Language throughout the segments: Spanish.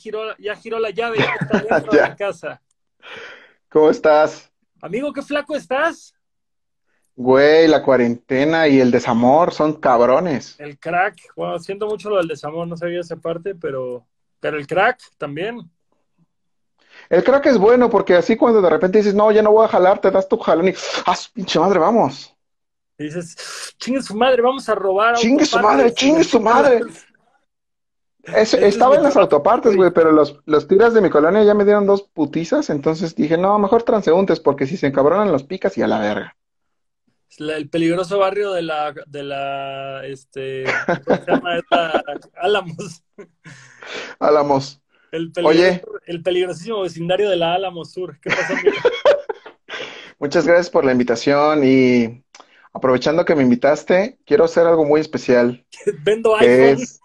giró, ya giró la llave, ya está dentro de la casa. ¿Cómo estás? Amigo, qué flaco estás. Güey, la cuarentena y el desamor son cabrones. El crack, bueno, siento mucho lo del desamor, no sabía esa parte, pero, pero el crack también. El crack es bueno porque así cuando de repente dices, no, ya no voy a jalar, te das tu jalón y, ah, su pinche madre, vamos. Y dices, chingue su madre, vamos a robar. Chingue su autopartes". madre, chingue su madre. Estaba en las autopartes, güey. pero los, los tiras de mi colonia ya me dieron dos putizas, entonces dije, no, mejor transeúntes, porque si se encabronan los picas y a la verga. La- el peligroso barrio de la, de la, este, ¿cómo se llama? Esta- Álamos. Álamos. El, Oye. el peligrosísimo vecindario de la Álamos Sur. ¿Qué pasó? Muchas gracias por la invitación y aprovechando que me invitaste, quiero hacer algo muy especial. Vendo iPhone. es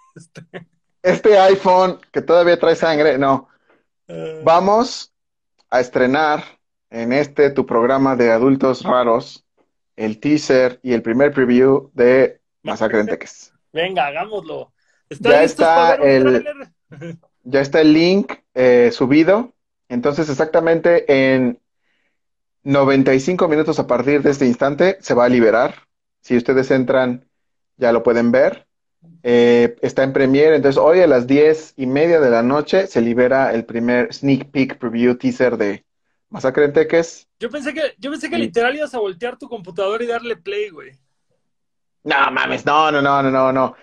este iPhone que todavía trae sangre. No, Eh, vamos a estrenar en este tu programa de adultos raros el teaser y el primer preview de Masacre en Teques. venga, hagámoslo. Ya está el-? Ya está el link eh, subido. Entonces, exactamente en 95 minutos a partir de este instante se va a liberar. Si ustedes entran, ya lo pueden ver. Eh, está en Premiere, entonces hoy a las 10 y media de la noche se libera el primer sneak peek preview teaser de Masacre en Teques. Yo pensé que, yo pensé que literal ibas a voltear tu computadora y darle play, güey. No mames, no, no, no, no, no, no.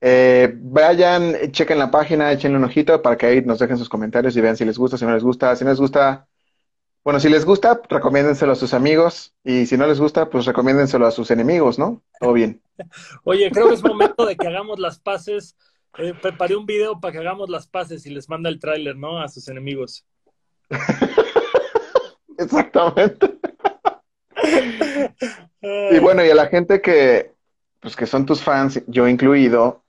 Eh, vayan, chequen la página, échenle un ojito para que ahí nos dejen sus comentarios y vean si les gusta, si no les gusta. Si no les gusta, bueno, si les gusta, recomiéndenselo a sus amigos y si no les gusta, pues recomiéndenselo a sus enemigos, ¿no? Todo bien. Oye, creo que es momento de que hagamos las paces. Eh, preparé un video para que hagamos las paces y les manda el tráiler, ¿no? A sus enemigos. Exactamente. Y bueno, y a la gente que, pues que son tus fans, yo incluido,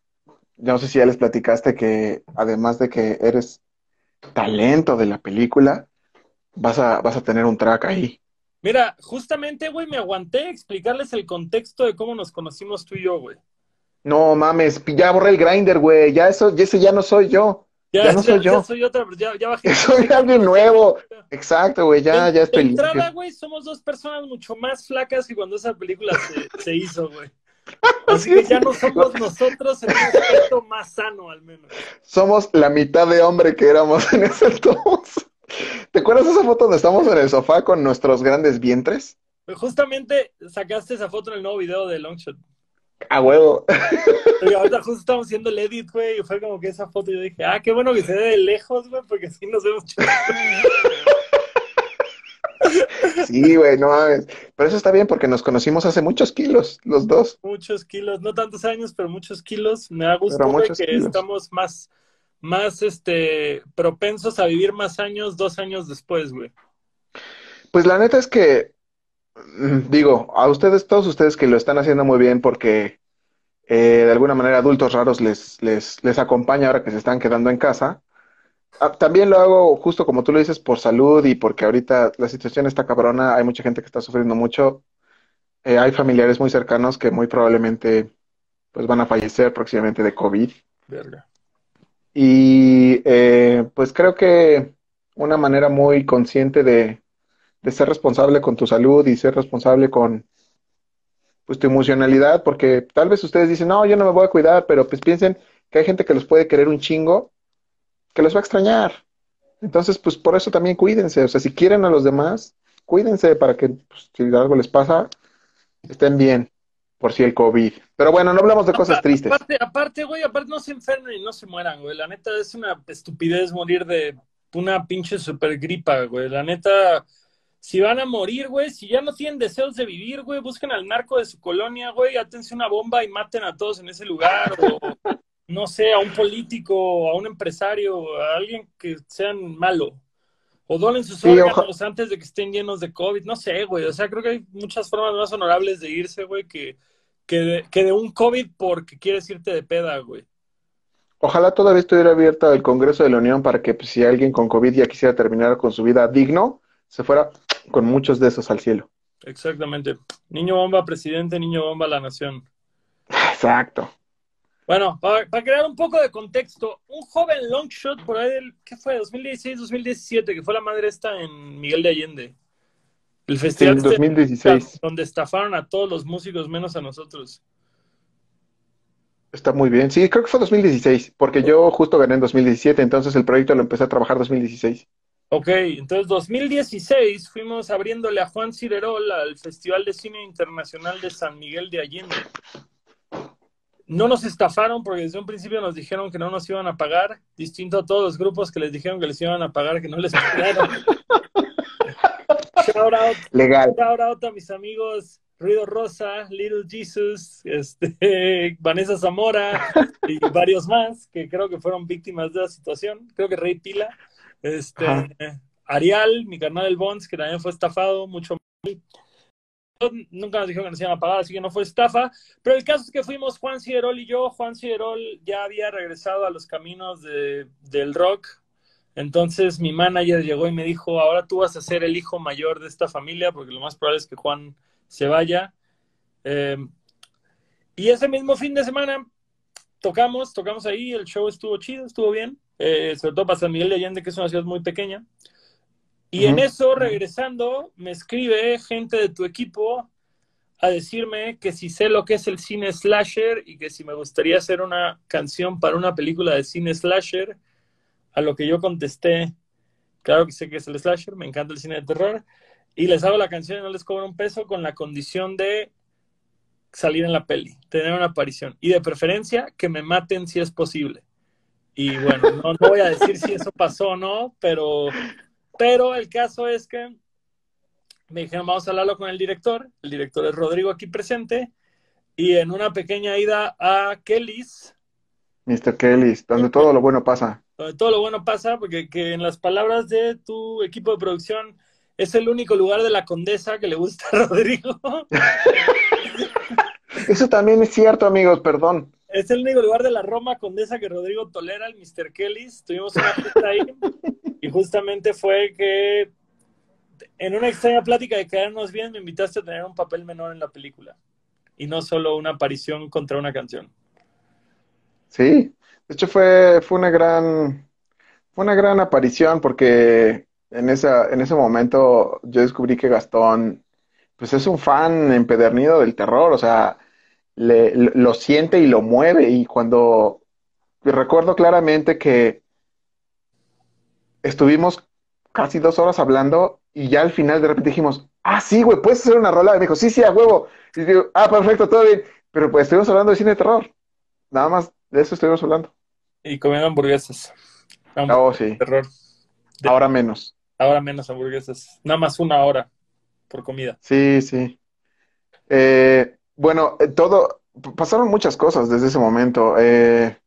yo no sé si ya les platicaste que además de que eres talento de la película, vas a, vas a tener un track ahí. Mira, justamente, güey, me aguanté explicarles el contexto de cómo nos conocimos tú y yo, güey. No mames, ya borré el grinder, güey. Ya eso, ya ese ya no soy yo. Ya no soy yo. soy otra, ya, ya bajé. Soy alguien nuevo. Exacto, güey. Ya, De- ya estoy de entrada, güey, somos dos personas mucho más flacas que cuando esa película se, se hizo, güey. Así que ya no somos nosotros en un aspecto más sano, al menos. Somos la mitad de hombre que éramos en ese entonces. ¿Te acuerdas de esa foto donde estamos en el sofá con nuestros grandes vientres? Justamente sacaste esa foto en el nuevo video de Longshot. A huevo. Oye, ahorita justo estamos haciendo el edit, güey, y fue como que esa foto yo dije, ah, qué bueno que se ve de lejos, güey, porque así nos vemos chidos. Sí, güey, no mames. Pero eso está bien porque nos conocimos hace muchos kilos, los dos. muchos kilos, no tantos años, pero muchos kilos. Me da gusto, güey, que kilos. estamos más, más, este, propensos a vivir más años dos años después, güey. Pues la neta es que, mm, digo, a ustedes, todos ustedes que lo están haciendo muy bien porque eh, de alguna manera adultos raros les, les, les acompaña ahora que se están quedando en casa. Ah, También lo hago justo como tú lo dices por salud y porque ahorita la situación está cabrona, hay mucha gente que está sufriendo mucho. Eh, hay familiares muy cercanos que muy probablemente pues van a fallecer próximamente de COVID. Verga. Y eh, pues creo que una manera muy consciente de, de ser responsable con tu salud y ser responsable con pues tu emocionalidad, porque tal vez ustedes dicen, no, yo no me voy a cuidar, pero pues piensen que hay gente que los puede querer un chingo, que los va a extrañar. Entonces, pues por eso también cuídense, o sea, si quieren a los demás, cuídense para que pues, si algo les pasa, estén bien, por si el COVID. Pero bueno, no hablamos de cosas tristes. Aparte, aparte, güey, aparte no se enfermen y no se mueran, güey. La neta es una estupidez morir de una pinche super gripa, güey. La neta, si van a morir, güey, si ya no tienen deseos de vivir, güey, busquen al narco de su colonia, güey, átense una bomba y maten a todos en ese lugar. O no sé, a un político, a un empresario, a alguien que sean malo. O donen sus Sí, órganos antes de que estén llenos de COVID. No sé, güey. O sea, creo que hay muchas formas más honorables de irse, güey, que, que, de, que de un COVID porque quieres irte de peda, güey. Ojalá todavía estuviera abierta el Congreso de la Unión para que pues, si alguien con COVID ya quisiera terminar con su vida digno, se fuera con muchos de esos al cielo. Exactamente. Niño bomba presidente, niño bomba la nación. Exacto. Bueno, para, crear un poco de contexto, un joven long shot por ahí del, ¿qué fue? 2016, 2017, que fue la madre esta en Miguel de Allende. El festival sí, 2016. Este, donde estafaron a todos los músicos menos a nosotros. Está muy bien. Sí, creo que fue 2016, porque yo justo gané en 2017, entonces el proyecto lo empecé a trabajar en 2016. Ok, entonces 2016 fuimos abriéndole a Juan Cirerol al Festival de Cine Internacional de San Miguel de Allende. No nos estafaron porque desde un principio nos dijeron que no nos iban a pagar, distinto a todos los grupos que les dijeron que les iban a pagar, que no les pagaron. Shout out, Legal. Shout out a mis amigos Ruido Rosa, Little Jesus, este, Vanessa Zamora y varios más que creo que fueron víctimas de la situación. Creo que Rey Pila. Este, Arial, mi carnal del Bonds, que también fue estafado, mucho Nunca nos dijeron que nos iban a pagar, así que no fue estafa. Pero el caso es que fuimos Juan Ciderol y yo. Juan Ciderol ya había regresado a los caminos de, del rock. Entonces mi manager llegó y me dijo, ahora tú vas a ser el hijo mayor de esta familia, porque lo más probable es que Juan se vaya. Eh, y ese mismo fin de semana tocamos, tocamos ahí, el show estuvo chido, estuvo bien. Eh, sobre todo para San Miguel de Allende, que es una ciudad muy pequeña. Y en eso, regresando, me escribe gente de tu equipo a decirme que si sé lo que es el cine slasher y que si me gustaría hacer una canción para una película de cine slasher, a lo que yo contesté, claro que sé que es el slasher, me encanta el cine de terror, y les hago la canción y no les cobro un peso con la condición de salir en la peli, tener una aparición, y de preferencia que me maten si es posible. Y bueno, no, voy a decir si eso pasó o no, pero, pero el caso es que me dijeron, vamos a hablarlo con el director. El director es Rodrigo aquí presente. Y en una pequeña ida a Kelly's. Mr. Kelly's, donde todo lo bueno pasa. Todo lo bueno pasa, porque que en las palabras de tu equipo de producción es el único lugar de la condesa que le gusta a Rodrigo. Eso también es cierto, amigos, perdón. Es el único lugar de la Roma Condesa que Rodrigo tolera, el Mr. Kelly's. Tuvimos una fiesta ahí y justamente fue que en una extraña plática de quedarnos bien me invitaste a tener un papel menor en la película y no solo una aparición contra una canción. Sí, de hecho fue, fue una gran fue una gran aparición porque en, esa, en ese momento yo descubrí que Gastón pues es un fan empedernido del terror, o sea, lo siente y lo mueve. Y cuando recuerdo claramente que estuvimos casi dos horas hablando y ya al final de repente dijimos, ah, sí, güey, puedes hacer una rola. Y me dijo, sí, sí, a huevo. Y digo, ah, perfecto, todo bien. Pero pues estuvimos hablando de cine de terror. Nada más de eso estuvimos hablando. Y comiendo hamburguesas. oh, sí. Terror. Ahora menos. Ahora menos hamburguesas. Nada más una hora por comida. Sí, sí. Eh, bueno, eh, todo, pasaron muchas cosas desde ese momento. Eh,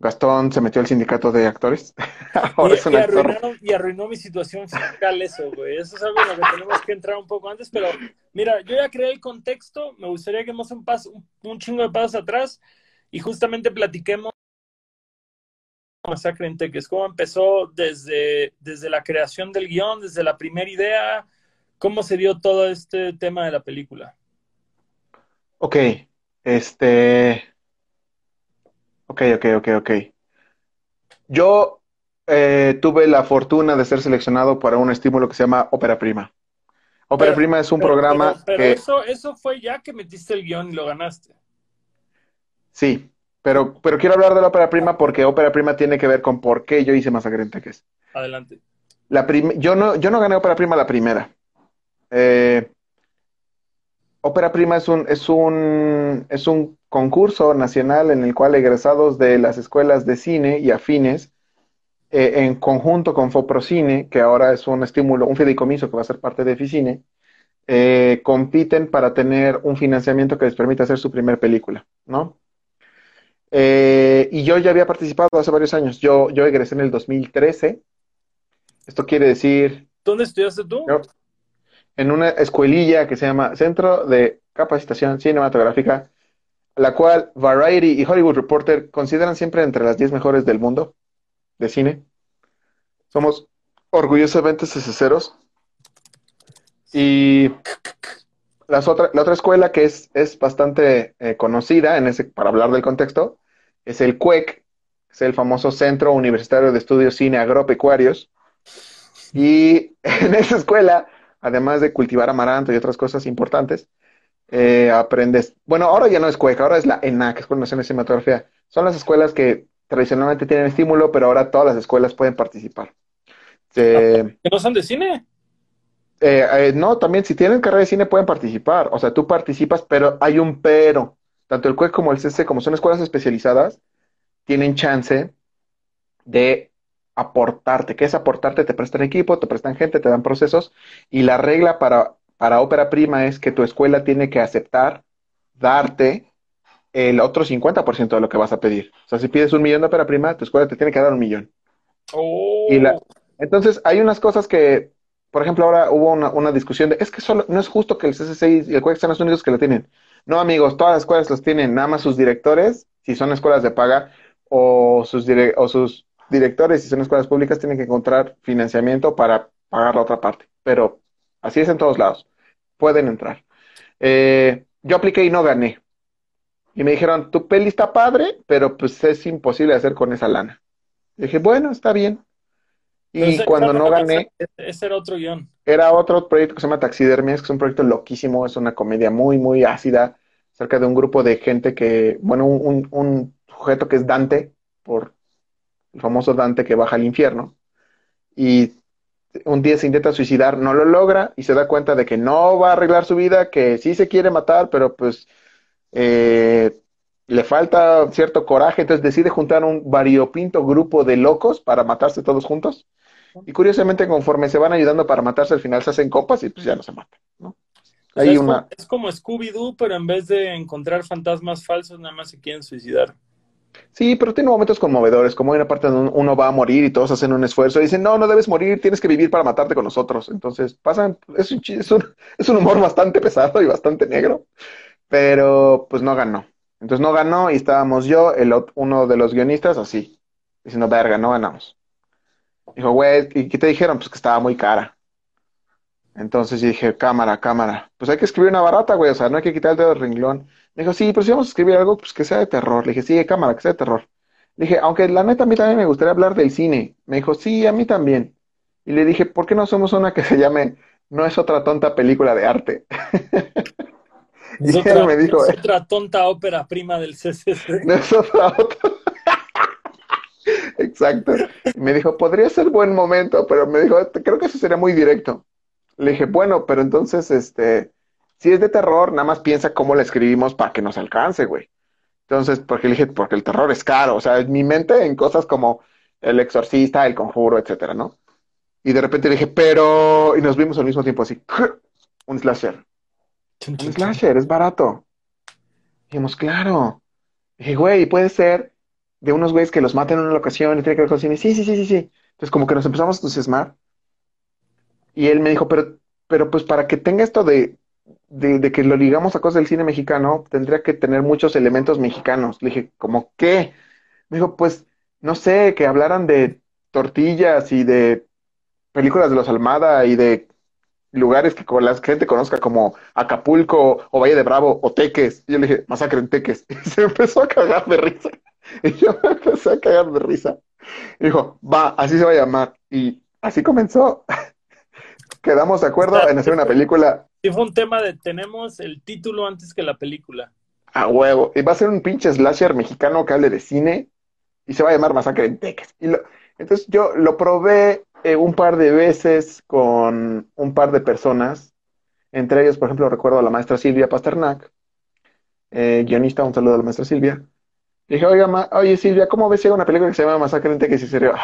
Gastón se metió al sindicato de actores. y, arruinó, mi situación fiscal eso, güey. Eso es algo en lo que tenemos que entrar un poco antes, pero mira, yo ya creé el contexto, me gustaría que demos un, paso, un, chingo de pasos atrás y justamente platiquemos Masacre en Teques, cómo empezó desde, desde la creación del guion, desde la primera idea, cómo se dio todo este tema de la película. Ok, este... Ok, ok, ok, ok. Yo eh, tuve la fortuna de ser seleccionado para un estímulo que se llama Ópera Prima. Ópera Prima es un programa pero, eso, eso fue ya que metiste el guion y lo ganaste. Sí, pero, pero quiero hablar de la Ópera Prima porque Ópera Prima tiene que ver con por qué yo hice Masacre en Teques. Adelante. La yo, no, yo no gané Ópera Prima la primera. Eh, Ópera Prima es un, es, un, es un concurso nacional en el cual egresados de las escuelas de cine y afines, eh, en conjunto con Foprocine, que ahora es un estímulo, un fideicomiso que va a ser parte de Ficine, eh, compiten para tener un financiamiento que les permita hacer su primer película, ¿no? Eh, y yo ya había participado hace varios años. Yo, yo egresé en el 2013. Esto quiere decir... ¿Dónde estudiaste tú? en una escuelilla que se llama Centro de Capacitación Cinematográfica, la cual Variety y Hollywood Reporter consideran siempre entre las 10 mejores del mundo de cine. Somos orgullosamente ceceros. Y las otra, la otra escuela que es, es bastante eh, conocida en ese, para hablar del contexto es el CUEC, es el famoso Centro Universitario de Estudios Cine Agropecuarios. Y en esa escuela, además de cultivar amaranto y otras cosas importantes, eh, aprendes, bueno, ahora ya no es CUEC, ahora es la ENAC, Escuela Nacional de Cinematografía. Son las escuelas que tradicionalmente tienen estímulo, pero ahora todas las escuelas pueden participar. ¿Que no son de cine? Eh, eh, no, también si tienen carrera de cine pueden participar. O sea, tú participas, pero hay un pero. Tanto el CUEC como el CC, como son escuelas especializadas, tienen chance de aportarte. ¿Qué es aportarte? Te prestan equipo, te prestan gente, te dan procesos. Y la regla para, para ópera prima es que tu escuela tiene que aceptar darte el otro 50% de lo que vas a pedir. O sea, si pides un millón de ópera prima, tu escuela te tiene que dar un millón. Oh. Y la, entonces, hay unas cosas que, por ejemplo, ahora hubo una, discusión de, es que solo, no es justo que el CC6 y el CUEC sean los únicos que lo tienen. No, amigos, todas las escuelas los tienen, nada más sus directores, si son escuelas de paga, o sus, o sus directores, si son escuelas públicas, tienen que encontrar financiamiento para pagar la otra parte. Pero así es en todos lados. Pueden entrar. Eh, yo apliqué y no gané. Y me dijeron, tu peli está padre, pero pues es imposible hacer con esa lana. dije, bueno, está bien. Y cuando no gané... Ese era otro guion. Era otro proyecto que se llama Taxidermias, que es un proyecto loquísimo, es una comedia muy, muy ácida, acerca de un grupo de gente que, bueno, un, un sujeto que es Dante, por el famoso Dante que baja al infierno, y un día se intenta suicidar, no lo logra y se da cuenta de que no va a arreglar su vida, que sí se quiere matar, pero pues eh, le falta cierto coraje, entonces decide juntar un variopinto grupo de locos para matarse todos juntos. Y curiosamente, conforme se van ayudando para matarse, al final se hacen copas y pues ya no se matan, ¿no? Hay es, una... como, es como Scooby-Doo, pero en vez de encontrar fantasmas falsos, nada más se quieren suicidar. Sí, pero tiene momentos conmovedores, como hay una parte donde uno va a morir y todos hacen un esfuerzo y dicen, no, no debes morir, tienes que vivir para matarte con nosotros. Entonces, pasan, es un, es un, es un humor bastante pesado y bastante negro, pero pues no ganó. Entonces no ganó y estábamos yo, el, uno de los guionistas, así, diciendo, verga, no ganamos. Dijo, güey, ¿y qué te dijeron? Pues que estaba muy cara. Entonces dije, cámara, cámara. Pues hay que escribir una barata, güey, o sea, no hay que quitar el dedo del renglón. Me dijo, sí, pero si vamos a escribir algo, pues que sea de terror. Le dije, sí, cámara, que sea de terror. Le dije, aunque la neta a mí también me gustaría hablar del cine. Me dijo, sí, a mí también. Y le dije, ¿por qué no somos una que se llame No es otra tonta película de arte? Es y otra, me dijo, es otra tonta ópera prima del CCC. No es otra, otra. Exacto. me dijo, podría ser buen momento, pero me dijo, creo que eso sería muy directo. Le dije, bueno, pero entonces, este, si es de terror, nada más piensa cómo la escribimos para que nos alcance, güey. Entonces, porque le dije, porque el terror es caro, o sea, en mi mente en cosas como el exorcista, el conjuro, etcétera, ¿no? Y de repente le dije, pero, y nos vimos al mismo tiempo así, un slasher. Un slasher, es barato. Dijimos, claro. Dije, güey, puede ser de unos güeyes que los maten en una locación y tiene que ver con cine. Sí, sí, sí, sí, sí. Entonces, como que nos empezamos a entusiasmar. Y él me dijo, pero, pero pues para que tenga esto de, de, que lo ligamos a cosas del cine mexicano, tendría que tener muchos elementos mexicanos. Le dije, ¿cómo qué? Me dijo, pues, no sé, que hablaran de tortillas y de películas de los Almada y de lugares que la gente conozca como Acapulco o Valle de Bravo o Teques. Y yo le dije, masacre en Teques. Y se empezó a cagar de risa. Y yo me empecé a cagar de risa. Y dijo, va, así se va a llamar. Y así comenzó. Quedamos de acuerdo en hacer una película. Sí, fue un tema de tenemos el título antes que la película. A huevo. Y va a ser un pinche slasher mexicano que hable de cine y se va a llamar Masacre en Teques. Y entonces yo lo probé eh, un par de veces con un par de personas. Entre ellos, por ejemplo, recuerdo a la maestra Silvia Pasternak, eh, guionista, un saludo a la maestra Silvia. Dije, oiga, oye Silvia, ¿cómo ves si una película que se llama Masacre en Texas? Y se rió,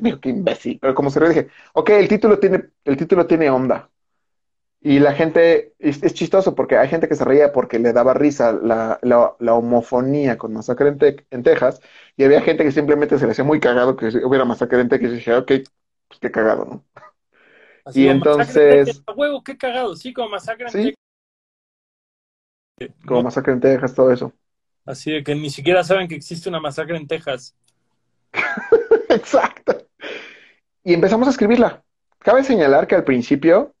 dijo, qué imbécil. Pero como se rió, dije, ok, el título tiene, el título tiene onda. Y la gente, es, chistoso porque hay gente que se reía porque le daba risa la, la, homofonía con Masacre en, en, Texas, y había gente que simplemente se le hacía muy cagado que hubiera Masacre en Texas, y dije, ok, pues qué cagado, ¿no? y entonces... huevo, qué cagado, sí, como Masacre en ¿Sí? Texas. Como Masacre en Texas, todo eso. Así de que ni siquiera saben que existe una masacre en Texas. Exacto. Y empezamos a escribirla. Cabe señalar que al principio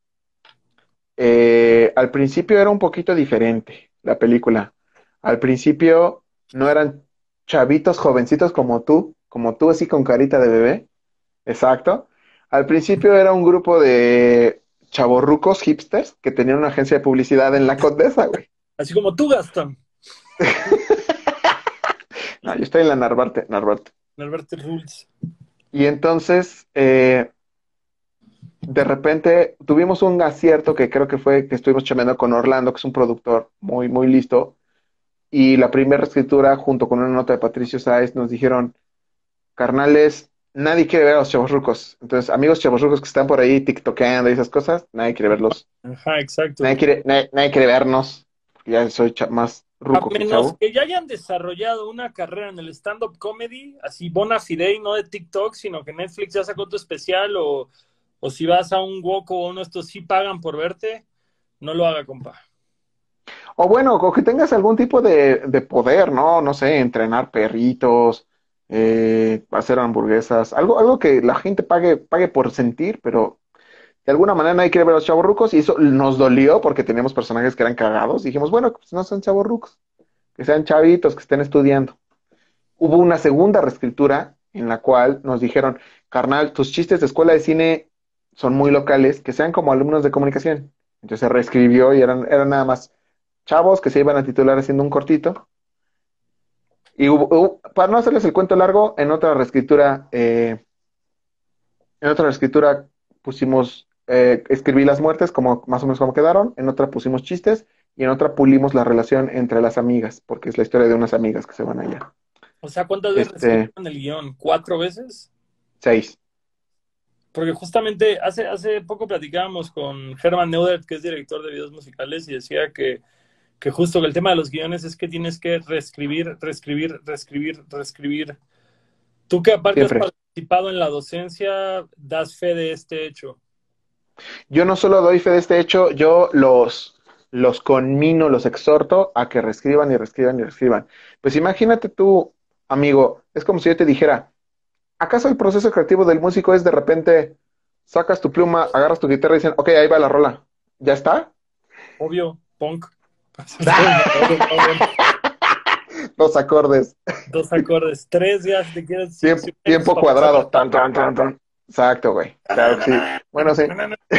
eh, al principio era un poquito diferente la película. Al principio no eran chavitos jovencitos como tú, como tú así con carita de bebé. Exacto. Al principio era un grupo de chavorrucos hipsters que tenían una agencia de publicidad en la Condesa, güey. Así como tú, Gastón. no, yo estoy en la Narvarte, Narvarte. Narvarte Rules. Y entonces, eh, de repente, tuvimos un acierto que creo que fue que estuvimos chameando con Orlando, que es un productor muy, muy listo. Y la primera escritura, junto con una nota de Patricio Sáez, nos dijeron, carnales, nadie quiere ver a los chavos rucos. Entonces, amigos chavos rucos que están por ahí tiktokeando y esas cosas, nadie quiere verlos. Ajá, exacto. Nadie quiere, nadie, nadie quiere vernos. porque Ya soy más ruco A menos que ya hayan desarrollado una carrera en el stand-up comedy, así bona fide y no de TikTok, sino que Netflix ya sacó tu especial o, o si vas a un Woco o uno de estos sí pagan por verte, no lo haga, compa. O bueno, o que tengas algún tipo de, de poder, ¿no? No sé, entrenar perritos, eh, hacer hamburguesas, algo, algo que la gente pague, pague por sentir, pero de alguna manera nadie quiere ver a los chavorrucos y eso nos dolió porque teníamos personajes que eran cagados. Dijimos, bueno, pues no son chavorrucos, que sean chavitos, que estén estudiando. Hubo una segunda reescritura en la cual nos dijeron, carnal, tus chistes de escuela de cine son muy locales, que sean como alumnos de comunicación. Entonces se reescribió y eran, eran nada más chavos que se iban a titular haciendo un cortito. Y hubo- hubo- para no hacerles el cuento largo, en otra reescritura, eh, en otra reescritura pusimos, eh, escribí las muertes como más o menos como quedaron, en otra pusimos chistes y en otra pulimos la relación entre las amigas, porque es la historia de unas amigas que se van allá. O sea, ¿cuántas veces Este- escribieron el guion? ¿Cuatro veces? Seis. Porque justamente hace, hace poco platicábamos con Herman Neudert, que es director de videos musicales, y decía que, que justo que el tema de los guiones es que tienes que reescribir, reescribir, reescribir, reescribir. Tú que aparte Siempre. has participado en la docencia, das fe de este hecho. Yo no solo doy fe de este hecho, yo los, los conmino, los exhorto a que reescriban y reescriban y reescriban. Pues imagínate tú, amigo, es como si yo te dijera, ¿acaso el proceso creativo del músico es de repente sacas tu pluma, agarras tu guitarra y dicen, ok, ahí va la rola, ¿ya está? Obvio, punk. Los acordes, Dos acordes, tres ya si te quieres. tiempo, si- tiempo cuadrado, tan, tan, tan. Exacto, güey. Claro que sí. Bueno, sí,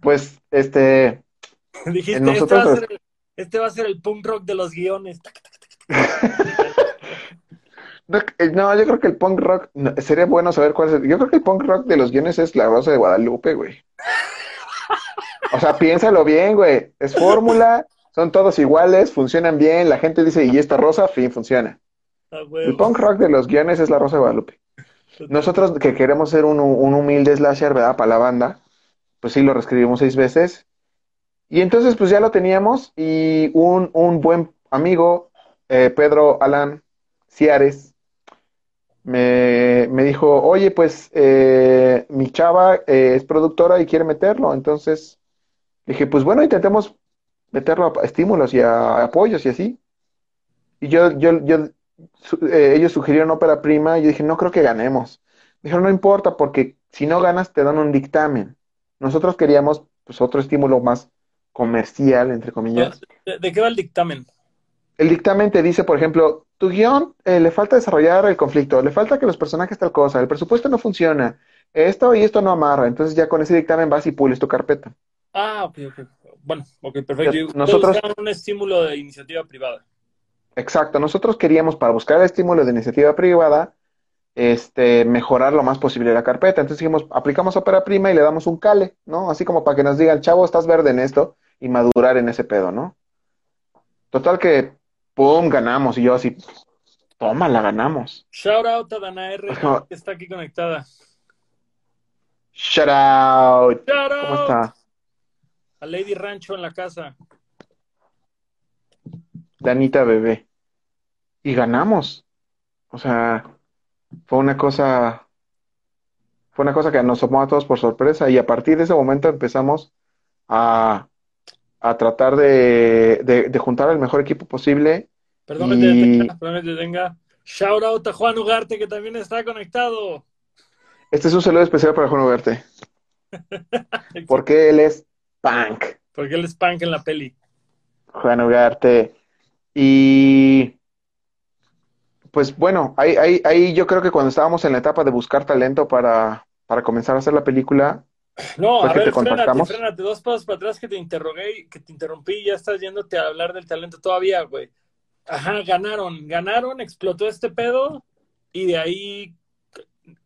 pues, este, Dijiste, En este, nosotros va a ser el, este va a ser el punk rock de los guiones. No, eh, no, yo creo que el punk rock, no, sería bueno saber cuál es. el- Yo creo que el punk rock de los guiones es La Rosa de Guadalupe, güey. O sea, piénsalo bien, güey. Es fórmula, son todos iguales, funcionan bien, la gente dice, y esta rosa, fin, funciona. Ah, El punk rock de los guiones es La Rosa de Guadalupe. Nosotros que queremos ser un, un humilde slasher, ¿verdad? Para la banda, pues sí, lo reescribimos seis veces. Y entonces, pues ya lo teníamos y un, un buen amigo, eh, Pedro Alan Ciares, me, me dijo, oye, pues eh, mi chava eh, es productora y quiere meterlo. Entonces dije, pues bueno, intentemos meterlo a estímulos y a apoyos y así. Y yo, yo, yo, su- eh, ellos sugirieron ópera prima y yo dije, no creo que ganemos. Dijeron, no importa, porque si no ganas te dan un dictamen. Nosotros queríamos pues otro estímulo más comercial, entre comillas. ¿De, de qué va el dictamen? El dictamen te dice, por ejemplo, tu guion eh, le falta desarrollar el conflicto, le falta que los personajes tal cosa, el presupuesto no funciona, esto y esto no amarra. Entonces ya con ese dictamen vas y pules tu carpeta. Ah, ok, ok. Bueno, ok, perfecto. Nosotros- un estímulo de iniciativa privada. Exacto, nosotros queríamos para buscar el estímulo de iniciativa privada, este, mejorar lo más posible la carpeta. Entonces dijimos, aplicamos ópera prima y le damos un cale, ¿no? Así como para que nos digan, chavo, estás verde en esto y madurar en ese pedo, ¿no? Total que, ¡pum!, ganamos. Y yo así, toma, la ganamos. Shout out a Dana R, que está aquí conectada. Shout out. Shout ¿Cómo out está? a Lady Rancho en la casa. Danita bebé. Y ganamos. O sea, fue una cosa, fue una cosa que nos tomó a todos por sorpresa y a partir de ese momento empezamos a, a tratar de, de, de juntar el mejor equipo posible. Perdón que Y- te detenga, perdón que te detenga. Shout out a Juan Ugarte, que también está conectado. Este es un saludo especial para Juan Ugarte, porque él es punk. Porque él es punk en la peli. Juan Ugarte. Y pues bueno, ahí, ahí, ahí yo creo que cuando estábamos en la etapa de buscar talento para, para comenzar a hacer la película, No, a ver, te frénate, frénate, dos pasos para atrás que te interrogué, que te interrumpí y ya estás yéndote a hablar del talento todavía, güey. Ajá, ganaron, ganaron, explotó este pedo y de ahí,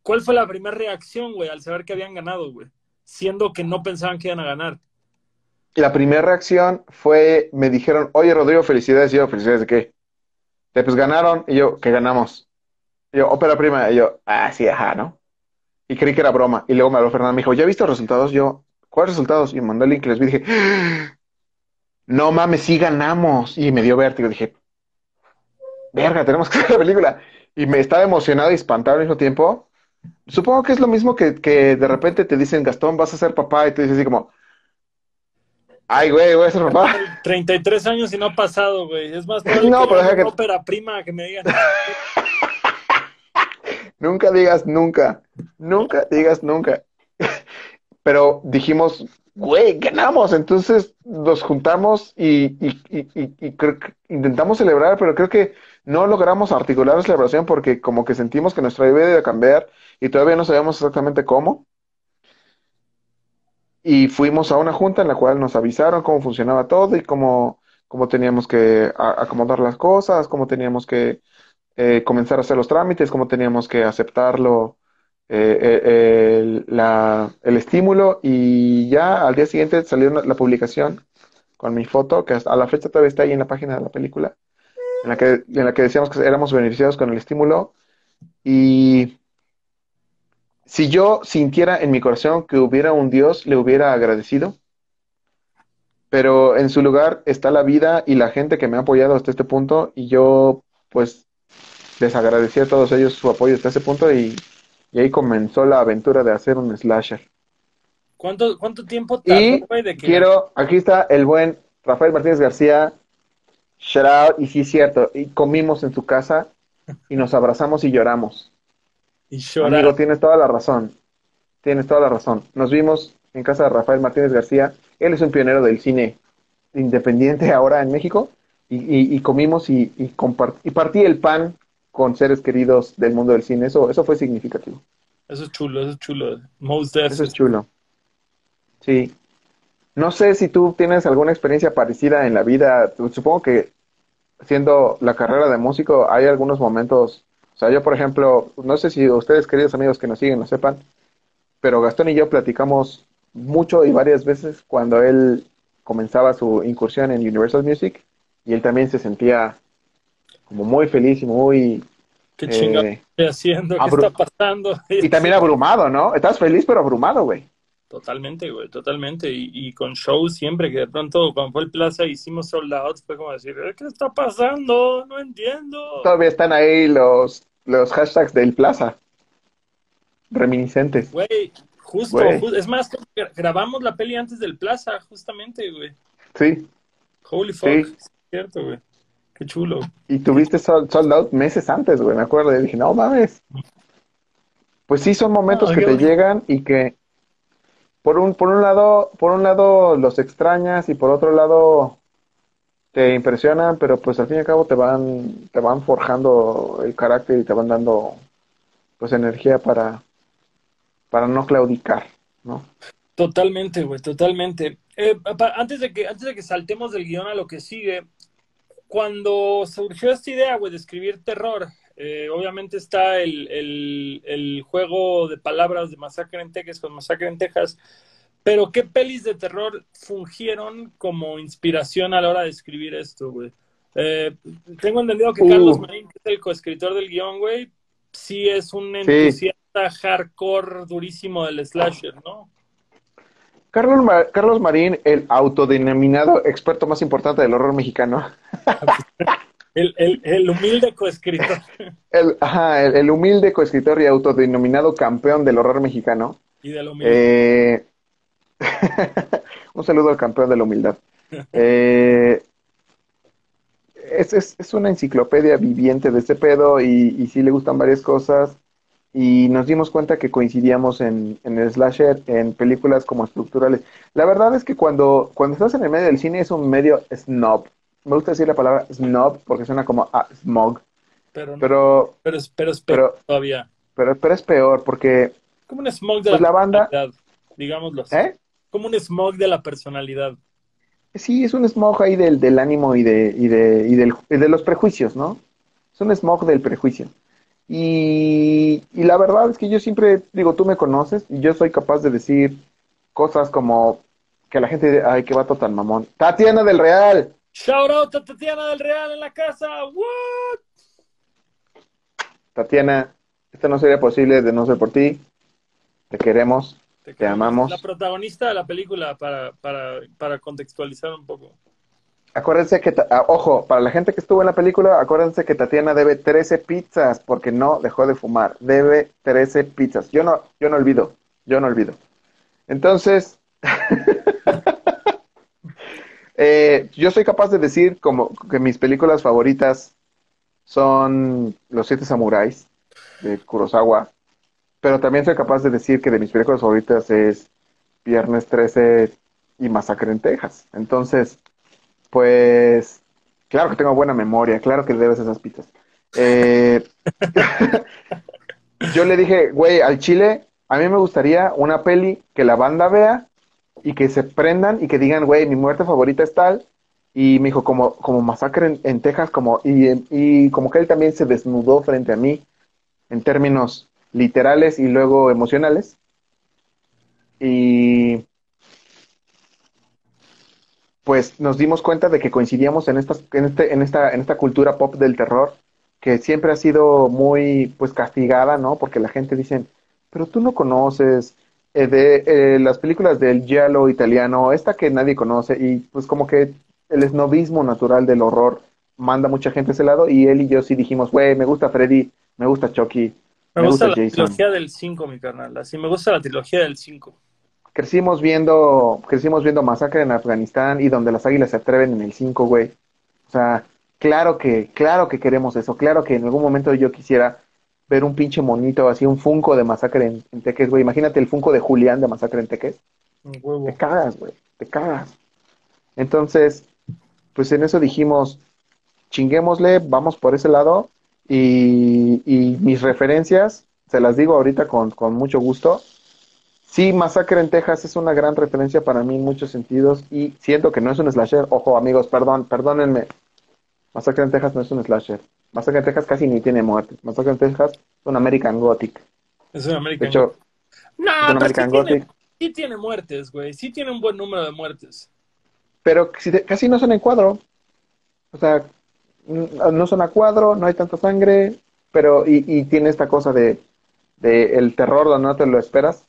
¿cuál fue la primera reacción, güey, al saber que habían ganado, güey? Siendo que no pensaban que iban a ganar. La primera reacción fue, me dijeron, oye Rodrigo, felicidades. Y yo, ¿felicidades de qué? De, pues ganaron. Y yo, ¿qué ganamos? Y yo, ópera prima. Y yo, ah, sí, ajá, ¿no? Y creí que era broma. Y luego me habló Fernando, me dijo, ¿ya viste los resultados? Yo, ¿cuáles resultados? Y me mandó el link y les vi. Dije, no mames, sí ganamos. Y me dio vértigo. Dije, verga, tenemos que hacer la película. Y me estaba emocionado y espantado al mismo tiempo. Supongo que es lo mismo que, que de repente te dicen, Gastón, vas a ser papá. Y tú dices así como, ay, güey, voy a ser papá. 33 años y no ha pasado, güey. Es más No, que pero deja que- ópera prima que me digan. Nunca digas nunca, nunca digas nunca. Pero dijimos, güey, ganamos. Entonces nos juntamos y, y- y- y- y creo que intentamos celebrar, pero creo que no logramos articular la celebración porque como que sentimos que nuestra vida iba a cambiar y todavía no sabíamos exactamente cómo. Y fuimos a una junta en la cual nos avisaron cómo funcionaba todo y cómo, cómo teníamos que acomodar las cosas, cómo teníamos que eh, comenzar a hacer los trámites, cómo teníamos que aceptarlo, eh, eh, el, la- el estímulo. Y ya al día siguiente salió la publicación con mi foto, que hasta a la fecha todavía está ahí en la página de la película, en la que, en la que decíamos que éramos beneficiados con el estímulo. Y si yo sintiera en mi corazón que hubiera un Dios, le hubiera agradecido. Pero en su lugar está la vida y la gente que me ha apoyado hasta este punto y yo pues les agradecí a todos ellos su apoyo hasta ese punto y, y ahí comenzó la aventura de hacer un slasher. ¿Cuánto, cuánto tiempo Y tardó, de que quiero, aquí está el buen Rafael Martínez García, shout out, y sí es cierto, y comimos en su casa y nos abrazamos y lloramos. Y llorar? Amigo, tienes toda la razón. Tienes toda la razón. Nos vimos en casa de Rafael Martínez García. Él es un pionero del cine independiente ahora en México. Y, y- y comimos y, y, y partí el pan con seres queridos del mundo del cine. Eso, eso fue significativo. Eso es chulo, eso es chulo. Most Eso es chulo. Sí. No sé si tú tienes alguna experiencia parecida en la vida. Supongo que siendo la carrera de músico hay algunos momentos. O sea, yo por ejemplo, no sé si ustedes queridos amigos que nos siguen lo sepan, pero Gastón y yo platicamos mucho y varias veces cuando él comenzaba su incursión en Universal Music y él también se sentía como muy feliz y muy... ¿Qué eh, estoy haciendo? ¿Qué está pasando? y también abrumado, ¿no? Estás feliz pero abrumado, güey. Totalmente, güey, totalmente. Y, y con shows siempre, que de pronto cuando fue el Plaza hicimos sold out, fue como decir, "Eh, ¿qué está pasando? No entiendo. Todavía están ahí los, los hashtags del Plaza. Reminiscentes. Güey, justo, Güey. ju- es más, grabamos la peli antes del Plaza, justamente, güey. Sí. Holy fuck, Sí. es cierto, güey. Qué chulo. Y tuviste sold, sold out meses antes, güey. Me acuerdo. Y dije, no mames. Pues sí, son momentos No, que te llegan y que por un, por un lado, por un lado los extrañas y por otro lado te impresionan, pero pues al fin y al cabo te van, te van forjando el carácter y te van dando pues energía para, para no claudicar, ¿no? Totalmente, güey, totalmente. Eh, pa- antes de que, antes de que saltemos del guion a lo que sigue, cuando surgió esta idea, güey, de escribir terror, eh, obviamente está el, el- el juego de palabras de Masacre en Texas con Masacre en Texas, pero ¿qué pelis de terror fungieron como inspiración a la hora de escribir esto, güey? Eh, tengo entendido que Uh. Carlos Marín, que es el coescritor del guion, güey, sí es un entusiasta hardcore durísimo del slasher, ¿no? Carlos, Ma- Carlos Marín, el autodenominado experto más importante del horror mexicano. El, el, el humilde coescritor. El, ajá, el, el humilde coescritor y autodenominado campeón del horror mexicano. Y de lo humilde. Eh, un saludo al campeón de la humildad. Eh, es, es- es una enciclopedia viviente de este pedo y, y sí le gustan varias cosas. Y nos dimos cuenta que coincidíamos en, en el slasher, en películas como estructurales. La verdad es que cuando, cuando estás en el medio del cine es un medio snob. Me gusta decir la palabra snob porque suena como a smog. Pero, no, Pero, pero, es, pero es peor pero, todavía. pero, pero es peor porque, Como un smog de pues la, la banda, digámoslo. ¿eh? Como un smog de la personalidad. Sí, es un smog ahí del, del ánimo y de, y de, y del, y de los prejuicios, ¿no? Es un smog del prejuicio. Y, y la verdad es que yo siempre, digo, tú me conoces y yo soy capaz de decir cosas como que la gente dice, ay, qué vato tan mamón. Tatiana del Real. Shout out a Tatiana del Real en la casa. What? Tatiana, esto no sería posible de no ser por ti. Te queremos. Te amamos. La protagonista de la película, para, para, para contextualizar un poco. Acuérdense que, ah, ojo, para la gente que estuvo en la película, acuérdense que Tatiana debe 13 pizzas porque no dejó de fumar. Debe 13 pizzas. Yo no, yo no olvido, yo no olvido. Entonces, eh, yo soy capaz de decir como que mis películas favoritas son Los Siete Samuráis de Kurosawa, pero también soy capaz de decir que de mis películas favoritas es Viernes 13 y Masacre en Texas. Entonces, pues, claro que tengo buena memoria, claro que debes esas pizzas. Eh, yo le dije, güey, al Chile, a mí me gustaría una peli que la banda vea y que se prendan y que digan, güey, mi muerte favorita es tal. Y me dijo, como, como masacre en, en Texas, como, y, y como que él también se desnudó frente a mí en términos literales y luego emocionales. Y pues nos dimos cuenta de que coincidíamos en, este, en, esta, en esta cultura pop del terror, que siempre ha sido muy pues castigada, ¿no? Porque la gente dice, pero tú no conoces eh, de eh, las películas del giallo italiano, esta que nadie conoce, y pues como que el esnovismo natural del horror manda mucha gente a ese lado, y él y yo sí dijimos, güey, me gusta Freddy, me gusta Chucky, Me, me gusta, gusta la Jason. trilogía del 5, mi carnal. Así me gusta la trilogía del 5. Crecimos viendo, crecimos viendo Masacre en Afganistán y donde las águilas se atreven en el 5, güey. O sea, claro que, claro que queremos eso, claro que en algún momento yo quisiera ver un pinche monito, así un Funko de Masacre en, en Teques, güey. Imagínate el Funko de Julián de Masacre en Teques. Huevo. Te cagas, güey, te cagas. Entonces, pues en eso dijimos, chinguémosle, vamos por ese lado. Y, y mis referencias, se las digo ahorita con, con mucho gusto. Sí, Masacre en Texas es una gran referencia para mí en muchos sentidos y siento que no es un slasher. Ojo, amigos, perdón, perdónenme. Masacre en Texas no es un slasher. Masacre en Texas casi ni tiene muertes. Masacre en Texas es un American Gothic. Es un De American hecho, No, es un pero sí American tiene, Gothic. sí tiene muertes, güey. Sí tiene un buen número de muertes. pero casi no son en cuadro. O sea, no son a cuadro, no hay tanta sangre, pero y, y tiene esta cosa de, el terror donde no te lo esperas.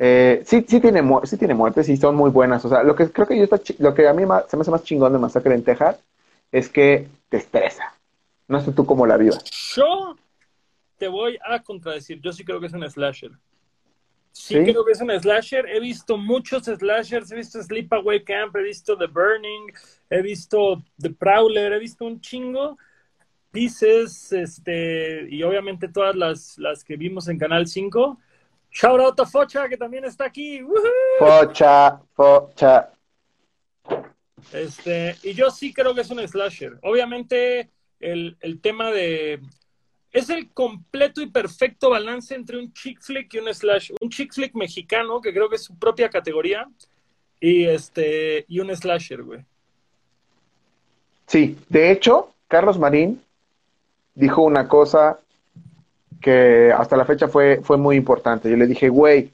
Eh, sí, sí tiene, sí tiene muertes y son muy buenas. O sea, lo que creo que yo está lo que a mí se me hace más chingón de Masacre en Texas es que te estresa. No sé tú cómo la vivas. Yo te voy a contradecir. Yo sí creo que es un slasher. Sí, ¿Sí? creo que es un slasher. He visto muchos slashers. He visto Sleepaway Camp, he visto The Burning, he visto The Prowler, he visto un chingo. Pieces, este, y obviamente todas las, las que vimos en Canal 5. Shout out a Focha, que también está aquí. ¡Woohoo! Focha, focha. Este, y yo sí creo que es un slasher. Obviamente, el, el tema de. Es el completo y perfecto balance entre un chick flick y un slash. Un chick flick mexicano, que creo que es su propia categoría, y este y un slasher, güey. Sí, de hecho, Carlos Marín dijo una cosa que hasta la fecha fue, fue muy importante. Yo le dije, güey,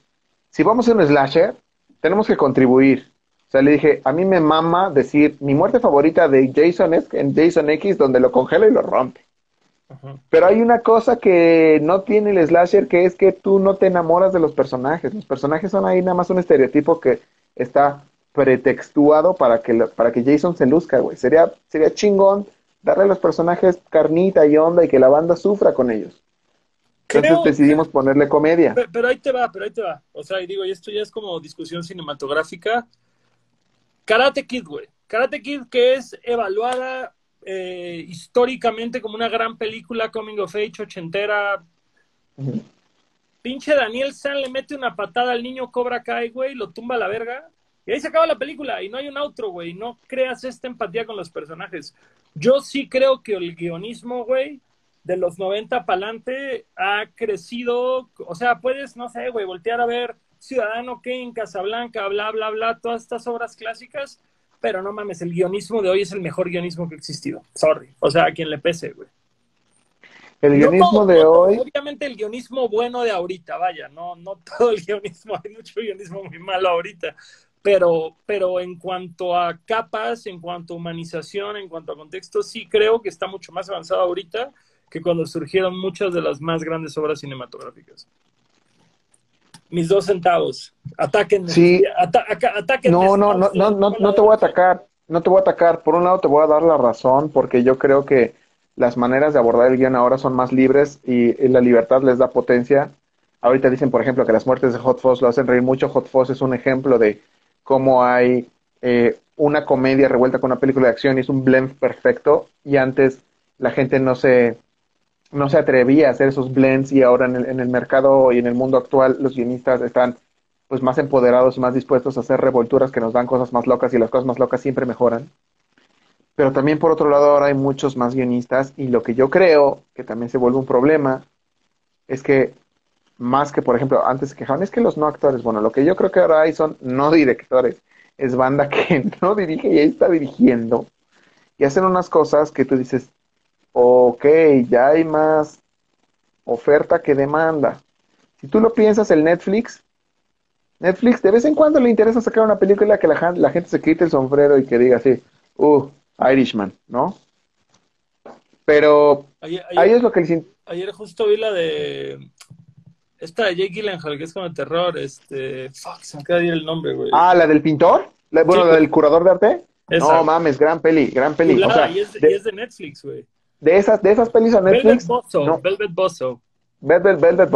si vamos a un slasher, tenemos que contribuir. O sea, le dije, a mí me mama decir, mi muerte favorita de Jason es en Jason X, donde lo congela y lo rompe. Ajá. Pero hay una cosa que no tiene el slasher, que es que tú no te enamoras de los personajes. Los personajes son ahí nada más un estereotipo que está pretextuado para que, lo- para que Jason se luzca, güey. Sería, sería chingón darle a los personajes carnita y onda y que la banda sufra con ellos. Entonces Creo- decidimos ponerle comedia. Pe- Pero ahí te va, pero ahí te va. O sea, y digo, y esto ya es como discusión cinematográfica. Karate Kid, güey. Karate Kid que es evaluada eh, históricamente como una gran película coming of age ochentera. Pinche Daniel San le mete una patada al niño Cobra Kai, güey, lo tumba a la verga. Y ahí se acaba la película y no hay un outro, güey. No creas esta empatía con los personajes. Yo sí creo que el guionismo, güey, de los 90 para adelante ha crecido, o sea, puedes, no sé, güey, voltear a ver Ciudadano Kane, Casablanca, bla, bla, bla, todas estas obras clásicas, pero no mames, el guionismo de hoy es el mejor guionismo que ha existido. Sorry. O sea, a quien le pese, güey. El guionismo de hoy. Obviamente el guionismo bueno de ahorita, vaya, no, no todo el guionismo, hay mucho guionismo muy malo ahorita. Pero, pero en cuanto a capas, en cuanto a humanización, en cuanto a contexto, sí creo que está mucho más avanzado ahorita que cuando surgieron muchas de las más grandes obras cinematográficas. Mis dos centavos. Ataquen. Sí. no, no, no, no, no, no te voy a atacar. No te voy a atacar. Por un lado te voy a dar la razón porque yo creo que las maneras de abordar el guion ahora son más libres y, la libertad les da potencia. Ahorita dicen, por ejemplo, que las muertes de Hot Fuzz lo hacen reír mucho. Hot Fuzz es un ejemplo de cómo hay eh, una comedia revuelta con una película de acción y es un blend perfecto. Y antes la gente no se, no se atrevía a hacer esos blends y ahora en el, en el mercado y en el mundo actual los guionistas están pues más empoderados y más dispuestos a hacer revolturas que nos dan cosas más locas y las cosas más locas siempre mejoran. Pero también por otro lado ahora hay muchos más guionistas y lo que yo creo que también se vuelve un problema es que más que por ejemplo antes se quejaban es que los no actores, bueno, lo que yo creo que ahora hay son no directores, es banda que no dirige y ahí está dirigiendo y hacen unas cosas que tú dices, ok, ya hay más oferta que demanda. Si tú lo piensas, el Netflix, Netflix de vez en cuando le interesa sacar una película que la, la gente se quite el sombrero y que diga así, uh, Irishman, ¿no? Pero ahí es lo que les... Ayer justo vi la de... Esta de Jake Gyllenhaal, que es como terror, este... Fuck, se me acaba de ir el nombre, güey. Ah, ¿la del pintor? bueno, la del curador de arte. No mames, gran peli, gran peli. o sea, y, es, de, y, es, de, Netflix, güey. De esas, de esas pelis a Netflix. Velvet Bozo, no. Velvet Bozo. Velvet, Velvet.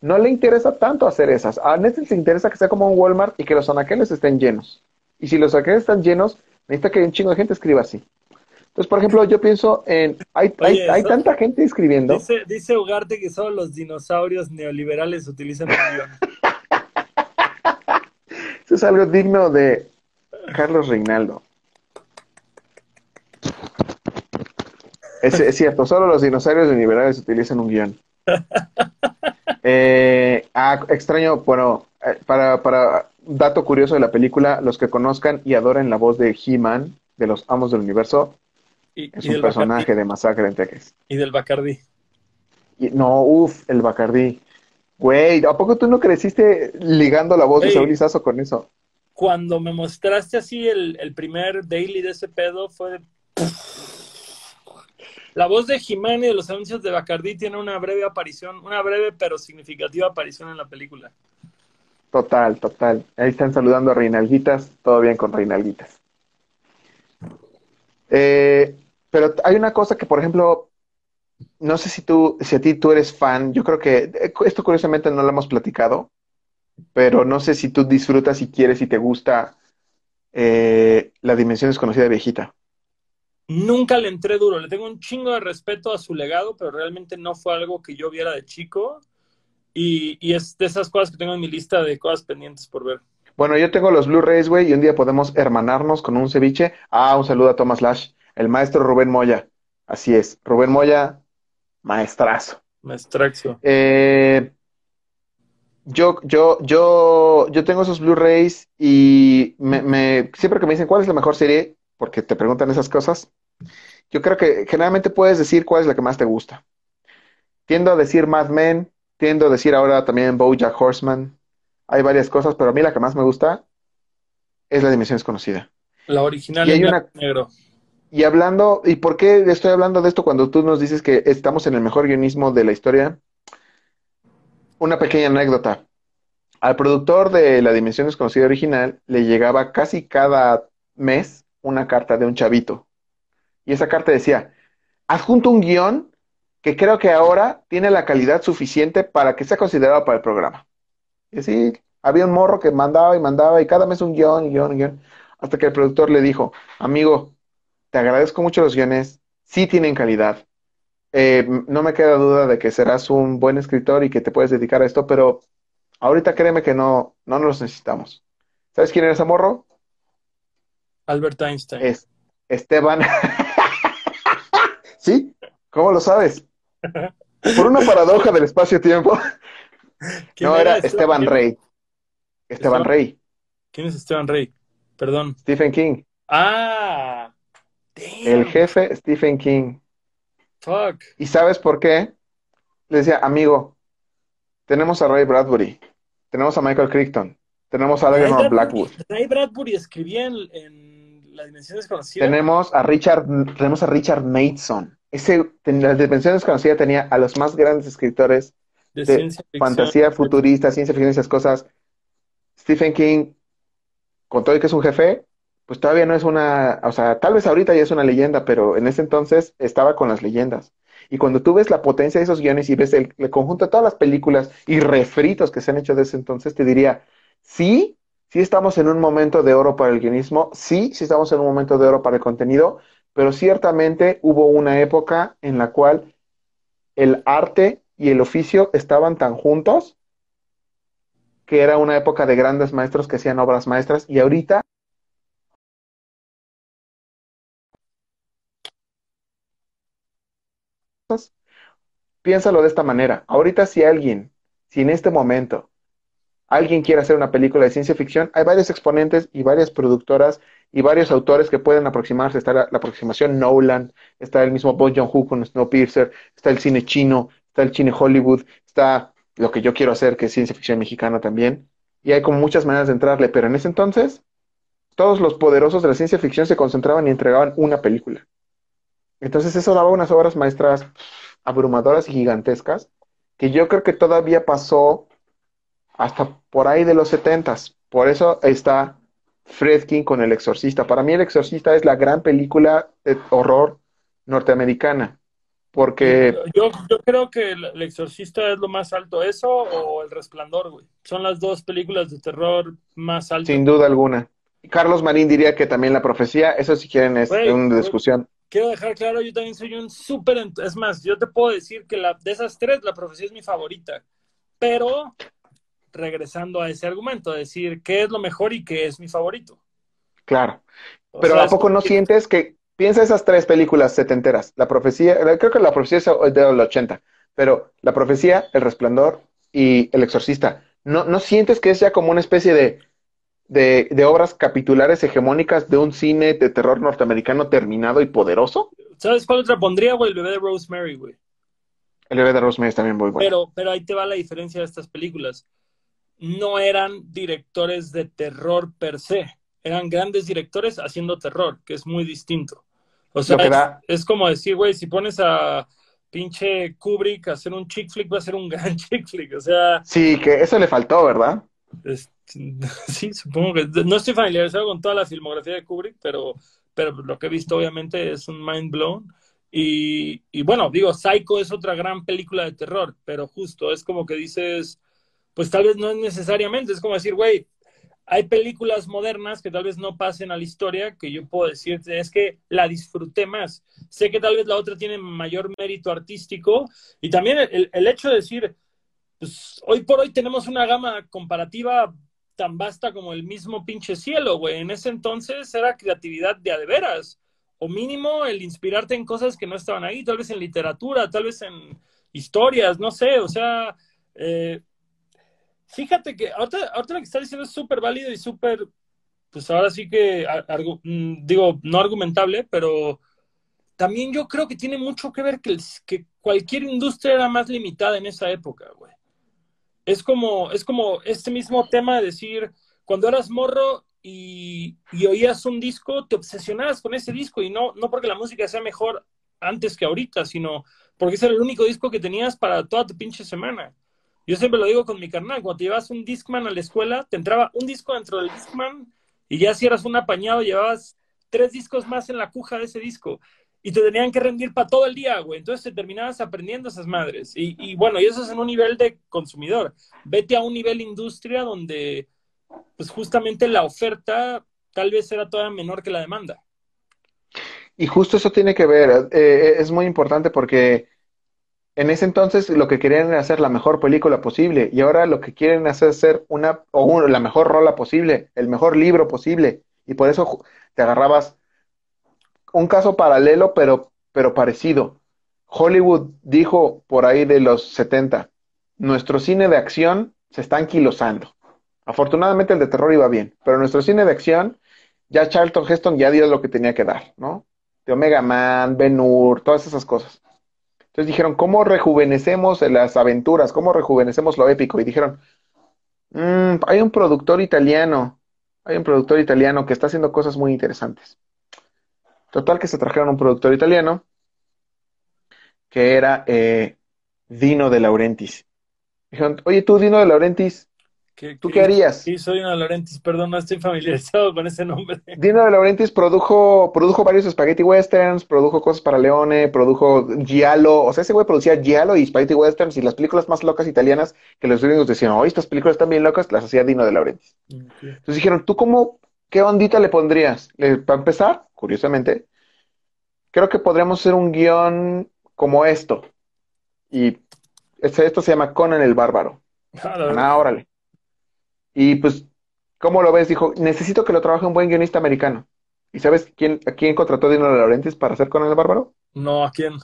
No le interesa tanto hacer esas. A Netflix le interesa que sea como un Walmart y que los anaqueles estén llenos. Y si los anaqueles están llenos, necesita que un chingo de gente escriba así. Entonces, por ejemplo, yo pienso en. Hay, hay, tanta gente escribiendo. Dice, dice Ugarte que solo los dinosaurios neoliberales utilizan el guion. Eso es algo digno de Carlos Reinaldo. Es, es cierto, solo los dinosaurios neoliberales utilizan un guion. Eh, ah, extraño, bueno, eh, para, para dato curioso de la película, los que conozcan y adoren la voz de He-Man, de los Amos del Universo, es un personaje de Masacre en Texas. Y del Bacardí. no, uff, el Bacardí. Güey, ¿a poco tú no creciste ligando la voz de Saúl Izazo con eso? Cuando me mostraste así el, el primer daily de ese pedo, fue de... La voz de Jimán y de los anuncios de Bacardí tiene una breve aparición, una breve pero significativa aparición en la película. Total, total. Ahí están saludando a Reinalditas. Todo bien con Reinalditas. Eh, pero hay una cosa que, por ejemplo, no sé si tú, si a ti tú eres fan, yo creo que eh, esto curiosamente no lo hemos platicado, pero no sé si tú disfrutas y quieres y te gusta eh, la dimensión desconocida de viejita. Nunca le entré duro, le tengo un chingo de respeto a su legado, pero realmente no fue algo que yo viera de chico y, es de esas cosas que tengo en mi lista de cosas pendientes por ver. Bueno, yo tengo los Blu-rays, güey, y un día podemos hermanarnos con un ceviche. Ah, un saludo a Thomas Lash, el maestro Rubén Moya. Así es, Rubén Moya, maestrazo. Maestrazo. Eh, yo, yo, yo, yo tengo esos Blu-rays y me, siempre que me dicen cuál es la mejor serie, porque te preguntan esas cosas, yo creo que generalmente puedes decir cuál es la que más te gusta. Tiendo a decir Mad Men, tiendo a decir ahora también Bojack Horseman. Hay varias cosas, pero a mí la que más me gusta es la dimensión desconocida. La original y una... negro. Y hablando, ¿y por qué estoy hablando de esto cuando tú nos dices que estamos en el mejor guionismo de la historia? Una pequeña anécdota. Al productor de la Dimensión Desconocida original le llegaba casi cada mes una carta de un chavito. Y esa carta decía, adjunto un guion que creo que ahora tiene la calidad suficiente para que sea considerado para el programa. Y así, había un morro que mandaba y mandaba y cada mes un guion, guion, guion, hasta que el productor le dijo, amigo, te agradezco mucho los guiones, sí tienen calidad. Eh, no me queda duda de que serás un buen escritor y que te puedes dedicar a esto, pero ahorita créeme que no, no nos necesitamos. ¿Sabes quién era ese morro? Albert Einstein. Es Esteban. ¿Sí? ¿Cómo lo sabes? Por una paradoja del espacio-tiempo. No, era Esteban Rey. Esteban Rey. ¿Quién es Esteban Rey? Perdón. Stephen King. Ah. El jefe Stephen King. Fuck. ¿Y sabes por qué? Le decía, amigo, tenemos a Ray Bradbury, tenemos a Michael Crichton, tenemos a Algernon Blackwood. Ray Bradbury escribía en, La Dimensión Desconocida. Tenemos a Richard, tenemos a Richard Mason. Ese, la Dimensión Desconocida tenía a los más grandes escritores de, fantasía futurista, ciencia ficción, esas cosas. Stephen King, con todo y que es un jefe, pues todavía no es una, o sea, tal vez ahorita ya es una leyenda, pero en ese entonces estaba con las leyendas. Y cuando tú ves la potencia de esos guiones y ves el, conjunto de todas las películas y refritos que se han hecho desde entonces, te diría, sí, sí estamos en un momento de oro para el guionismo, sí, sí estamos en un momento de oro para el contenido, pero ciertamente hubo una época en la cual el arte y el oficio estaban tan juntos que era una época de grandes maestros que hacían obras maestras y ahorita piénsalo de esta manera. Ahorita si alguien, si en este momento alguien quiere hacer una película de ciencia ficción, hay varios exponentes y varias productoras y varios autores que pueden aproximarse. Está la, aproximación Nolan, está el mismo Bon Joon-ho con Snowpiercer, está el cine chino, está el cine Hollywood, está lo que yo quiero hacer, que es ciencia ficción mexicana también. Y hay como muchas maneras de entrarle, pero en ese entonces todos los poderosos de la ciencia ficción se concentraban y entregaban una película. Entonces eso daba unas obras maestras abrumadoras y gigantescas, que yo creo que todavía pasó hasta por ahí de los setentas. Por eso está Fredkin con El Exorcista. Para mí El Exorcista es la gran película de horror norteamericana. Porque... Yo, yo creo que El Exorcista es lo más alto, eso o El Resplandor, güey. Son las dos películas de terror más altas. Sin duda alguna. Carlos Marín diría que también La Profecía, eso si quieren es una discusión quiero dejar claro, yo también soy un súper, es más, yo te puedo decir que la, de esas tres, la profecía es mi favorita, pero regresando a ese argumento, decir qué es lo mejor y qué es mi favorito. Claro, pero ¿a poco no sientes que, piensa esas tres películas setenteras, la profecía, creo que la profecía es de los 80, pero la profecía, el resplandor y el exorcista, ¿no, no sientes que es ya como una especie de de, obras capitulares hegemónicas de un cine de terror norteamericano terminado y poderoso. ¿Sabes cuál otra pondría, güey? El bebé de Rosemary, güey. El bebé de Rosemary es también muy bueno. Pero, pero ahí te va la diferencia de estas películas. No eran directores de terror per se. Eran grandes directores haciendo terror, que es muy distinto. O sea, es, como decir, güey, si pones a pinche Kubrick a hacer un chick flick, va a ser un gran chick flick. O sea. Sí, que eso le faltó, ¿verdad? sí, supongo que no estoy familiarizado con toda la filmografía de Kubrick, pero, pero lo que he visto obviamente es un mind blown. Y, y, bueno, digo, Psycho es otra gran película de terror, pero justo es como que dices, pues tal vez no es necesariamente, es como decir, güey, hay películas modernas que tal vez no pasen a la historia, que yo puedo decirte, es que la disfruté más. Sé que tal vez la otra tiene mayor mérito artístico y también el, el hecho de decir, pues hoy por hoy tenemos una gama comparativa tan vasta como el mismo pinche cielo, güey. En ese entonces era creatividad de a de veras. O mínimo el inspirarte en cosas que no estaban ahí, tal vez en literatura, tal vez en historias, no sé, o sea, eh, fíjate que ahorita, lo que está diciendo es súper válido y súper, pues ahora sí que, mm, digo, no argumentable, pero también yo creo que tiene mucho que ver que, que cualquier industria era más limitada en esa época, güey es como, es como este mismo tema de decir, cuando eras morro y, oías un disco, te obsesionabas con ese disco y no, no porque la música sea mejor antes que ahorita, sino porque ese era el único disco que tenías para toda tu pinche semana. Yo siempre lo digo con mi carnal, cuando te llevas un Discman a la escuela, te entraba un disco dentro del Discman y ya si eras un apañado llevabas tres discos más en la cuja de ese disco y te tenían que rendir para todo el día, güey. Entonces te terminabas aprendiendo esas madres. Y, bueno, y eso es en un nivel de consumidor. Vete a un nivel industria donde, pues justamente la oferta tal vez era todavía menor que la demanda. Y justo eso tiene que ver, eh, es muy importante porque en ese entonces lo que querían era hacer la mejor película posible y ahora lo que quieren hacer es hacer una, o la mejor rola posible, el mejor libro posible. Y por eso te agarrabas un caso paralelo, pero, pero parecido. Hollywood dijo por ahí de los 70, nuestro cine de acción se está anquilosando. Afortunadamente el de terror iba bien, pero nuestro cine de acción, ya Charlton Heston ya dio lo que tenía que dar, ¿no? De Omega Man, Ben Hur, todas esas cosas. Entonces dijeron, ¿cómo rejuvenecemos las aventuras? ¿Cómo rejuvenecemos lo épico? Y dijeron, mm, hay un productor italiano, hay un productor italiano que está haciendo cosas muy interesantes. Total que se trajeron un productor italiano que era eh, Dino de Laurentiis. Dijeron, oye tú, Dino de Laurentiis, ¿Tú qué, harías? Sí, soy Dino de Laurentiis, perdón, no estoy familiarizado con ese nombre. Dino de Laurentiis produjo, produjo varios spaghetti westerns, produjo cosas para Leone, produjo Giallo, o sea, ese güey producía Giallo y spaghetti westerns y las películas más locas italianas que los gringos decían, oye, estas películas están bien locas, las hacía Dino de Laurentiis. Entonces dijeron, ¿tú cómo, qué ondita le pondrías? para empezar, curiosamente, creo que podríamos hacer un guion como esto. Y este, esto se llama Conan el Bárbaro. Ah, órale. Y pues, ¿cómo lo ves? Dijo, necesito que lo trabaje un buen guionista americano. ¿Y sabes quién, a quién contrató Dino de Laurentiis para hacer Conan el Bárbaro? No, ¿a quién?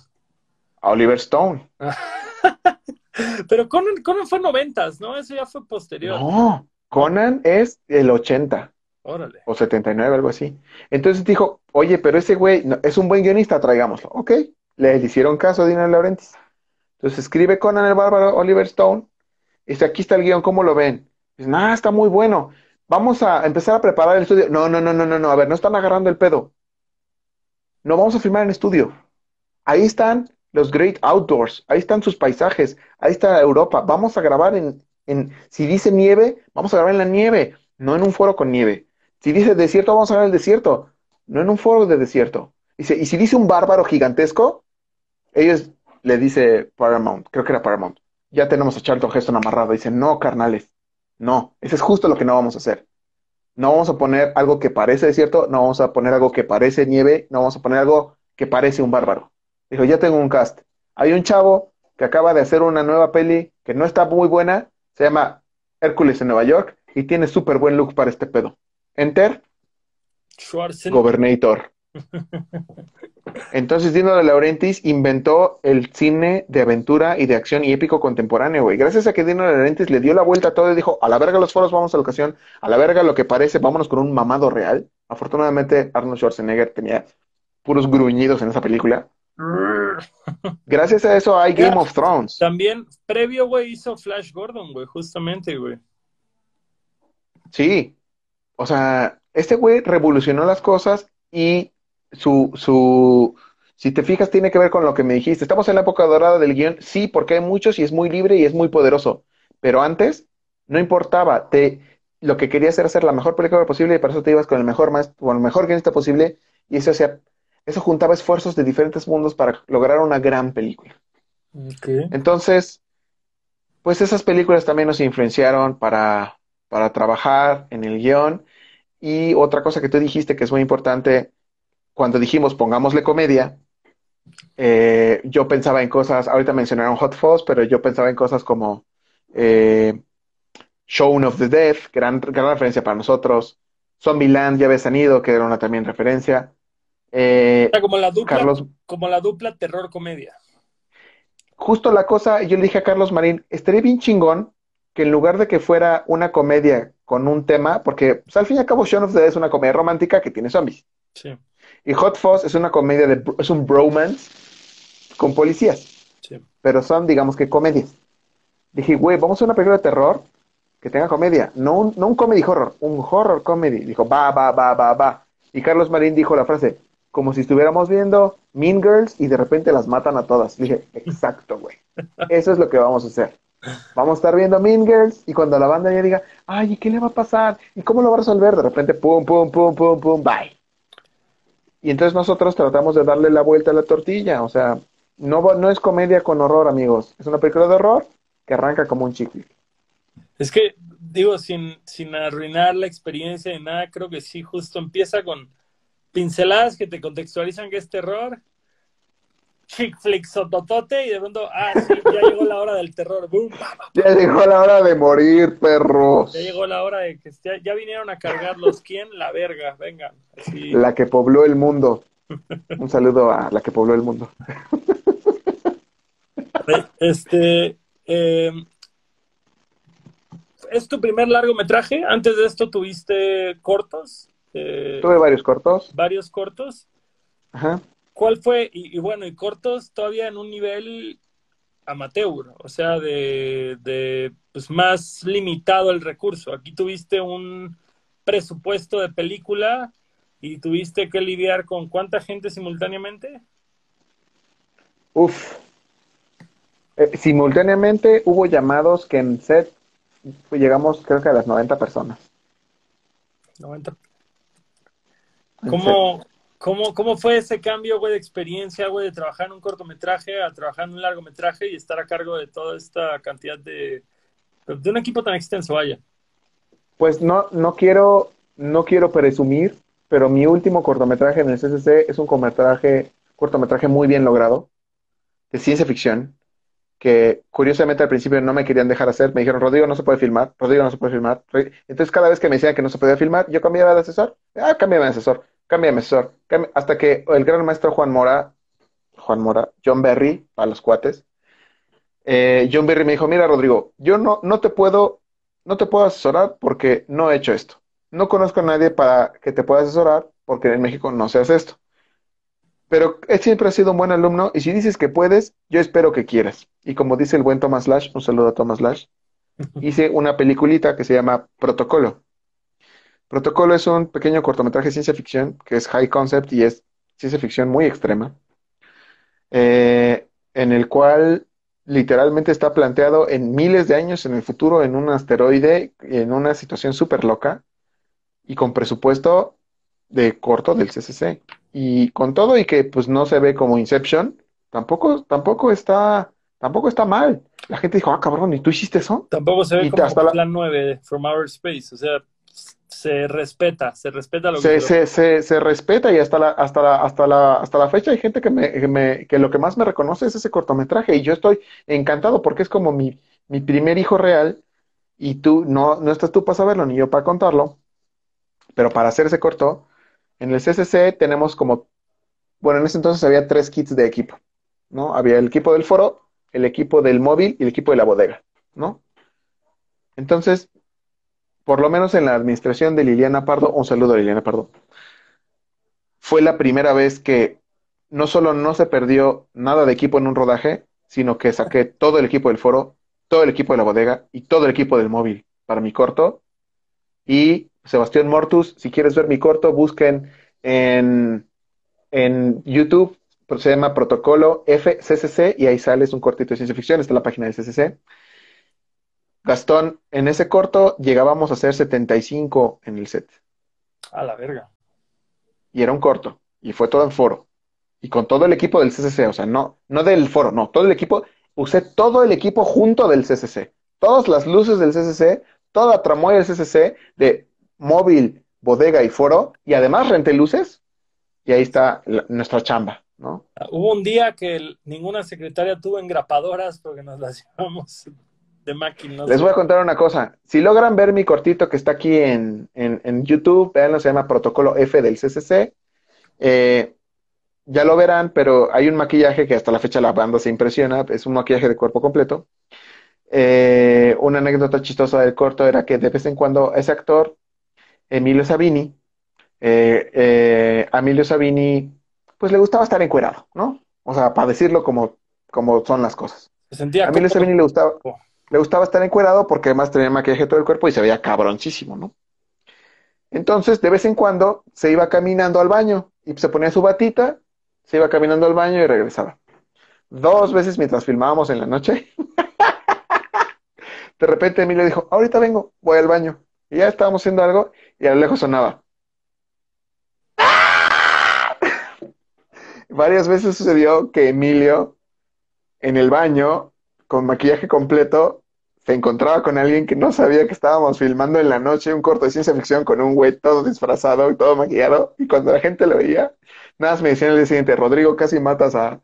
A Oliver Stone. Pero Conan, fue noventas, ¿no? Eso ya fue posterior. No, Conan es el 80. Órale. O 79, algo así. Entonces dijo, oye, pero ese güey es un buen guionista, traigámoslo. Ok, le hicieron caso a Dino de Laurentiis. Entonces escribe Conan el Bárbaro, Oliver Stone. Y dice, aquí está el guion, ¿cómo lo ven? Dicen, ah, está muy bueno. Vamos a empezar a preparar el estudio. No, no, no, no, no, no. A ver, no están agarrando el pedo. No vamos a filmar en estudio. Ahí están los Great Outdoors. Ahí están sus paisajes. Ahí está Europa. Vamos a grabar en, en, si dice nieve, vamos a grabar en la nieve, no en un foro con nieve. Si dice desierto, vamos a grabar en el desierto, no en un foro de desierto. Dice, y si dice un bárbaro gigantesco, ellos le dice Paramount, creo que era Paramount. Ya tenemos a Charlton Heston amarrado. Dice, no, carnales, no, eso es justo lo que no vamos a hacer. No vamos a poner algo que parece desierto, no vamos a poner algo que parece nieve, no vamos a poner algo que parece un bárbaro. Dijo, ya tengo un cast. Hay un chavo que acaba de hacer una nueva peli que no está muy buena, se llama Hércules en Nueva York y tiene súper buen look para este pedo. Enter. Gobernator. Entonces Dino de Laurentiis inventó el cine de aventura y de acción y épico contemporáneo, güey. Gracias a que Dino de Laurentiis le dio la vuelta a todo y dijo, a la verga los foros, vamos a la ocasión, a la verga lo que parece, vámonos con un mamado real. Afortunadamente Arnold Schwarzenegger tenía puros gruñidos en esa película. Gracias a eso hay Game of Thrones. También, previo, güey, hizo Flash Gordon, güey, justamente, güey. Sí. O sea, este güey revolucionó las cosas y su, su, si te fijas, tiene que ver con lo que me dijiste. Estamos en la época dorada del guion, sí, porque hay muchos y es muy libre y es muy poderoso. Pero antes, no importaba, te, lo que querías era hacer la mejor película posible y para eso te ibas con el mejor con el mejor guionista posible y eso hacía, eso juntaba esfuerzos de diferentes mundos para lograr una gran película. Entonces, pues esas películas también nos influenciaron para, para trabajar en el guion. Y otra cosa que tú dijiste que es muy importante, cuando dijimos pongámosle comedia, eh, yo pensaba en cosas, ahorita mencionaron Hot Fuzz, pero yo pensaba en cosas como eh, Shown of the Dead, gran, gran referencia para nosotros, Zombieland, ya han ido, que era una también referencia. Eh, como, la dupla, como la dupla terror-comedia. Justo la cosa, yo le dije a Carlos Marín, estaría bien chingón que en lugar de que fuera una comedia con un tema, porque pues, al fin y al cabo Shaun of the Dead es una comedia romántica que tiene zombies. Sí. Y Hot Fuzz es una comedia de, es un bromance con policías. Pero son, digamos que comedias. Dije, güey, vamos a una película de terror que tenga comedia. No un, no un comedy horror, un horror comedy. Dijo, va, va, va, va, va. Y Carlos Marín dijo la frase, como si estuviéramos viendo Mean Girls y de repente las matan a todas. Dije, exacto, güey. Eso es lo que vamos a hacer. Vamos a estar viendo Mean Girls y cuando la banda ya diga, ay, ¿y qué le va a pasar? ¿Y cómo lo va a resolver? De repente, pum, pum, pum, pum, pum, bye. Y entonces nosotros tratamos de darle la vuelta a la tortilla. O sea, no, no es comedia con horror, amigos. Es una película de horror que arranca como un chicle. Es que, digo, sin, sin arruinar la experiencia de nada, creo que sí, justo empieza con pinceladas que te contextualizan que es terror chick flick sototote y de pronto, ah, sí, ya llegó la hora del terror. Boom, ya llegó la hora de morir, perros. Ya llegó la hora de que ya, vinieron a cargar los quién, la verga, vengan. La que pobló el mundo. Un saludo a la que pobló el mundo. Este, eh, ¿Es tu primer largometraje? Antes de esto tuviste cortos. Eh, Tuve varios cortos. Varios cortos. Ajá. ¿Cuál fue? Y, bueno, y cortos todavía en un nivel amateur, o sea, de, de pues más limitado el recurso. Aquí tuviste un presupuesto de película y tuviste que lidiar con cuánta gente simultáneamente. Uf. Eh, simultáneamente hubo llamados que en set llegamos creo que a las 90 personas. 90. ¿Cómo, cómo, ¿Cómo fue ese cambio, güey, de experiencia, güey, de trabajar en un cortometraje a trabajar en un largometraje y estar a cargo de toda esta cantidad de... de un equipo tan extenso, vaya? Pues no, no quiero, no quiero presumir, pero mi último cortometraje en el CCC es un cortometraje, cortometraje muy bien logrado, de ciencia ficción, que curiosamente al principio no me querían dejar hacer, me dijeron, Rodrigo no se puede filmar, Rodrigo no se puede filmar. Entonces cada vez que me decían que no se podía filmar, yo cambiaba de asesor, ah, cámbiame de asesor, cámbiame asesor, hasta que el gran maestro Juan Mora, Juan Mora, John Berry, a los cuates, eh, John Berry me dijo, mira Rodrigo, yo no, no te puedo, no te puedo asesorar porque no he hecho esto. No conozco a nadie para que te pueda asesorar porque en México no se hace esto. Pero él siempre ha sido un buen alumno y si dices que puedes, yo espero que quieras. Y como dice el buen Thomas Lash, un saludo a Thomas Lash, hice una peliculita que se llama Protocolo. Protocolo es un pequeño cortometraje de ciencia ficción que es high concept y es ciencia ficción muy extrema, eh, en el cual literalmente está planteado en miles de años en el futuro en un asteroide, en una situación súper loca y con presupuesto de corto del CCC. Y con todo y que pues no se ve como Inception, tampoco, tampoco está, tampoco está mal. La gente dijo, ah, cabrón, ¿y tú hiciste eso? Tampoco se ve como Plan 9 From Outer Space, o sea, se respeta, se respeta lo que... Se, se, se, respeta y hasta la, hasta, la, hasta, la, hasta la fecha hay gente que, me, que, me, que lo que más me reconoce es ese cortometraje y yo estoy encantado porque es como mi, mi primer hijo real y tú, no, no estás tú para saberlo ni yo para contarlo, pero para hacer ese corto, en el CCC tenemos como, bueno, en ese entonces había tres kits de equipo, ¿no? Había el equipo del foro, el equipo del móvil y el equipo de la bodega, ¿no? Entonces, por lo menos en la administración de Liliana Pardo, un saludo a Liliana Pardo, fue la primera vez que no solo no se perdió nada de equipo en un rodaje, sino que saqué todo el equipo del foro, todo el equipo de la bodega y todo el equipo del móvil para mi corto. Y Sebastián Mortus. Si quieres ver mi corto, busquen en, en YouTube, se llama Protocolo FCCC y ahí sale, es un cortito de ciencia ficción, está en la página del CCC. Gastón, en ese corto llegábamos a ser 75 en el set. A la verga. Y era un corto, y fue todo en foro. Y con todo el equipo del CCC, o sea, no, no del foro, no, todo el equipo, usé todo el equipo junto del CCC. Todas las luces del CCC, toda tramoya del CCC, de móvil, bodega y foro, y además renté luces, y ahí está nuestra chamba, ¿no? Hubo un día que ninguna secretaria tuvo engrapadoras porque nos las llevamos de máquinas. Les voy a contar una cosa. Si logran ver mi cortito que está aquí en, YouTube, veanlo, se llama Protocolo F del CCC. Eh, ya lo verán, pero hay un maquillaje que hasta la fecha la banda se impresiona, es un maquillaje de cuerpo completo. Eh, una anécdota chistosa del corto era que de vez en cuando ese actor Emilio Sabini, eh, eh, a Emilio Sabini, pues le gustaba estar encuerado, ¿no? O sea, para decirlo como, como son las cosas. a Emilio Sabini le gustaba, le gustaba estar encuerado porque además tenía maquillaje todo el cuerpo y se veía cabroncísimo, ¿no? Entonces, de vez en cuando se iba caminando al baño y se ponía su batita, se iba caminando al baño y regresaba. Dos veces mientras filmábamos en la noche. de repente Emilio dijo, ahorita vengo, voy al baño. Y ya estábamos haciendo algo y a lo lejos sonaba. Varias veces sucedió que Emilio, en el baño, con maquillaje completo, se encontraba con alguien que no sabía que estábamos filmando en la noche un corto de ciencia ficción con un güey todo disfrazado y todo maquillado. Y cuando la gente lo veía, nada más me decían el siguiente, Rodrigo, casi matas a,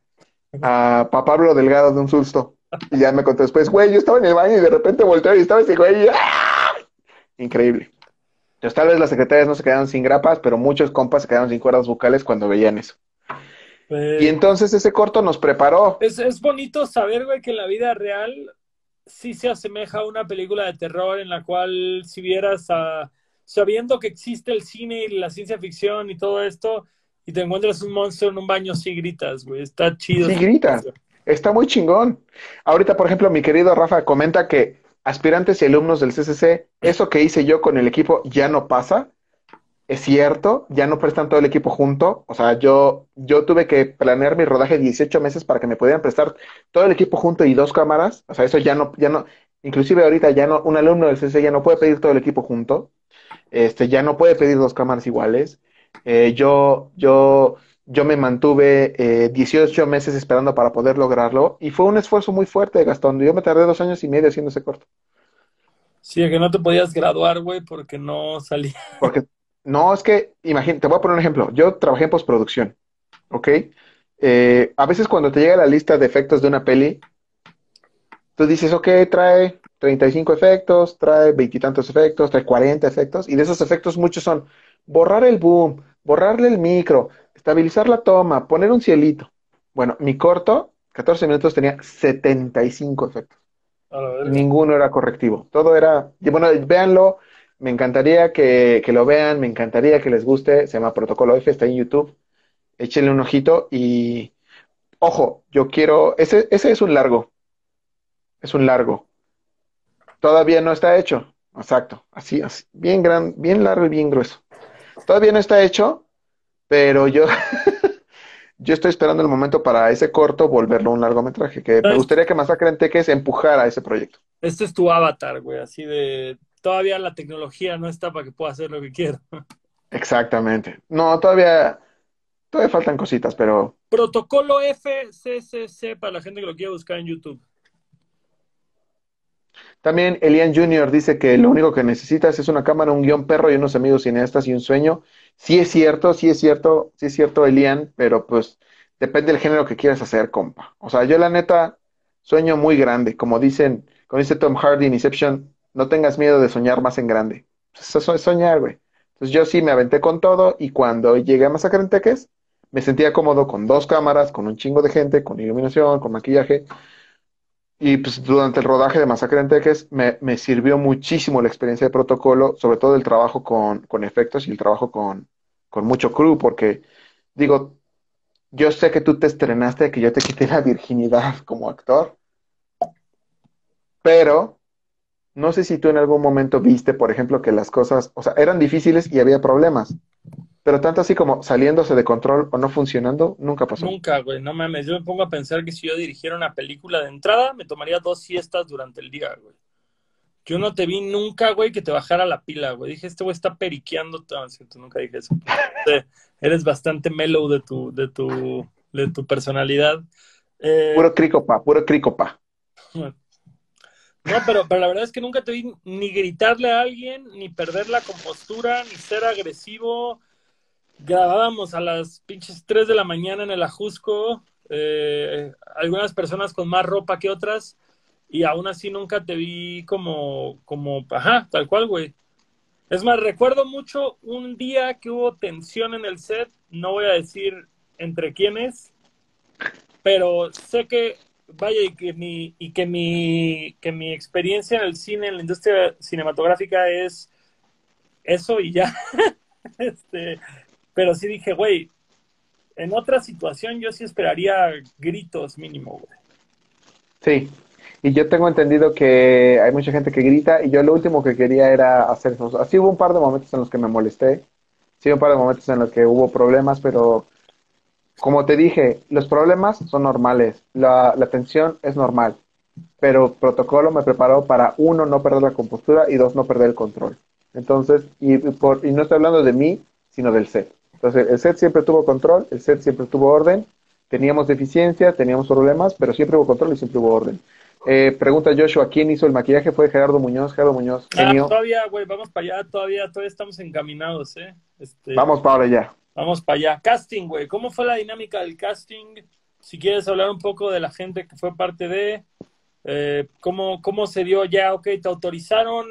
a, Pablo Delgado de un susto. Y ya me contó después, güey, yo estaba en el baño y de repente volteé y estaba ese güey. ¡ah! Increíble. Entonces, tal vez las secretarias no se quedaron sin grapas, pero muchos compas se quedaron sin cuerdas vocales cuando veían eso. Y entonces ese corto nos preparó. Es, es bonito saber, güey, que en la vida real sí se asemeja a una película de terror en la cual si vieras a, sabiendo que existe el cine y la ciencia ficción y todo esto, y te encuentras un monstruo en un baño, sí gritas, güey. Está chido. Sí gritas. Está muy chingón. Ahorita, por ejemplo, mi querido Rafa comenta que aspirantes y alumnos del CCC, eso que hice yo con el equipo ya no pasa. Es cierto, ya no prestan todo el equipo junto. O sea, yo, yo tuve que planear mi rodaje 18 meses para que me pudieran prestar todo el equipo junto y dos cámaras. O sea, eso ya no, ya no, inclusive ahorita ya no, un alumno del CCC ya no puede pedir todo el equipo junto. Este, ya no puede pedir dos cámaras iguales. Eh, yo, yo, yo me mantuve eh, 18 meses esperando para poder lograrlo y fue un esfuerzo muy fuerte, Gastón. Yo me tardé dos años y medio haciendo ese corto. Sí, que no te podías graduar, güey, porque no salía. Porque, no, es que, imagínate, te voy a poner un ejemplo. Yo trabajé en postproducción, ¿ok? Eh, a veces cuando te llega la lista de efectos de una peli, tú dices, ok, trae 35 efectos, trae veintitantos efectos, trae 40 efectos, y de esos efectos muchos son borrar el boom, borrarle el micro, estabilizar la toma, poner un cielito. Bueno, mi corto, 14 minutos, tenía 75 efectos. Ninguno era correctivo. Todo era, bueno, véanlo. Me encantaría que, que lo vean, me encantaría que les guste. Se llama Protocolo F, está en YouTube. Échenle un ojito y, ojo, yo quiero, ese, ese es un largo. Es un largo. Todavía no está hecho. Exacto. Así, así. Bien gran, bien largo y bien grueso. Todavía no está hecho, pero yo, yo estoy esperando el momento para ese corto volverlo un largometraje. Que me gustaría que Masacre en Teques empujara ese proyecto. Este es tu avatar, güey, así de... Todavía la tecnología no está para que pueda hacer lo que quiera. Exactamente. No, todavía, todavía faltan cositas, pero Protocolo FCCC para la gente que lo quiera buscar en YouTube. también Elian Jr. dice que lo único que necesitas es una cámara, un guion perro y unos amigos cineastas y un sueño. Sí es cierto, sí es cierto, sí es cierto, Elian, pero pues depende del género que quieras hacer, compa. O sea, yo la neta sueño muy grande, como dicen, como dice Tom Hardy en Inception, no tengas miedo de soñar más en grande. Eso es soñar, güey. Entonces yo sí me aventé con todo y cuando llegué a Masacre en Teques, me sentía cómodo con dos cámaras, con un chingo de gente, con iluminación, con maquillaje. Y pues durante el rodaje de Masacre en Teques me, me sirvió muchísimo la experiencia de protocolo, sobre todo el trabajo con, con efectos y el trabajo con, con mucho crew, porque digo, yo sé que tú te estrenaste, que yo te quité la virginidad como actor, pero no sé si tú en algún momento viste, por ejemplo, que las cosas, o sea, eran difíciles y había problemas, pero tanto así como saliéndose de control o no funcionando, nunca pasó. Nunca, güey, no mames. Yo me pongo a pensar que si yo dirigiera una película de entrada, me tomaría dos siestas durante el día, güey. Yo no te vi nunca, güey, que te bajara la pila, güey. Dije, este güey está periqueando. No, es cierto, nunca dije eso. Eh, Eres bastante mellow de tu, de tu, de tu personalidad. Eh, Puro cricopa, puro cricopa. No, pero, pero la verdad es que nunca te vi ni gritarle a alguien, ni perder la compostura, ni ser agresivo. Grabábamos a las pinches 3 de la mañana en el Ajusco, eh, algunas personas con más ropa que otras, y aún así nunca te vi como, como, ajá, tal cual, güey. Es más, recuerdo mucho un día que hubo tensión en el set, no voy a decir entre quiénes, pero sé que vaya y que mi y que mi que mi experiencia en el cine en la industria cinematográfica es eso y ya este pero sí dije güey en otra situación yo sí esperaría gritos mínimo güey Sí, y yo tengo entendido que hay mucha gente que grita y yo lo último que quería era hacer eso. Así hubo un par de momentos en los que me molesté, sí un par de momentos en los que hubo problemas, pero como te dije, los problemas son normales, la, la tensión es normal, pero protocolo me preparó para uno, no perder la compostura y dos, no perder el control. Entonces, y, por, y no estoy hablando de mí, sino del set. Entonces, el set siempre tuvo control, el set siempre tuvo orden, teníamos deficiencias, teníamos problemas, pero siempre hubo control y siempre hubo orden. Eh, pregunta Joshua, ¿quién hizo el maquillaje? Fue Gerardo Muñoz, Gerardo Muñoz, ah, todavía güey vamos para allá todavía todavía estamos encaminados eh este, Vamos para allá. Vamos para allá. Casting, güey. ¿Cómo fue la dinámica del casting? Si quieres hablar un poco de la gente que fue parte de, eh, ¿cómo, ¿cómo se dio ya? Ok, te autorizaron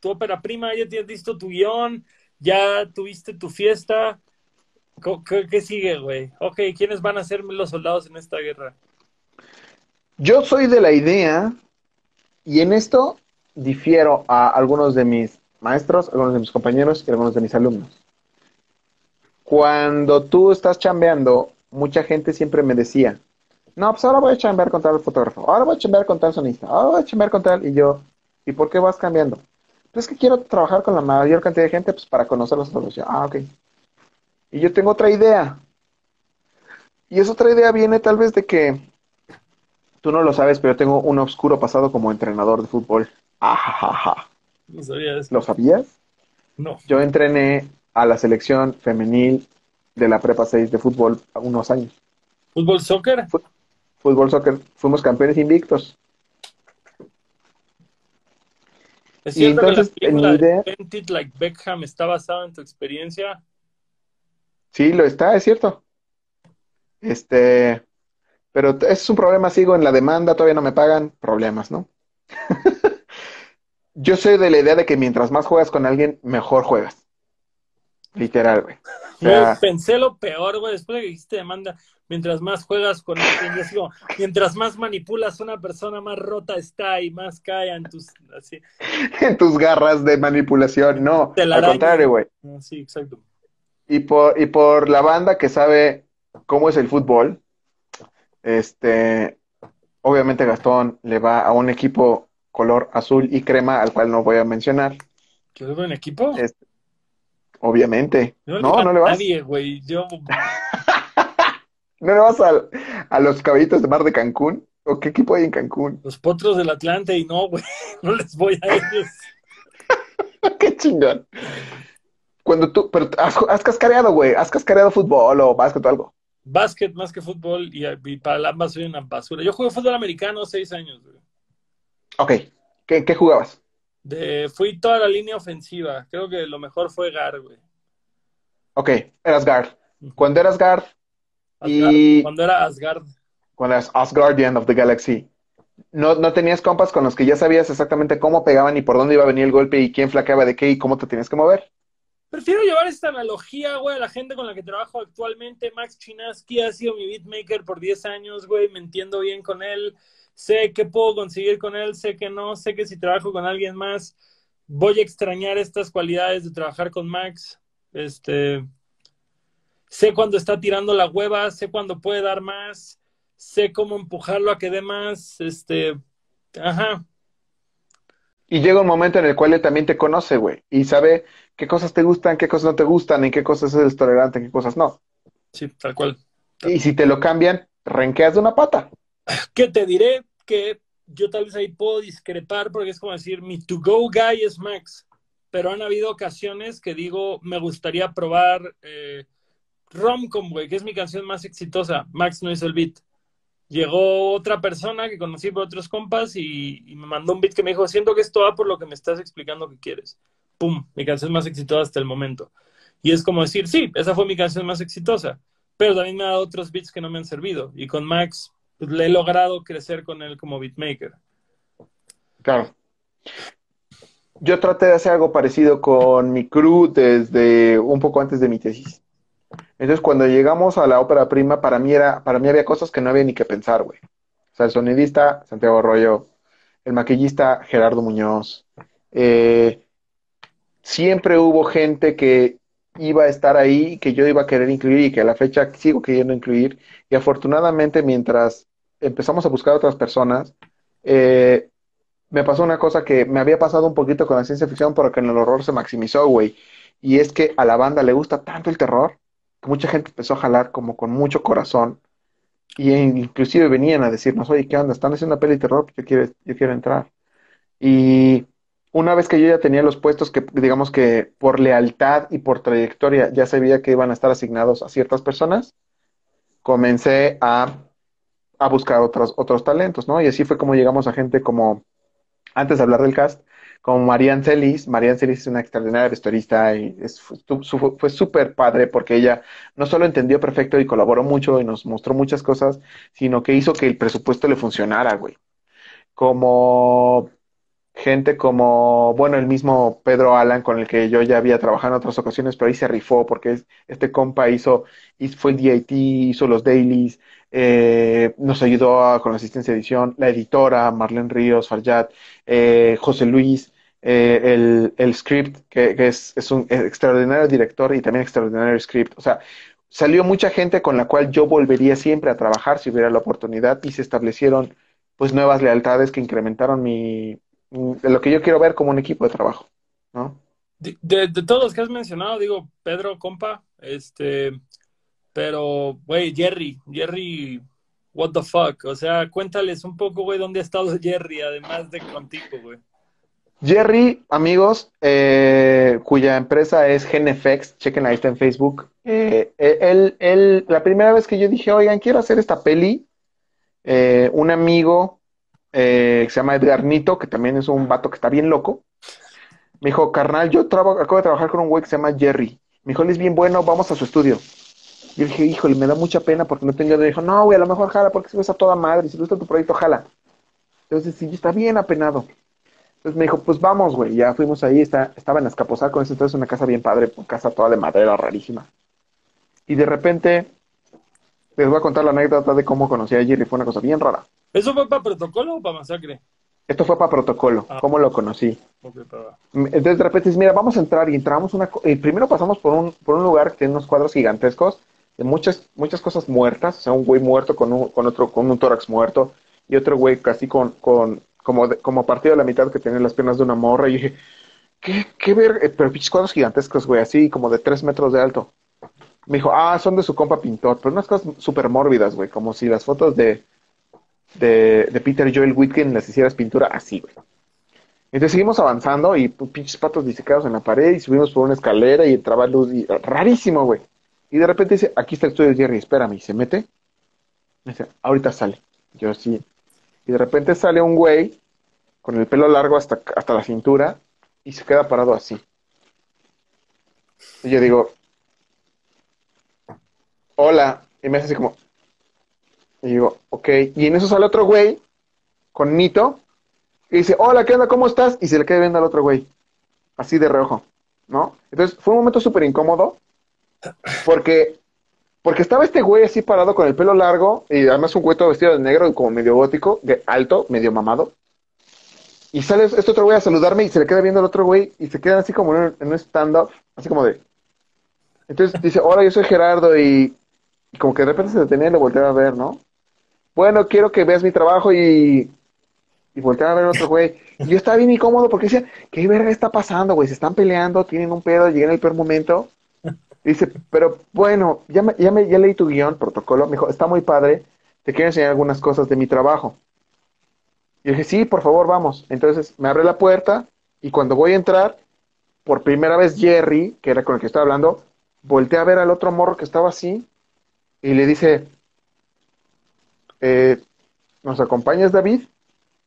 tu ópera prima, ya tienes listo tu guion, ya tuviste tu fiesta. ¿Qué, qué sigue, güey? Ok, ¿quiénes van a ser los soldados en esta guerra? Yo soy de la idea, y en esto difiero a algunos de mis maestros, algunos de mis compañeros y algunos de mis alumnos. Cuando tú estás chambeando, mucha gente siempre me decía, no, pues ahora voy a chambear con tal fotógrafo, ahora voy a chambear con tal sonista, ahora voy a chambear con tal, y yo, ¿y por qué vas cambiando? Pues es que quiero trabajar con la mayor cantidad de gente pues, para conocer los otros. Ah, ok. Y yo tengo otra idea. Y esa otra idea viene tal vez de que tú no lo sabes, pero tengo un oscuro pasado como entrenador de fútbol. Ajajaja. No sabía eso. ¿Lo sabías? No. Yo entrené a la selección femenil de la Prepa 6 de fútbol a unos años. ¿Fútbol soccer? Fútbol soccer. Fuimos campeones invictos. ¿Es Y cierto entonces, que la película en mi idea- de Bend It Like Beckham está basada en tu experiencia? Sí, lo está, es cierto. Este, pero es un problema, sigo en la demanda, todavía no me pagan, problemas, ¿no? Yo soy de la idea de que mientras más juegas con alguien, mejor juegas. Literal, güey. O sea, pensé lo peor, güey, después de que dijiste demanda, mientras más juegas con yo digo, mientras más manipulas a una persona, más rota está y más cae en tus... Así, en tus garras de manipulación, no, la al contrario, güey. Ah, sí, exacto. Y por, y por la banda que sabe cómo es el fútbol, este, obviamente Gastón le va a un equipo color azul y crema, al cual no voy a mencionar. ¿Quedó en equipo? Es- Obviamente. No, no a le vas. Nadie, güey. Yo, ¿No le vas al- a los caballitos de mar de Cancún? ¿O qué equipo hay en Cancún? los potros del Atlante y no, güey, no les voy a ellos. ¡Qué chingón! Cuando tú, pero has, has cascareado, güey, has cascareado fútbol o básquet o algo. Básquet más que fútbol y, y para ambas soy una basura. Yo jugué fútbol americano seis años, güey. Ok, ¿qué, qué jugabas? De, fui toda la línea ofensiva. Creo que lo mejor fue Gar, güey. Ok, eras guard. Cuando eras guard, Asgard, Y- Cuando era Asgard. cuando eras Asgardian of the Galaxy, ¿no, no tenías compas con los que ya sabías exactamente cómo pegaban y por dónde iba a venir el golpe y quién flaqueaba de qué y cómo te tenías que mover? Prefiero llevar esta analogía, güey, a la gente con la que trabajo actualmente. Max Chinaski ha sido mi beatmaker por 10 años, güey. Me entiendo bien con él. Sé que puedo conseguir con él, sé que no. Sé que si trabajo con alguien más, voy a extrañar estas cualidades de trabajar con Max. Este. Sé cuando está tirando la hueva, sé cuando puede dar más, sé cómo empujarlo a que dé más. Este. Ajá. Y llega un momento en el cual él también te conoce, güey, y sabe qué cosas te gustan, qué cosas no te gustan, en qué cosas eres tolerante, en qué cosas no. Sí, tal cual. Y si te lo cambian, renqueas de una pata. Que te diré que yo tal vez ahí puedo discrepar porque es como decir, mi to-go guy es Max, pero han habido ocasiones que digo, me gustaría probar eh, Romcom, güey, que es mi canción más exitosa. Max no hizo el beat. Llegó otra persona que conocí por otros compas y, y me mandó un beat que me dijo, siento que esto va por lo que me estás explicando que quieres. Pum, mi canción más exitosa hasta el momento. Y es como decir, sí, esa fue mi canción más exitosa, pero también me ha dado otros beats que no me han servido. Y con Max le he logrado crecer con él como beatmaker. Claro. Yo traté de hacer algo parecido con mi crew desde un poco antes de mi tesis. Entonces, cuando llegamos a la ópera prima, para mí era, para mí había cosas que no había ni que pensar, güey. O sea, el sonidista, Santiago Arroyo, el maquillista, Gerardo Muñoz. Eh, siempre hubo gente que iba a estar ahí, que yo iba a querer incluir y que a la fecha sigo queriendo incluir. Y afortunadamente, mientras empezamos a buscar otras personas, eh, me pasó una cosa que me había pasado un poquito con la ciencia ficción, pero que en el horror se maximizó, güey. Y es que a la banda le gusta tanto el terror que mucha gente empezó a jalar como con mucho corazón. Y inclusive venían a decirnos, oye, ¿qué onda? Están haciendo una peli terror, yo quiero, yo quiero entrar. Y una vez que yo ya tenía los puestos que, digamos que por lealtad y por trayectoria ya sabía que iban a estar asignados a ciertas personas, comencé a, a buscar otros, otros talentos, ¿no? Y así fue como llegamos a gente como, antes de hablar del cast, como Marianne Celis. Marianne Celis es una extraordinaria vestuarista y fue súper padre porque ella no solo entendió perfecto y colaboró mucho y nos mostró muchas cosas, sino que hizo que el presupuesto le funcionara, güey. Como gente como, bueno, el mismo Pedro Alan, con el que yo ya había trabajado en otras ocasiones, pero ahí se rifó porque este compa hizo, fue el DIT, hizo los dailies, eh, nos ayudó con la asistencia de edición, la editora, Marlene Ríos, Farjat, eh, José Luis, eh, el, el, script, que, es, es, un extraordinario director y también extraordinario script. O sea, salió mucha gente con la cual yo volvería siempre a trabajar si hubiera la oportunidad y se establecieron pues nuevas lealtades que incrementaron mi, de lo que yo quiero ver como un equipo de trabajo, ¿no? De, de, todos los que has mencionado, digo, Pedro, compa, este, pero, güey, Jerry, Jerry, what the fuck, o sea, cuéntales un poco, güey, dónde ha estado Jerry, además de contigo, güey. Jerry, amigos, eh, cuya empresa es GenFX, chequen ahí está en Facebook. Eh, eh, él, él, la primera vez que yo dije, oigan, quiero hacer esta peli, un amigo eh, se llama Edgar Nito, que también es un vato que está bien loco. Me dijo, carnal, yo acabo de trabajar con un güey que se llama Jerry. Me dijo, él es bien bueno, vamos a su estudio. Yo dije, híjole, me da mucha pena porque no tengo. Dijo, no, güey, a lo mejor jala porque se ves a toda madre. Si gusta tu proyecto, jala. Entonces, sí, está bien apenado. Entonces me dijo, pues vamos, güey. Ya fuimos ahí, está, estaba en Escaposalco, entonces una casa bien padre, casa toda de madera, rarísima. Y de repente, les voy a contar la anécdota de cómo conocí a Jerry. Fue una cosa bien rara. ¿Eso fue para protocolo o para masacre? Esto fue para protocolo, ah. ¿cómo lo conocí? Entonces de repente dice, mira, vamos a entrar y entramos una... Y primero pasamos por un, por un lugar que tiene unos cuadros gigantescos de muchas, muchas cosas muertas, o sea, un güey muerto con, un, con otro, con un tórax muerto y otro güey casi con, con como, como partido a la mitad que tiene las piernas de una morra y dije, ¿qué, qué ver? Eh, pero pinches cuadros gigantescos, güey, así como de tres metros de alto. Me dijo, ah, son de su compa pintor, pero unas cosas súper mórbidas, güey, como si las fotos de de, Peter Joel Whitkin les hicieras pintura así, güey. Entonces seguimos avanzando y pues, pinches patos disecados en la pared y subimos por una escalera y entraba luz y rarísimo, güey. Y de repente dice, aquí está el estudio de Jerry, espérame, y se mete. Me dice, ahorita sale. Yo sí. Y de repente sale un güey con el pelo largo hasta, hasta la cintura y se queda parado así. Y yo digo, hola. Y me hace así como, y digo, ok. Y en eso sale otro güey con Nito y dice, hola, ¿qué onda? ¿Cómo estás? Y se le queda viendo al otro güey, así de reojo, ¿no? Entonces fue un momento súper incómodo porque, porque estaba este güey así parado con el pelo largo y además un güey todo vestido de negro y como medio gótico, de alto, medio mamado. Y sale este otro güey a saludarme y se le queda viendo al otro güey y se queda así como en un, un stand-up, así como de... Entonces dice, hola, yo soy Gerardo y, como que de repente se detenía y lo volteaba a ver, ¿no? bueno, quiero que veas mi trabajo y, y voltear a ver otro güey. Y yo estaba bien incómodo porque decía, ¿qué verga está pasando, güey? Se están peleando, tienen un pedo, llegué en el peor momento. Dice, pero bueno, ya, me, ya, me, ya leí tu guion, protocolo, me dijo, está muy padre, te quiero enseñar algunas cosas de mi trabajo. Y dije, sí, por favor, vamos. Entonces me abre la puerta y cuando voy a entrar, por primera vez Jerry, que era con el que estaba hablando, voltea a ver al otro morro que estaba así y le dice, eh, ¿nos acompañas, David?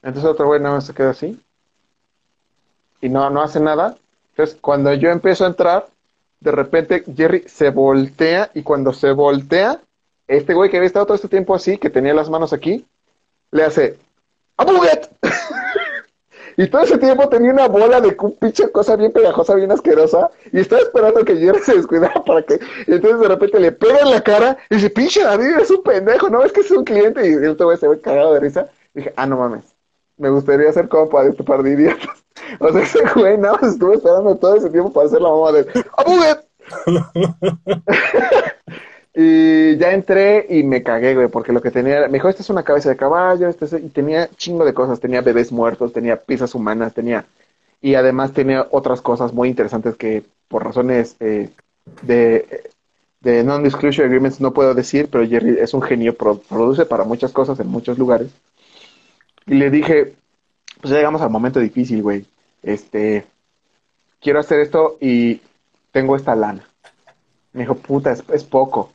Entonces otro güey se queda así. Y no, no hace nada. Entonces, cuando yo empiezo a entrar, de repente Jerry se voltea y cuando se voltea, este güey que había estado todo este tiempo así, que tenía las manos aquí, le hace ¡Abuget! Y todo ese tiempo tenía una bola de un pinche cosa bien pegajosa, bien asquerosa, y estaba esperando que Jerry se descuidara para que. Y entonces de repente le pega en la cara y dice, pinche David, es un pendejo, ¿no? Es que es un cliente. Y el otro se ve cagado de risa. Y dije, ah, no mames. Me gustaría ser compa de este par de idiotas. O sea, ese güey nada más estuvo esperando todo ese tiempo para hacer la mamá de ¡Abuget! Y ya entré y me cagué, güey, porque lo que tenía, me dijo, esta es una cabeza de caballo, este y tenía chingo de cosas, tenía bebés muertos, tenía piezas humanas, tenía, y además tenía otras cosas muy interesantes que por razones eh, de, de non-disclosure agreements no puedo decir, pero Jerry es un genio, produce para muchas cosas en muchos lugares. Y le dije, pues ya llegamos al momento difícil, güey, este, quiero hacer esto y tengo esta lana. Me dijo, puta, es poco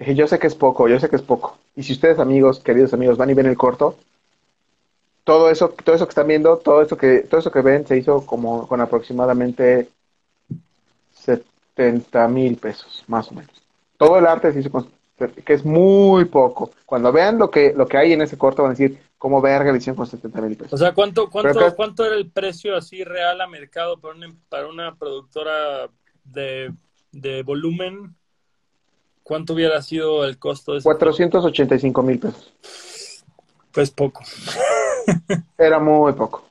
yo sé que es poco, yo sé que es poco. Y si ustedes, amigos, queridos amigos, van y ven el corto, todo eso, todo eso que están viendo, todo eso que, todo eso que ven se hizo como con aproximadamente 70 mil pesos, más o menos. Todo el arte se hizo con, que es muy poco. Cuando vean lo que, lo que hay en ese corto van a decir, ¿Cómo verga le hicieron con 70 mil pesos? O sea, ¿cuánto, cuánto, acá- cuánto era el precio así real a mercado para una, para una productora de, de volumen? ¿Cuánto hubiera sido el costo de ese? 485 mil pesos. Pues poco. Era muy poco.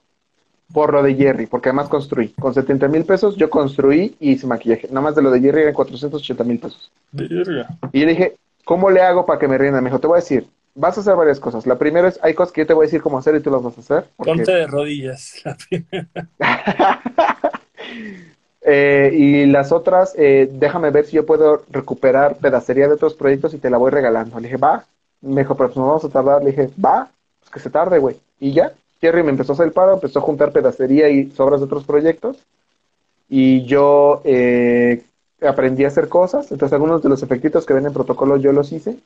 Por lo de Jerry, porque además construí. Con 70 mil pesos yo construí y hice maquillaje. Nada más de lo de Jerry eran 480 mil pesos. Verga. Y yo dije, ¿cómo le hago para que me rinda? Me dijo, te voy a decir, vas a hacer varias cosas. La primera es, hay cosas que yo te voy a decir cómo hacer y tú las vas a hacer. porque- Ponte de rodillas. la primera. Eh, y las otras, eh, déjame ver si yo puedo recuperar pedacería de otros proyectos y te la voy regalando. Le dije, va. Me dijo, pero pues nos vamos a tardar. Le dije, va, pues que se tarde, güey. Y ya, Jerry me empezó a hacer el paro, empezó a juntar pedacería y sobras de otros proyectos. Y yo eh, aprendí a hacer cosas. Entonces, algunos de los efectitos que ven en protocolo yo los hice.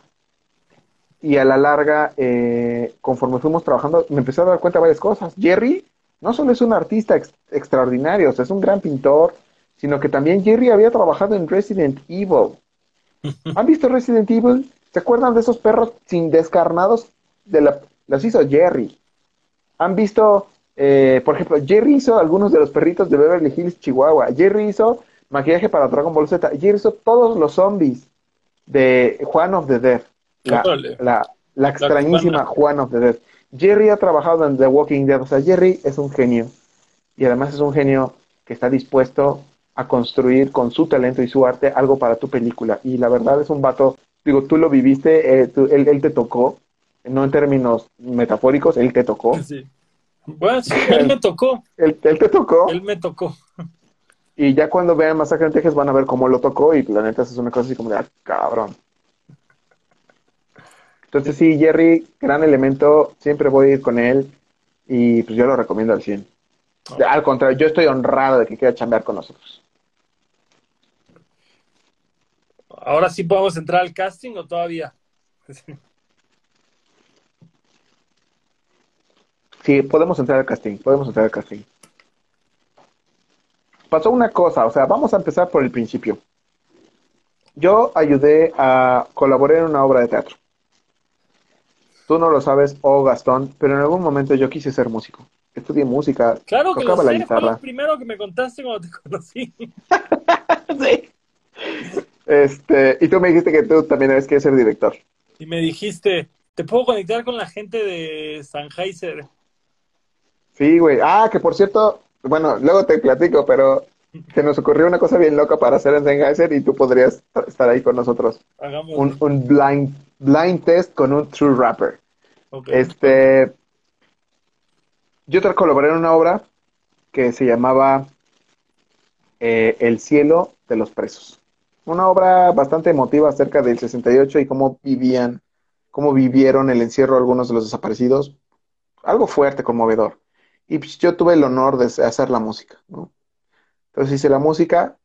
Y a la larga, eh, conforme fuimos trabajando, me empecé a dar cuenta de varias cosas. Jerry no solo es un artista ex- extraordinario, o sea, es un gran pintor, sino que también Jerry había trabajado en Resident Evil. ¿Han visto Resident Evil? ¿Se acuerdan de esos perros sin descarnados? De la, los hizo Jerry. ¿Han visto, eh, por ejemplo, Jerry hizo algunos de los perritos de Beverly Hills, Chihuahua. Jerry hizo maquillaje para Dragon Ball Z. Jerry hizo todos los zombies de Juan of the Dead. La, la, la extrañísima. Juan of the Dead. Jerry ha trabajado en The Walking Dead. O sea, Jerry es un genio. Y además es un genio que está dispuesto a construir con su talento y su arte algo para tu película. Y la verdad es un vato, digo, tú lo viviste, eh, tú- él, él te tocó, no en términos metafóricos, él te tocó. Sí. Bueno, sí, él me tocó. Él, él te tocó. Él me tocó. Y ya cuando vean Masacre en Texas van a ver cómo lo tocó y la neta es una cosa así como de, ah, cabrón. Entonces sí, Jerry, gran elemento, siempre voy a ir con él y pues yo lo recomiendo al 100. Al contrario, yo estoy honrado de que quiera chambear con nosotros. Ahora sí podemos entrar al casting o todavía. Sí, podemos entrar al casting, podemos entrar al casting. Pasó una cosa, o sea, vamos a empezar por el principio. Yo ayudé a colaborar en una obra de teatro. Tú no lo sabes, oh Gastón, pero en algún momento yo quise ser músico. Estudié música, Claro que lo tocaba la sé, fue guitarra. lo primero que me contaste cuando te conocí. Sí. Este, y tú me dijiste que tú también eres que ser director. Y me dijiste, te puedo conectar con la gente de Sennheiser. Sí, güey. Ah, que por cierto, bueno, luego te platico, pero se nos ocurrió una cosa bien loca para hacer en Sennheiser y tú podrías estar ahí con nosotros. Hagamos. Un, un blind, blind test con un true rapper. Ok. Este, yo tra- colaboré en una obra que se llamaba eh, El cielo de los presos. Una obra bastante emotiva acerca del 68 y cómo vivían, cómo vivieron el encierro algunos de los desaparecidos. Algo fuerte, conmovedor. Y pues, yo tuve el honor de hacer la música, ¿no? Entonces hice la música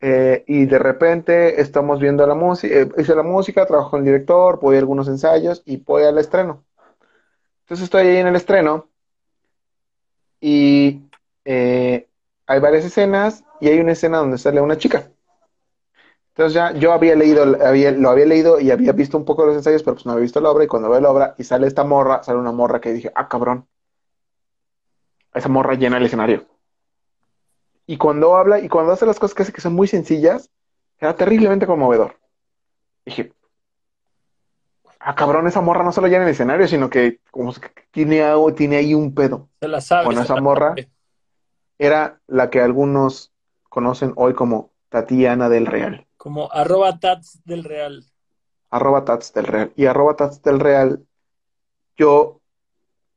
eh, y de repente estamos viendo la música, hice la música, trabajo con el director, voy a algunos ensayos y voy al estreno. Entonces estoy ahí en el estreno y eh, hay varias escenas y hay una escena donde sale una chica. Entonces ya yo había leído, había, lo había leído y había visto un poco los ensayos, pero pues no había visto la obra y cuando veo la obra y sale esta morra, sale una morra que dije, ah, cabrón, esa morra llena el escenario. Y cuando habla y cuando hace las cosas que hace que son muy sencillas, era terriblemente conmovedor. Dije, ah, cabrón, esa morra no solo llena el escenario, sino que como que tiene, algo- tiene ahí un pedo. Se la sabe. Bueno, esa morra sabe. era la que algunos conocen hoy como Tatiana del Real. Como arroba tats del real. arroba Tats del Real. Y arroba Tats del Real, yo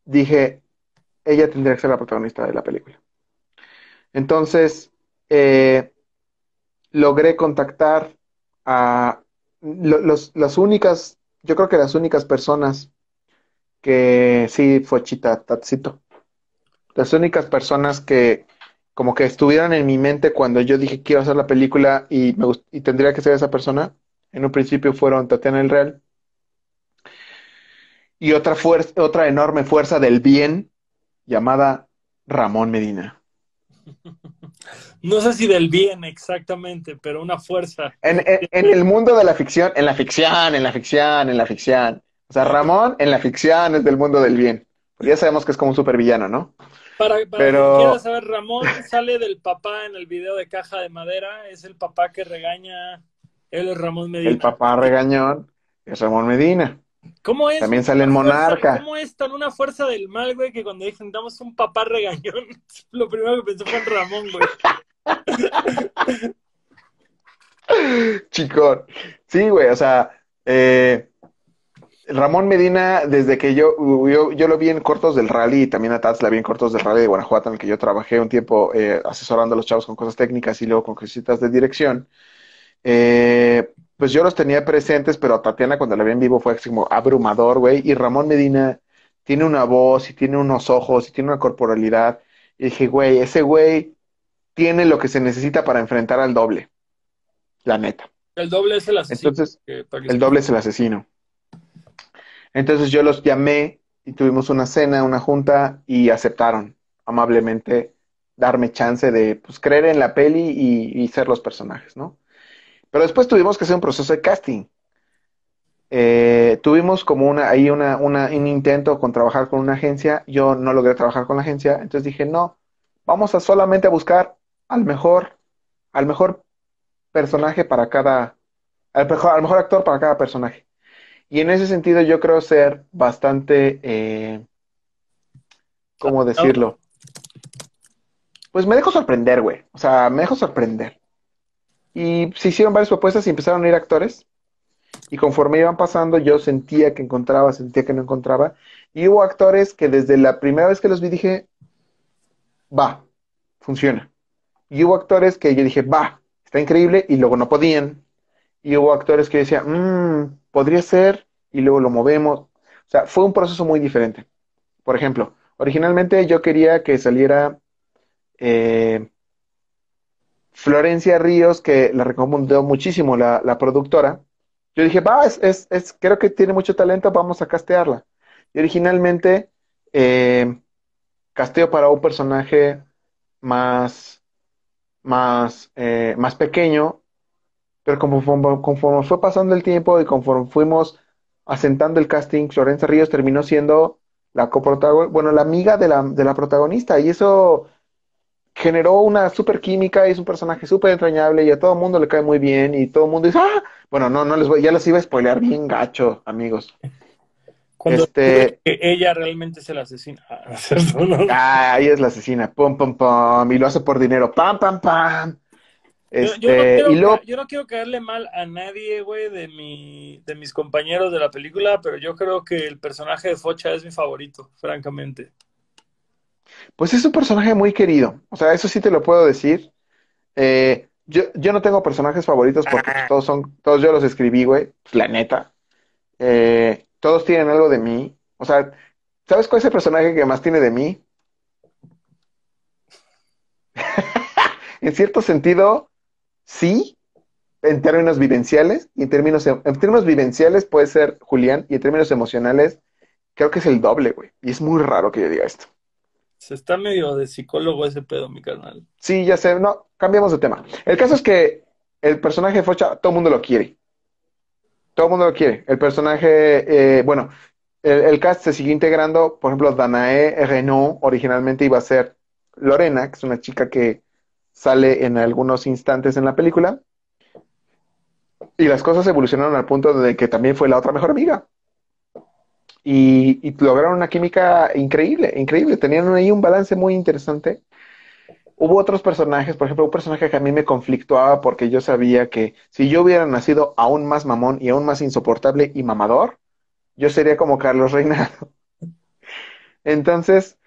dije, ella tendría que ser la protagonista de la película. Entonces, eh, logré contactar a lo- los, las únicas, yo creo que las únicas personas que sí fue Chita Tatsito. Las únicas personas que como que estuvieran en mi mente cuando yo dije quiero hacer la película y, me y tendría que ser esa persona, en un principio fueron Tatiana el Real y otra fuerza, otra enorme fuerza del bien llamada Ramón Medina. No sé si del bien exactamente, pero una fuerza. En, en- en el mundo de la ficción, en la ficción, en la ficción, en la ficción. O sea, Ramón en la ficción es del mundo del bien. Ya sabemos que es como un supervillano, ¿no? Para, para Pero- que quieras saber, Ramón sale del papá en el video de Caja de Madera, es el papá que regaña, él es Ramón Medina. El papá regañón es Ramón Medina. ¿Cómo es? También sale en Monarca. ¿Cómo es tan una fuerza del mal, güey, que cuando dicen damos un papá regañón, lo primero que pensé fue en Ramón, güey? Chicón. Sí, güey, o sea, eh, Ramón Medina, desde que yo, yo, yo lo vi en cortos del rally y también a Tats la vi en cortos del rally de Guanajuato, en el que yo trabajé un tiempo eh, asesorando a los chavos con cosas técnicas y luego con cositas de dirección. Eh, pues yo los tenía presentes, pero a Tatiana cuando la vi en vivo fue así como abrumador, güey. Y Ramón Medina tiene una voz y tiene unos ojos y tiene una corporalidad. Y dije, güey, ese güey tiene lo que se necesita para enfrentar al doble. La neta. El doble es el asesino. Entonces, que- para que el doble es el asesino. Entonces yo los llamé y tuvimos una cena, una junta y aceptaron amablemente darme chance de pues, creer en la peli y, y ser los personajes, ¿no? Pero después tuvimos que hacer un proceso de casting. Eh, tuvimos como una, ahí una, una- un intento con trabajar con una agencia. Yo no logré trabajar con la agencia, entonces dije, no, vamos a solamente a buscar al mejor, al mejor personaje para cada, al mejor, al mejor actor para cada personaje. Y en ese sentido yo creo ser bastante, eh, ¿cómo decirlo? Pues me dejo sorprender, güey. O sea, me dejo sorprender. Y se hicieron varias propuestas y empezaron a ir actores. Y conforme iban pasando, yo sentía que encontraba, sentía que no encontraba. Y hubo actores que desde la primera vez que los vi dije, va, funciona. Y hubo actores que yo dije, va, está increíble, y luego no podían. Y hubo actores que yo decía, "Mm, podría ser, y luego lo movemos. O sea, fue un proceso muy diferente. Por ejemplo, originalmente yo quería que saliera eh, Florencia Ríos, que la recomendó muchísimo la, productora. Yo dije, va, es, es- es- creo que tiene mucho talento, vamos a castearla. Y originalmente eh, casteo para un personaje más, más, eh, más pequeño, pero conforme, conforme fue pasando el tiempo y conforme fuimos asentando el casting, Florencia Ríos terminó siendo la coprotagonista, bueno, la amiga de la, de la protagonista, y eso generó una super química y es un personaje súper entrañable y a todo el mundo le cae muy bien y todo el mundo dice, ah, bueno, no, no les voy, ya les iba a spoilear bien gacho, amigos. Cuando Este- que ella realmente es el asesino. Ah. Ah, ahí es la asesina, pum, pum, pum, y lo hace por dinero, pam, pam, pam. Yo, Este, yo no quiero, y luego, yo no quiero caerle mal a nadie, güey, de, mi, de mis compañeros de la película, pero yo creo que el personaje de Focha es mi favorito, francamente. Pues es un personaje muy querido, o sea, eso sí te lo puedo decir. Eh, yo, yo no tengo personajes favoritos porque pues, todos son, todos yo los escribí, güey, pues, la neta. Eh, todos tienen algo de mí. O sea, ¿sabes cuál es el personaje que más tiene de mí? En cierto sentido, sí, en términos vivenciales, y en términos, en términos vivenciales puede ser Julián, y en términos emocionales, creo que es el doble, güey. Y es muy raro que yo diga esto. Se está medio de psicólogo ese pedo, mi carnal. Sí, ya sé, no, cambiamos de tema. El caso es que el personaje de Focha, todo el mundo lo quiere. Todo el mundo lo quiere. El personaje, eh, bueno, el, el cast se siguió integrando. Por ejemplo, Danae Renault originalmente iba a ser Lorena, que es una chica que sale en algunos instantes en la película. Y las cosas evolucionaron al punto de que también fue la otra mejor amiga. Y, y lograron una química increíble, increíble. Tenían ahí un balance muy interesante. Hubo otros personajes, por ejemplo, un personaje que a mí me conflictuaba porque yo sabía que si yo hubiera nacido aún más mamón y aún más insoportable y mamador, yo sería como Carlos Reinaldo. Entonces,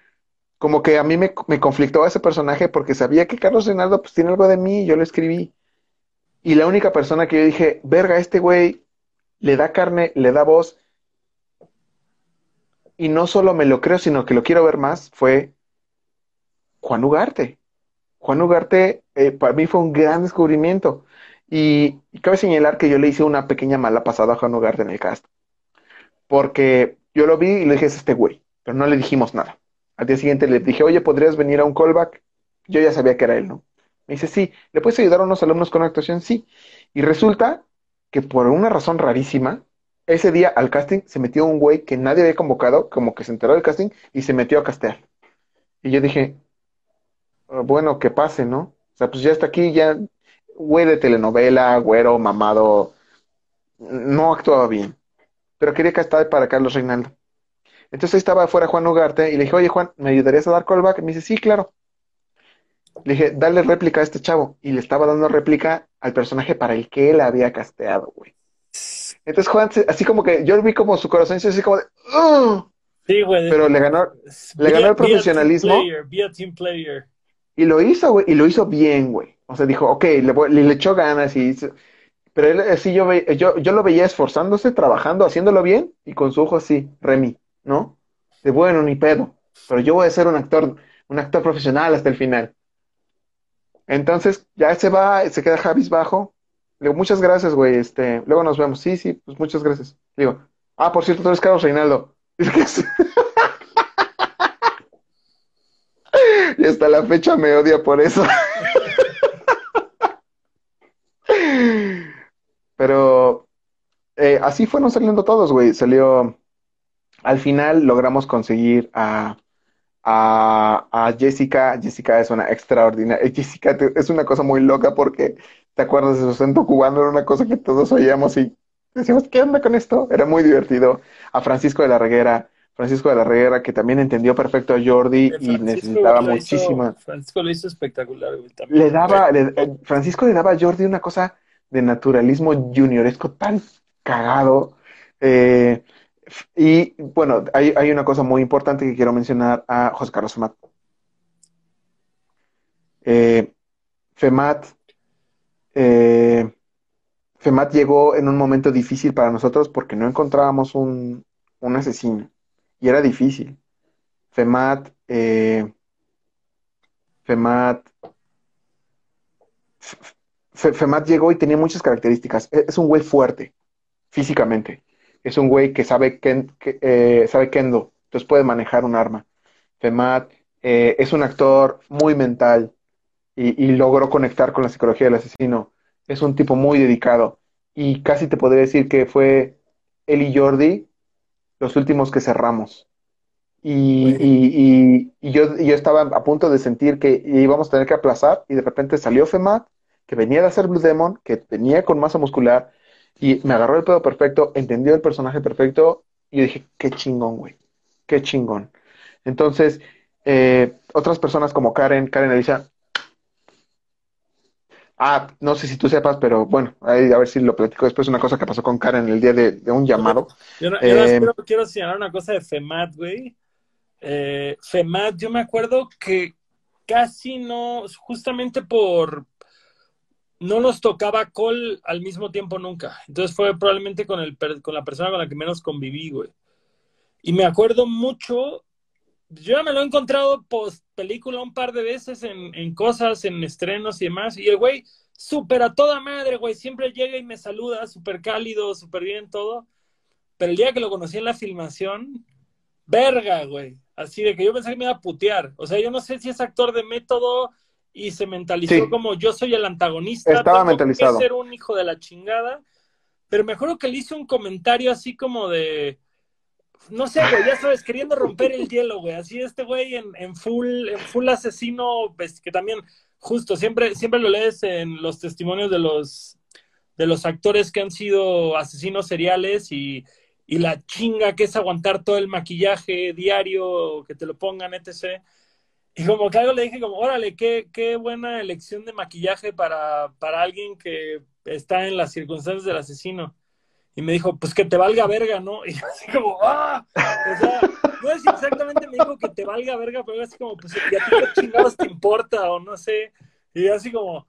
como que a mí me, me conflictó ese personaje porque sabía que Carlos Reinaldo pues tiene algo de mí, yo lo escribí. Y la única persona que yo dije, verga, este güey le da carne, le da voz, y no solo me lo creo, sino que lo quiero ver más, fue Juan Ugarte. Juan Ugarte eh, para mí fue un gran descubrimiento. Y, cabe señalar que yo le hice una pequeña mala pasada a Juan Ugarte en el cast. Porque yo lo vi y le dije, es este güey, pero no le dijimos nada. Al día siguiente le dije, oye, ¿podrías venir a un callback? Yo ya sabía que era él, ¿no? Me dice, sí, ¿le puedes ayudar a unos alumnos con actuación? Sí. Y resulta que por una razón rarísima, ese día al casting se metió un güey que nadie había convocado, como que se enteró del casting y se metió a castear. Y yo dije, "Ah, bueno, que pase, ¿no? O sea, pues ya está aquí, ya, güey de telenovela, güero, mamado, no actuaba bien, pero quería castear para Carlos Reinaldo. Entonces estaba afuera Juan Ugarte y le dije, oye Juan, ¿me ayudarías a dar callback? Me dice, sí, claro. Le dije, dale réplica a este chavo. Y le estaba dando réplica al personaje para el que él había casteado, güey. Entonces Juan, así como que yo vi como su corazón hizo así como de, "Ugh", Sí, güey. pero le ganó, le Be ganó el be a team profesionalismo. player, be a team player. y lo hizo, güey, y lo hizo bien, güey. O sea, dijo, ok, le, voy- le, le echó ganas y hizo- pero él así yo, ve- yo, yo lo veía esforzándose, trabajando, haciéndolo bien, y con su ojo así, Remy, ¿no? De bueno, ni pedo. Pero yo voy a ser un actor, un actor profesional hasta el final. Entonces, ya se va, se queda Javis bajo. Muchas gracias, güey. Este, luego nos vemos. Sí, sí, pues muchas gracias. Digo, ah, por cierto, tú eres Carlos Reinaldo. Y hasta la fecha me odia por eso. Pero eh, así fueron saliendo todos, güey. Salió, al final logramos conseguir a, a, a Jessica. Jessica es una extraordinaria. Jessica es una cosa muy loca porque te acuerdas de su acento cubano, era una cosa que todos oíamos y decíamos, ¿qué onda con esto? Era muy divertido. A Francisco de la Reguera. Francisco de la Reguera, que también entendió perfecto a Jordi y necesitaba hizo- muchísima. Francisco lo hizo espectacular, también. Le daba, le- eh, Francisco le daba a Jordi una cosa de naturalismo junioresco tan cagado. Eh, y bueno, hay, hay una cosa muy importante que quiero mencionar a José Carlos Femat. Eh, Femat, eh, Femat llegó en un momento difícil para nosotros porque no encontrábamos un, un asesino y era difícil. Femat, eh, Femat Fe- Femat llegó y tenía muchas características. E- Es un güey fuerte, físicamente. Es un güey que sabe, que, eh, sabe kendo, entonces puede manejar un arma. Femat eh, es un actor muy mental y, y logró conectar con la psicología del asesino. Es un tipo muy dedicado y casi te podría decir que fue él y Jordi los últimos que cerramos. Y, y- y- y yo, yo estaba a punto de sentir que íbamos a tener que aplazar y de repente salió Femat, que venía de hacer Blue Demon, que venía con masa muscular y me agarró el pedo perfecto, entendió el personaje perfecto y yo dije, qué chingón, güey, qué chingón. Entonces, eh, otras personas como Karen, Karen Elisa, ah, no sé si tú sepas, pero bueno, ahí a ver si lo platico después, una cosa que pasó con Karen el día de, de un llamado. Yo, no- Eh, quiero, quiero señalar una cosa de FEMAT, güey. Eh, FEMAT, yo me acuerdo que casi no, justamente por, no nos tocaba call al mismo tiempo nunca. Entonces fue probablemente con, el, con la persona con la que menos conviví, güey. Y me acuerdo mucho, yo ya me lo he encontrado post película un par de veces en, en cosas, en estrenos y demás. Y el güey, súper a toda madre, güey, siempre llega y me saluda, súper cálido, súper bien todo. Pero el día que lo conocí en la filmación, verga, güey. Así de que yo pensé que me iba a putear. O sea, yo no sé si es actor de método y se mentalizó Sí. como yo soy el antagonista. Estaba tengo mentalizado. que ser un hijo de la chingada. Pero me acuerdo que le hice un comentario así como de. No sé, güey, ya sabes, queriendo romper el hielo, güey. Así este güey en, en full, en full asesino, pues, que también, justo, siempre, siempre lo lees en los testimonios de los, de los actores que han sido asesinos seriales y, y la chinga que es aguantar todo el maquillaje diario, que te lo pongan, etc. Y como que algo le dije como, órale, qué, qué buena elección de maquillaje para, para alguien que está en las circunstancias del asesino. Y me dijo, pues que te valga verga, ¿no? Y yo así como, ¡ah! O sea, no es exactamente me dijo que te valga verga, pero así como, pues, ¿y a ti qué chingados te importa? O no sé. Y yo así como,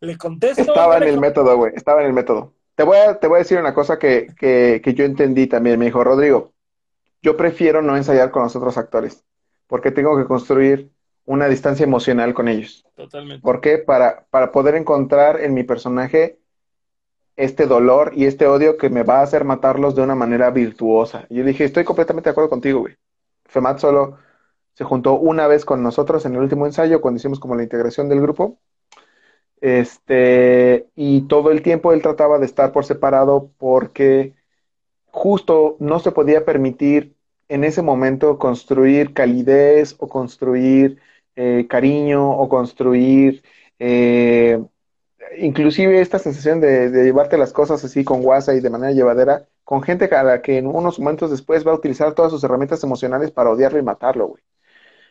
le contesto. Estaba en el método, güey. Estaba en el método. Te voy a, te voy a decir una cosa que, que, que yo entendí también. Me dijo, Rodrigo, yo prefiero no ensayar con los otros actores porque tengo que construir una distancia emocional con ellos. Totalmente. ¿Por qué? Para, para poder encontrar en mi personaje este dolor y este odio que me va a hacer matarlos de una manera virtuosa. Y yo dije, estoy completamente de acuerdo contigo, güey. Femat solo se juntó una vez con nosotros en el último ensayo cuando hicimos como la integración del grupo. Este, y todo el tiempo él trataba de estar por separado porque justo no se podía permitir en ese momento construir calidez o construir eh, cariño o construir eh, inclusive esta sensación de, llevarte las cosas así con guasa y de manera llevadera con gente a la que en unos momentos después va a utilizar todas sus herramientas emocionales para odiarlo y matarlo, güey.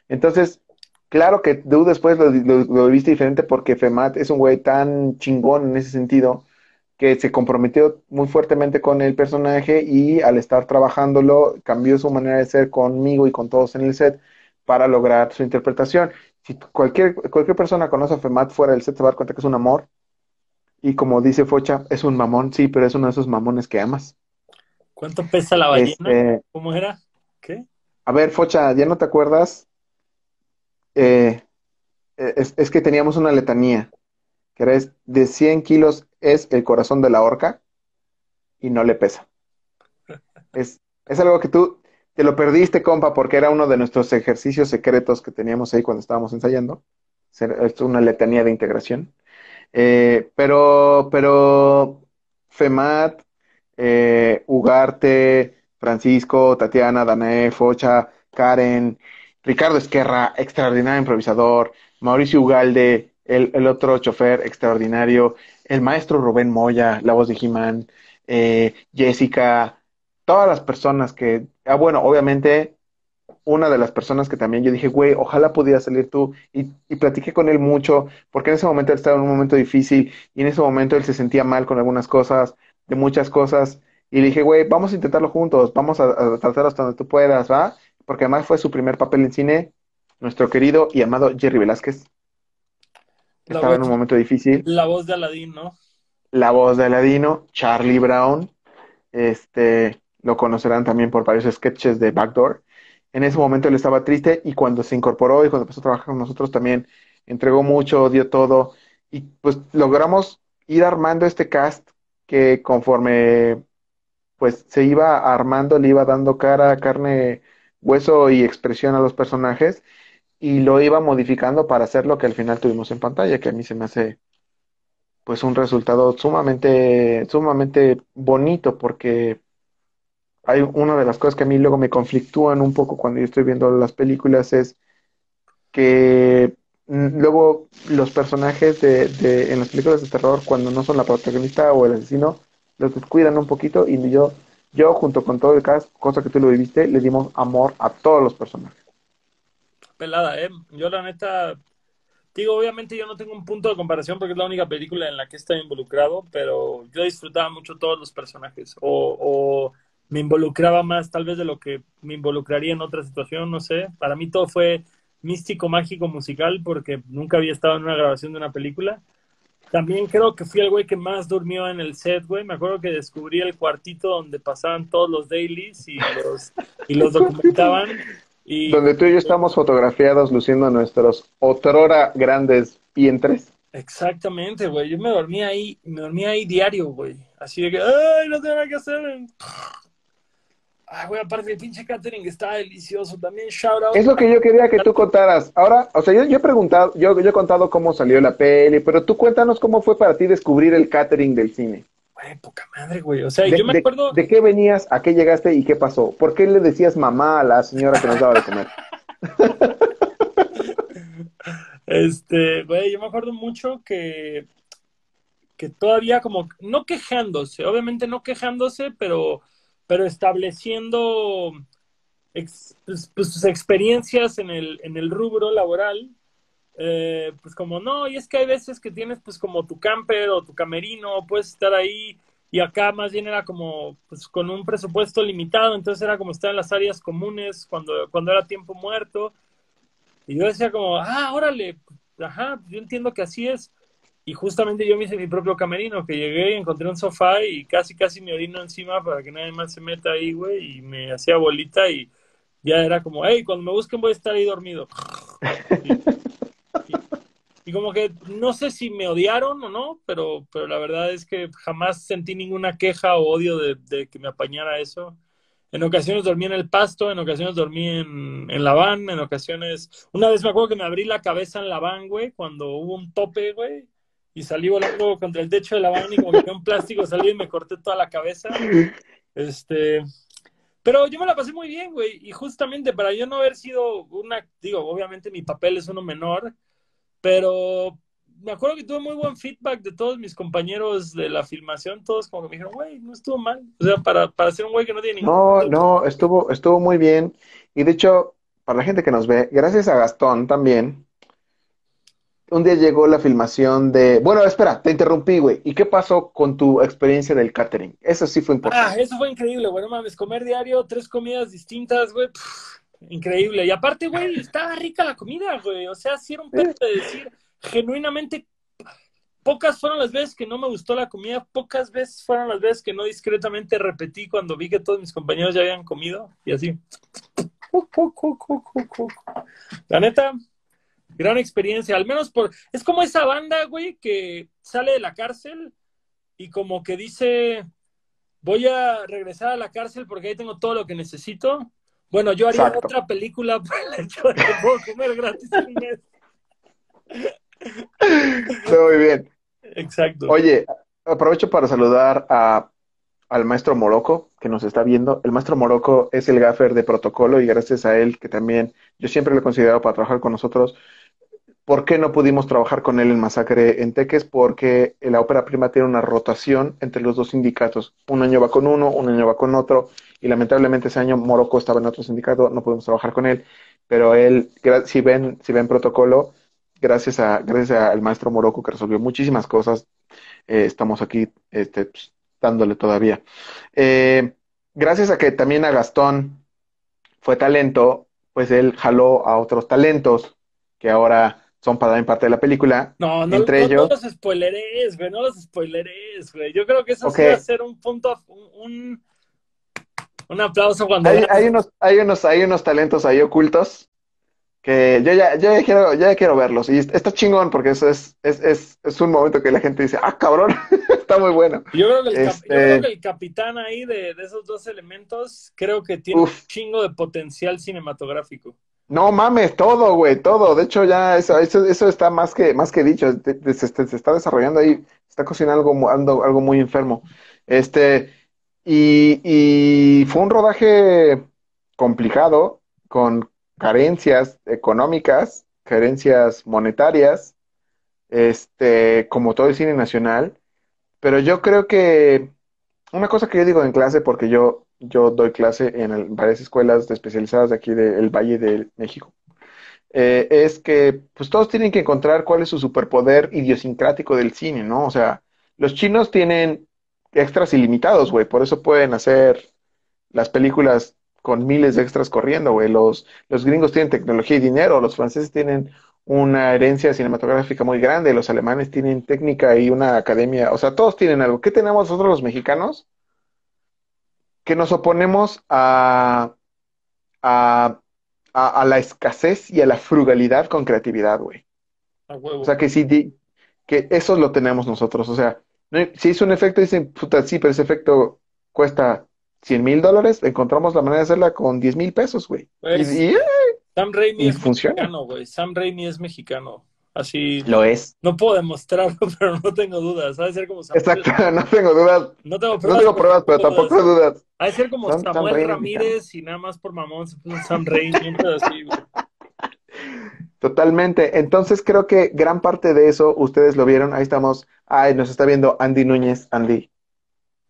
Entonces, claro que tú después lo, lo, viste diferente porque Femat es un güey tan chingón en ese sentido que se comprometió muy fuertemente con el personaje y al estar trabajándolo cambió su manera de ser conmigo y con todos en el set para lograr su interpretación. Si cualquier, cualquier persona conoce a Femat fuera del set se va a dar cuenta que es un amor y como dice Focha, es un mamón, sí, pero es uno de esos mamones que amas. ¿Cuánto pesa la ballena? Este, ¿Cómo era? ¿Qué? A ver, Focha, ¿ya no te acuerdas? Eh, es, es, que teníamos una letanía, que era de 100 kilos es el corazón de la orca y no le pesa. Es, es algo que tú te lo perdiste, compa, porque era uno de nuestros ejercicios secretos que teníamos ahí cuando estábamos ensayando. Es una letanía de integración. Eh, pero, pero FEMAT, eh, Ugarte, Francisco, Tatiana, Danae, Focha, Karen, Ricardo Esquerra, extraordinario improvisador, Mauricio Ugalde, el, el otro chofer extraordinario, el maestro Rubén Moya, la voz de Jimán, eh, Jessica, todas las personas que, ah, bueno, obviamente una de las personas que también yo dije, güey, ojalá pudiera salir tú, y, y, platiqué con él mucho, porque en ese momento él estaba en un momento difícil, y en ese momento él se sentía mal con algunas cosas, de muchas cosas, y le dije, güey, vamos a intentarlo juntos, vamos a, tratar hasta donde tú puedas, ¿va? Porque además fue su primer papel en cine, nuestro querido y amado Jerry Velázquez. Estaba en un momento difícil. La voz de Aladín, ¿no? La voz de Aladino, Charlie Brown, este, lo conocerán también por varios sketches de Backdoor. En ese momento él estaba triste y cuando se incorporó y cuando empezó a trabajar con nosotros también entregó mucho, dio todo y pues logramos ir armando este cast que conforme pues se iba armando, le iba dando cara, carne, hueso y expresión a los personajes y lo iba modificando para hacer lo que al final tuvimos en pantalla, que a mí se me hace pues un resultado sumamente, sumamente bonito porque hay una de las cosas que a mí luego me conflictúan un poco cuando yo estoy viendo las películas es que luego los personajes de, de, en las películas de terror cuando no son la protagonista o el asesino los descuidan un poquito y yo yo junto con todo el cast cosa que tú lo viviste le dimos amor a todos los personajes pelada, ¿eh? Yo la neta, digo, obviamente yo no tengo un punto de comparación porque es la única película en la que estoy involucrado, pero yo disfrutaba mucho todos los personajes o, me involucraba más tal vez de lo que me involucraría en otra situación, no sé. Para mí todo fue místico, mágico, musical porque nunca había estado en una grabación de una película. También creo que fui el güey que más durmió en el set, güey. Me acuerdo que descubrí el cuartito donde pasaban todos los dailies y los, y los documentaban. Donde tú y yo estamos fotografiados luciendo nuestros otrora grandes vientres. Exactamente, güey. Yo me dormía ahí, me dormía ahí diario, güey. Así de que, ay, no tengo nada que hacer. Ay, güey, aparte el pinche catering está delicioso. También shout out. Es lo que yo quería que tú contaras. Ahora, o sea, yo, yo he preguntado, yo, yo he contado cómo salió la peli, pero tú cuéntanos cómo fue para ti descubrir el catering del cine poca madre, güey. O sea, yo me acuerdo. De, qué venías, a qué llegaste y qué pasó? ¿Por qué le decías mamá a la señora que nos daba de comer? este, güey, yo me acuerdo mucho que. que todavía como. No quejándose, obviamente no quejándose, pero. Pero estableciendo. Ex, pues, pues, sus experiencias en el, en el rubro laboral eh, pues como no, y es que hay veces que tienes pues como tu camper o tu camerino, puedes estar ahí y acá más bien era como pues con un presupuesto limitado, entonces era como estar en las áreas comunes cuando, cuando era tiempo muerto. Y yo decía como, ah, órale, ajá, yo entiendo que así es. Y justamente yo me hice mi propio camerino, que llegué, encontré un sofá y casi, casi me orino encima para que nadie más se meta ahí, güey, y me hacía bolita y ya era como, hey, cuando me busquen voy a estar ahí dormido. Y, como que no sé si me odiaron o no, pero, pero la verdad es que jamás sentí ninguna queja o odio de, que me apañara eso. En ocasiones dormí en el pasto, en ocasiones dormí en, en la van, en ocasiones... Una vez me acuerdo que me abrí la cabeza en la van, güey, cuando hubo un tope, güey, y salí volando contra el techo de la van y como que un plástico salí y me corté toda la cabeza. Este, pero yo me la pasé muy bien, güey, y justamente para yo no haber sido una, digo, obviamente mi papel es uno menor, pero me acuerdo que tuve muy buen feedback de todos mis compañeros de la filmación, todos como que me dijeron, güey, no estuvo mal. O sea, para, para ser un güey que no tiene ningún... No, no, estuvo, estuvo muy bien. Y de hecho, para la gente que nos ve, gracias a Gastón también, un día llegó la filmación de... Bueno, espera, te interrumpí, güey. ¿Y qué pasó con tu experiencia del catering? Eso sí fue importante. Ah, eso fue increíble, güey. No mames, comer diario, tres comidas distintas, güey. increíble. Y aparte, güey, estaba rica la comida, güey. O sea, sí era un pedo de decir, genuinamente, pocas fueron las veces que no me gustó la comida, pocas veces fueron las veces que no discretamente repetí cuando vi que todos mis compañeros ya habían comido. Y así. La neta, gran experiencia, al menos por... Es como esa banda, güey, que sale de la cárcel y como que dice, voy a regresar a la cárcel porque ahí tengo todo lo que necesito. Bueno, yo haría otra película por el hecho de que puedo comer gratis un mes. Muy bien. Exacto. Oye, aprovecho para saludar a al maestro Morocco que nos está viendo. El maestro Morocco es el gaffer de protocolo y gracias a él, que también yo siempre lo he considerado para trabajar con nosotros. ¿Por qué no pudimos trabajar con él en Masacre en Teques? Porque la ópera prima tiene una rotación entre los dos sindicatos. Un año va con uno, un año va con otro, y lamentablemente ese año Morocco estaba en otro sindicato, no pudimos trabajar con él. Pero él, si ven, si ven protocolo, gracias a gracias al maestro Morocco que resolvió muchísimas cosas, eh, estamos aquí este, pues, dándole todavía. Eh, gracias a que también a Gastón fue talento, pues él jaló a otros talentos que ahora son para dar parte de la película. No, no, entre ellos... no los spoileres, güey, no los spoileres, güey. Yo creo que eso sí va a ser un punto, un, un, aplauso cuando... Hay, hay, unos, hay, unos, hay unos talentos ahí ocultos que yo ya, yo ya quiero, ya quiero verlos. Y está chingón porque eso es, es, es, es un momento que la gente dice, ah, cabrón, está muy bueno. Yo creo que el, este... yo creo que el capitán ahí de, de, esos dos elementos, creo que tiene un chingo de potencial cinematográfico. No mames, todo, güey, todo. De hecho, ya eso, eso, eso está más que, más que dicho. Se, está desarrollando ahí, está cocinando algo, algo, algo muy enfermo. Este, y, y fue un rodaje complicado, con carencias económicas, carencias monetarias, este, como todo el cine nacional, pero yo creo que una cosa que yo digo en clase, porque yo, yo doy clase en varias escuelas especializadas de aquí del Valle de México, eh, es que pues todos tienen que encontrar cuál es su superpoder idiosincrático del cine, ¿no? O sea, los chinos tienen extras ilimitados, güey, por eso pueden hacer las películas con miles de extras corriendo, güey. Los, los gringos tienen tecnología y dinero, los franceses tienen una herencia cinematográfica muy grande, los alemanes tienen técnica y una academia, o sea, todos tienen algo. ¿Qué tenemos nosotros los mexicanos? Que nos oponemos a, a, a, la escasez y a la frugalidad con creatividad, güey. O sea, que sí, que eso lo tenemos nosotros, o sea, si es un efecto, dicen, puta, sí, pero ese efecto cuesta 100 mil dólares, encontramos la manera de hacerla con 10 mil pesos, güey. Pues, y, Sam Raimi es mexicano, güey. Sam Raimi es mexicano. Así. Lo es. No puedo demostrarlo, pero no tengo dudas. Ha de ser como Samuel. Exacto, no tengo dudas. No tengo pruebas, no tengo pruebas pero, tampoco tengo dudas. Ha de ser como Samuel Ramírez y nada más por mamón se puso Sam Raimi. así. Totalmente. Entonces creo que gran parte de eso ustedes lo vieron. Ahí estamos. Ay, nos está viendo Andy Núñez. Andy,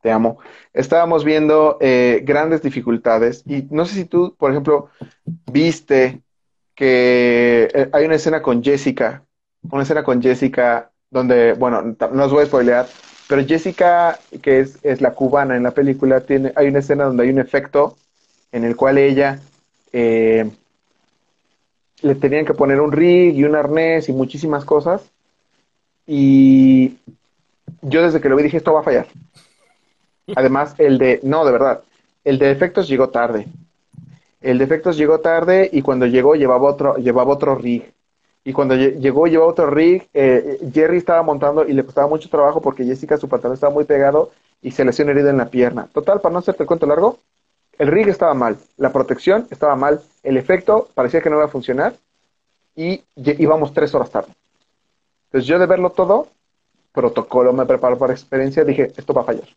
te amo. Estábamos viendo eh, grandes dificultades y no sé si tú, por ejemplo, viste que eh, hay una escena con Jessica, una escena con Jessica donde, bueno, no os voy a spoilear, pero Jessica, que es, es la cubana en la película, tiene, hay una escena donde hay un efecto en el cual ella eh, le tenían que poner un rig y un arnés y muchísimas cosas. Y yo desde que lo vi dije, esto va a fallar. Además, el de, no, de verdad, el de efectos llegó tarde. El de efectos llegó tarde y cuando llegó llevaba otro, llevaba otro rig. Y cuando llegó llevaba otro rig, eh, Jerry estaba montando y le costaba mucho trabajo porque Jessica, su pantalón estaba muy pegado y se lesionó herida en la pierna. Total, para no hacerte el cuento largo, el rig estaba mal, la protección estaba mal, el efecto parecía que no iba a funcionar y íbamos tres horas tarde. Entonces yo de verlo todo, protocolo, me preparo para experiencia, dije, esto va a fallar.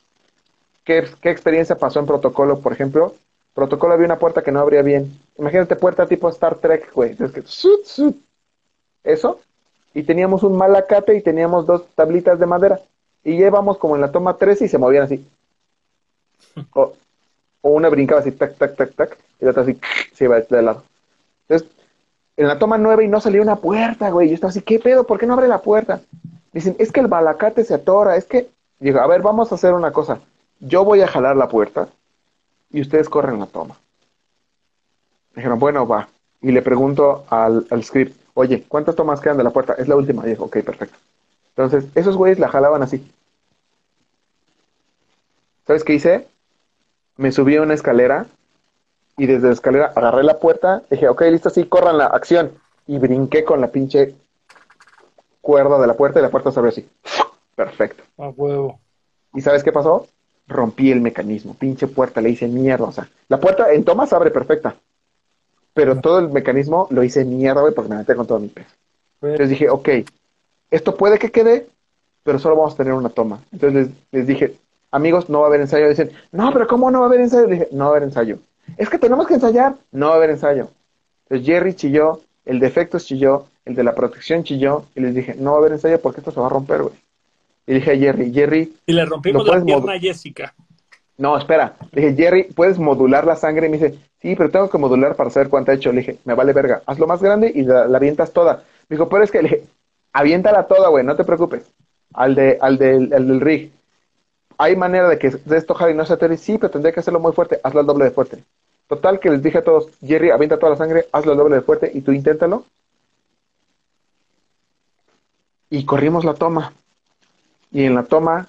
¿qué, qué experiencia pasó en protocolo, por ejemplo? Protocolo había una puerta que no abría bien. Imagínate puerta tipo Star Trek, güey. Es que, sut, sut. Eso. Y teníamos un malacate y teníamos dos tablitas de madera. Y llevamos como en la toma 13 y se movían así. O, o una brincaba así, tac, tac, tac, tac. Y la otra así, se iba de lado. Entonces, en la toma 9 y no salía una puerta, güey. Yo estaba así, ¿qué pedo? ¿Por qué no abre la puerta? Dicen, es que el balacate se atora, es que... Digo, a ver, vamos a hacer una cosa. Yo voy a jalar la puerta y ustedes corren la toma. Dijeron, bueno, va. Y le pregunto al, al script, oye, ¿cuántas tomas quedan de la puerta? Es la última. Dijo, ok, perfecto. Entonces, esos güeyes la jalaban así. ¿Sabes qué hice? Me subí a una escalera y desde la escalera agarré la puerta, dije, ok, listo, sí, corran la acción. Y brinqué con la pinche cuerda de la puerta y la puerta se abrió así. Perfecto. A huevo. ¿Y sabes qué pasó? Rompí el mecanismo. Pinche puerta, le hice mierda. O sea, la puerta en toma se abre perfecta. Pero todo el mecanismo lo hice mierda, güey, porque me metí con todo mi peso. Entonces dije, ok, esto puede que quede, pero solo vamos a tener una toma. Entonces les, les dije, amigos, no va a haber ensayo. Dicen, no, pero ¿cómo no va a haber ensayo? Dije, no va a haber ensayo. Es que tenemos que ensayar. No va a haber ensayo. Entonces Jerry chilló, el de efectos chilló, el de la protección chilló, y les dije, no va a haber ensayo porque esto se va a romper, güey. Y dije a Jerry, Jerry. Y le rompimos ¿lo la puedes pierna a Jessica. No, espera. Le dije, Jerry, ¿puedes modular la sangre? Y me dice, sí, pero tengo que modular para saber cuánto ha hecho. Le dije, me vale verga. Hazlo más grande y la, avientas toda. Me dijo, pero es que le dije, aviéntala toda, güey, no te preocupes. Al, de, al, del, rig. Hay manera de que de esto Javi no se atere. Sí, pero tendría que hacerlo muy fuerte. Hazlo al doble de fuerte. Total, que les dije a todos, Jerry, avienta toda la sangre, hazlo al doble de fuerte y tú inténtalo. Y corrimos la toma. Y en la toma,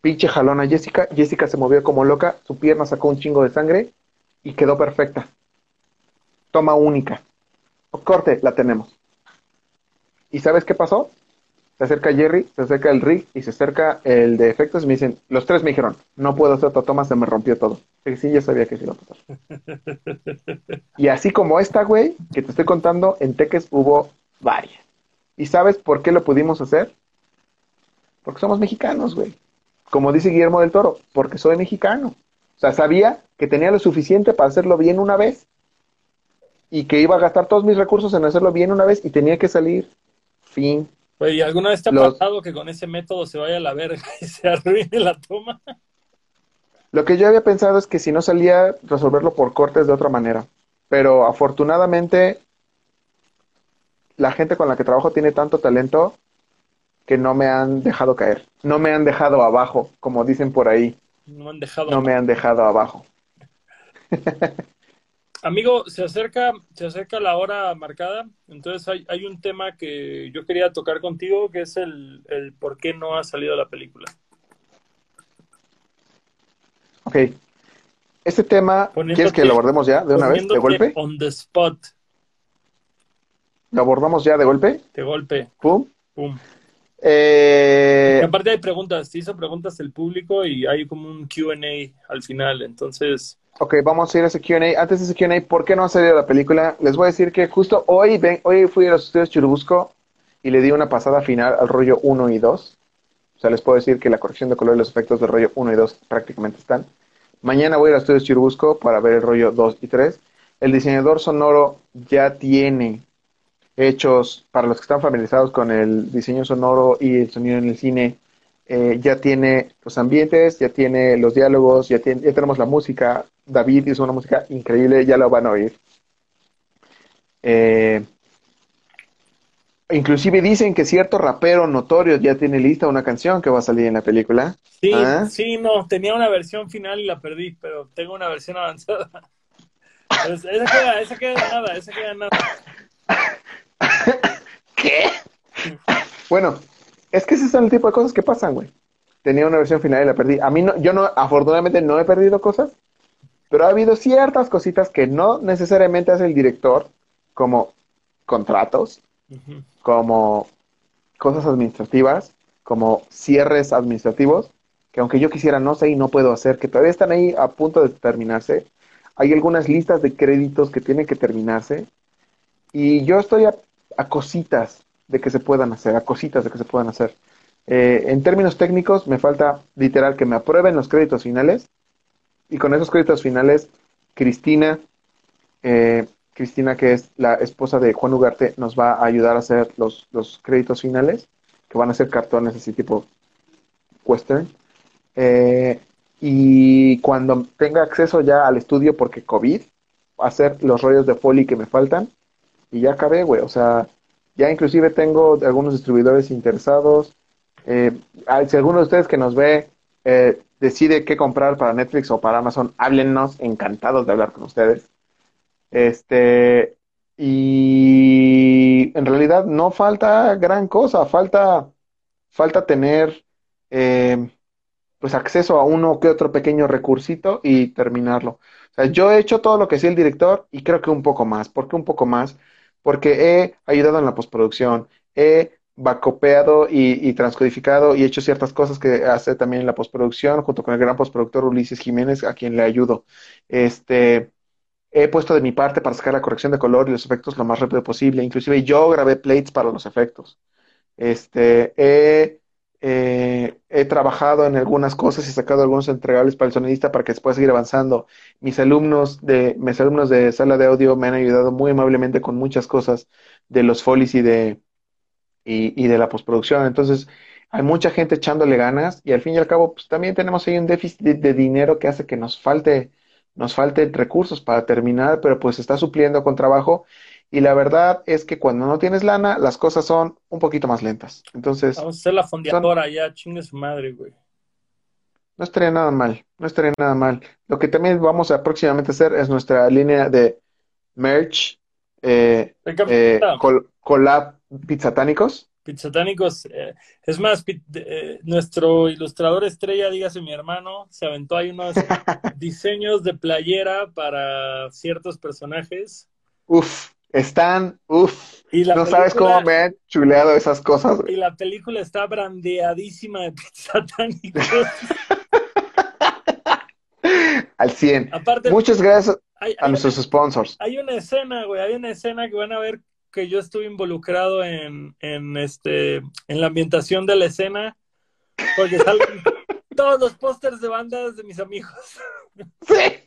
pinche jalón a Jessica. Jessica se movió como loca, su pierna sacó un chingo de sangre y quedó perfecta. Toma única. Corte, la tenemos. ¿Y sabes qué pasó? Se acerca Jerry, se acerca el Rick y se acerca el de efectos y me dicen, los tres me dijeron, no puedo hacer otra toma, se me rompió todo. Y sí, ya sabía que sí iba a pasar. y así como esta, güey, que te estoy contando, en Teques hubo varias. ¿Y sabes por qué lo pudimos hacer? Porque somos mexicanos, güey. Como dice Guillermo del Toro, porque soy mexicano. O sea, sabía que tenía lo suficiente para hacerlo bien una vez y que iba a gastar todos mis recursos en hacerlo bien una vez y tenía que salir. Fin. ¿y ¿alguna vez te ha Los- pasado que con ese método se vaya a la verga y se arruine la toma? Lo que yo había pensado es que si no salía, resolverlo por cortes de otra manera. Pero afortunadamente, la gente con la que trabajo tiene tanto talento que no me han dejado caer. No me han dejado abajo, como dicen por ahí. No me han dejado. No me han dejado abajo. Amigo, se acerca, se acerca la hora marcada, entonces hay, hay un tema que yo quería tocar contigo, que es el, el por qué no ha salido la película. Ok. Este tema, Poniéndote- ¿quieres que lo abordemos ya de una vez, de golpe? On the spot, ¿Lo abordamos ya de golpe? de golpe, Pum. pum. Eh, aparte hay preguntas, te hizo preguntas el público y hay como un Q&A al final, entonces, ok, vamos a ir a ese Q&A. Antes de ese Q&A, ¿por qué no ha salido la película? Les voy a decir que justo hoy, ven, hoy fui a los estudios Churubusco y le di una pasada final al rollo 1 y 2. O sea, les puedo decir que la corrección de color y los efectos del rollo 1 y 2 prácticamente están. Mañana voy a ir a los estudios Churubusco para ver el rollo 2 y 3. El diseñador sonoro ya tiene hechos, para los que están familiarizados con el diseño sonoro y el sonido en el cine, eh, ya tiene los ambientes, ya tiene los diálogos, ya, tiene- ya tenemos la música. David hizo una música increíble, ya lo van a oír. Eh, inclusive dicen que cierto rapero notorio ya tiene lista una canción que va a salir en la película. sí, Ah. sí, no, tenía una versión final y la perdí, pero tengo una versión avanzada. Pues, esa queda, esa queda nada, esa queda nada. ¿Qué? Bueno, es que ese es el tipo de cosas que pasan, güey. Tenía una versión final y la perdí. A mí no, yo no, afortunadamente no he perdido cosas, pero ha habido ciertas cositas que no necesariamente hace el director, como contratos, como cosas administrativas, como cierres administrativos, que aunque yo quisiera no sé y no puedo hacer, que todavía están ahí a punto de terminarse. Hay algunas listas de créditos que tienen que terminarse y yo estoy a, a cositas de que se puedan hacer, a cositas de que se puedan hacer. Eh, en términos técnicos, me falta literal que me aprueben los créditos finales. Y con esos créditos finales, Cristina, eh, Cristina, que es la esposa de Juan Ugarte, nos va a ayudar a hacer los, los créditos finales, que van a ser cartones así tipo western. Eh, y cuando tenga acceso ya al estudio, porque COVID, hacer los rollos de foley que me faltan. Y ya acabé, güey. O sea, ya inclusive tengo algunos distribuidores interesados. Eh, si alguno de ustedes que nos ve eh, decide qué comprar para Netflix o para Amazon, háblennos, encantados de hablar con ustedes. Este, y en realidad no falta gran cosa, falta, falta tener eh, pues acceso a uno que otro pequeño recursito y terminarlo. O sea, yo he hecho todo lo que hacía el director y creo que un poco más. ¿Por qué un poco más? Porque he ayudado en la postproducción, he bacopeado y, transcodificado y hecho ciertas cosas que hace también en la postproducción junto con el gran postproductor Ulises Jiménez, a quien le ayudo. Este, he puesto de mi parte para sacar la corrección de color y los efectos lo más rápido posible. Inclusive yo grabé plates para los efectos. Este, he eh, he trabajado en algunas cosas y sacado algunos entregables para el sonidista para que se pueda seguir avanzando. Mis alumnos de, mis alumnos de sala de audio me han ayudado muy amablemente con muchas cosas de los folies y de, y, de la postproducción. Entonces, hay mucha gente echándole ganas y al fin y al cabo, pues también tenemos ahí un déficit de, dinero que hace que nos falte, nos falte recursos para terminar, pero pues está supliendo con trabajo y la verdad es que cuando no tienes lana, las cosas son un poquito más lentas. Entonces. Vamos a hacer la fondeadora ya, chingue su madre, güey. No estaría nada mal, no estaría nada mal. Lo que también vamos a próximamente hacer es nuestra línea de merch, eh, eh, collab pizzatánicos. Pizzatánicos, eh, es más, eh, nuestro ilustrador estrella, dígase mi hermano, se aventó ahí unos diseños de playera para ciertos personajes. Uf, están, uff, no sabes cómo me han chuleado esas cosas. Y la película está brandeadísima de satánicos. Al 100. Aparte, Muchas gracias a nuestros sponsors. Hay una escena, güey, hay una escena que van a ver que yo estuve involucrado en, en, este, en la ambientación de la escena, porque salen todos los pósters de bandas de mis amigos. Sí.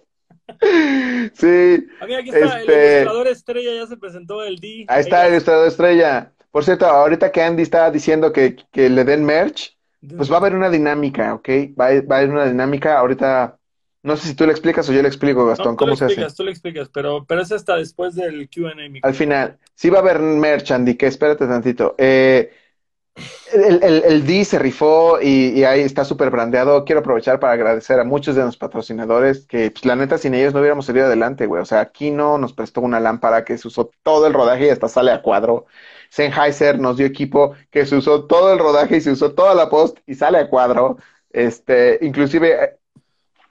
Sí. aquí está, el este, ilustrador estrella ya se presentó el D. Ahí está el ilustrador estrella. Por cierto, ahorita que Andy estaba diciendo que, que le den merch, pues va a haber una dinámica, ¿ok? Va a, va a haber una dinámica. Ahorita, no sé si tú le explicas o yo le explico, Gastón, cómo se explicas, Tú le explicas, pero, pero es hasta después del QA. Al final, sí va a haber merch, Andy, que espérate tantito. Eh, el, el, el, D se rifó y, ahí está súper brandeado. Quiero aprovechar para agradecer a muchos de los patrocinadores que, pues, la neta, sin ellos no hubiéramos salido adelante, güey. O sea, Kino nos prestó una lámpara que se usó todo el rodaje y hasta sale a cuadro. Sennheiser nos dio equipo que se usó todo el rodaje y se usó toda la post y sale a cuadro. Este, inclusive, eh,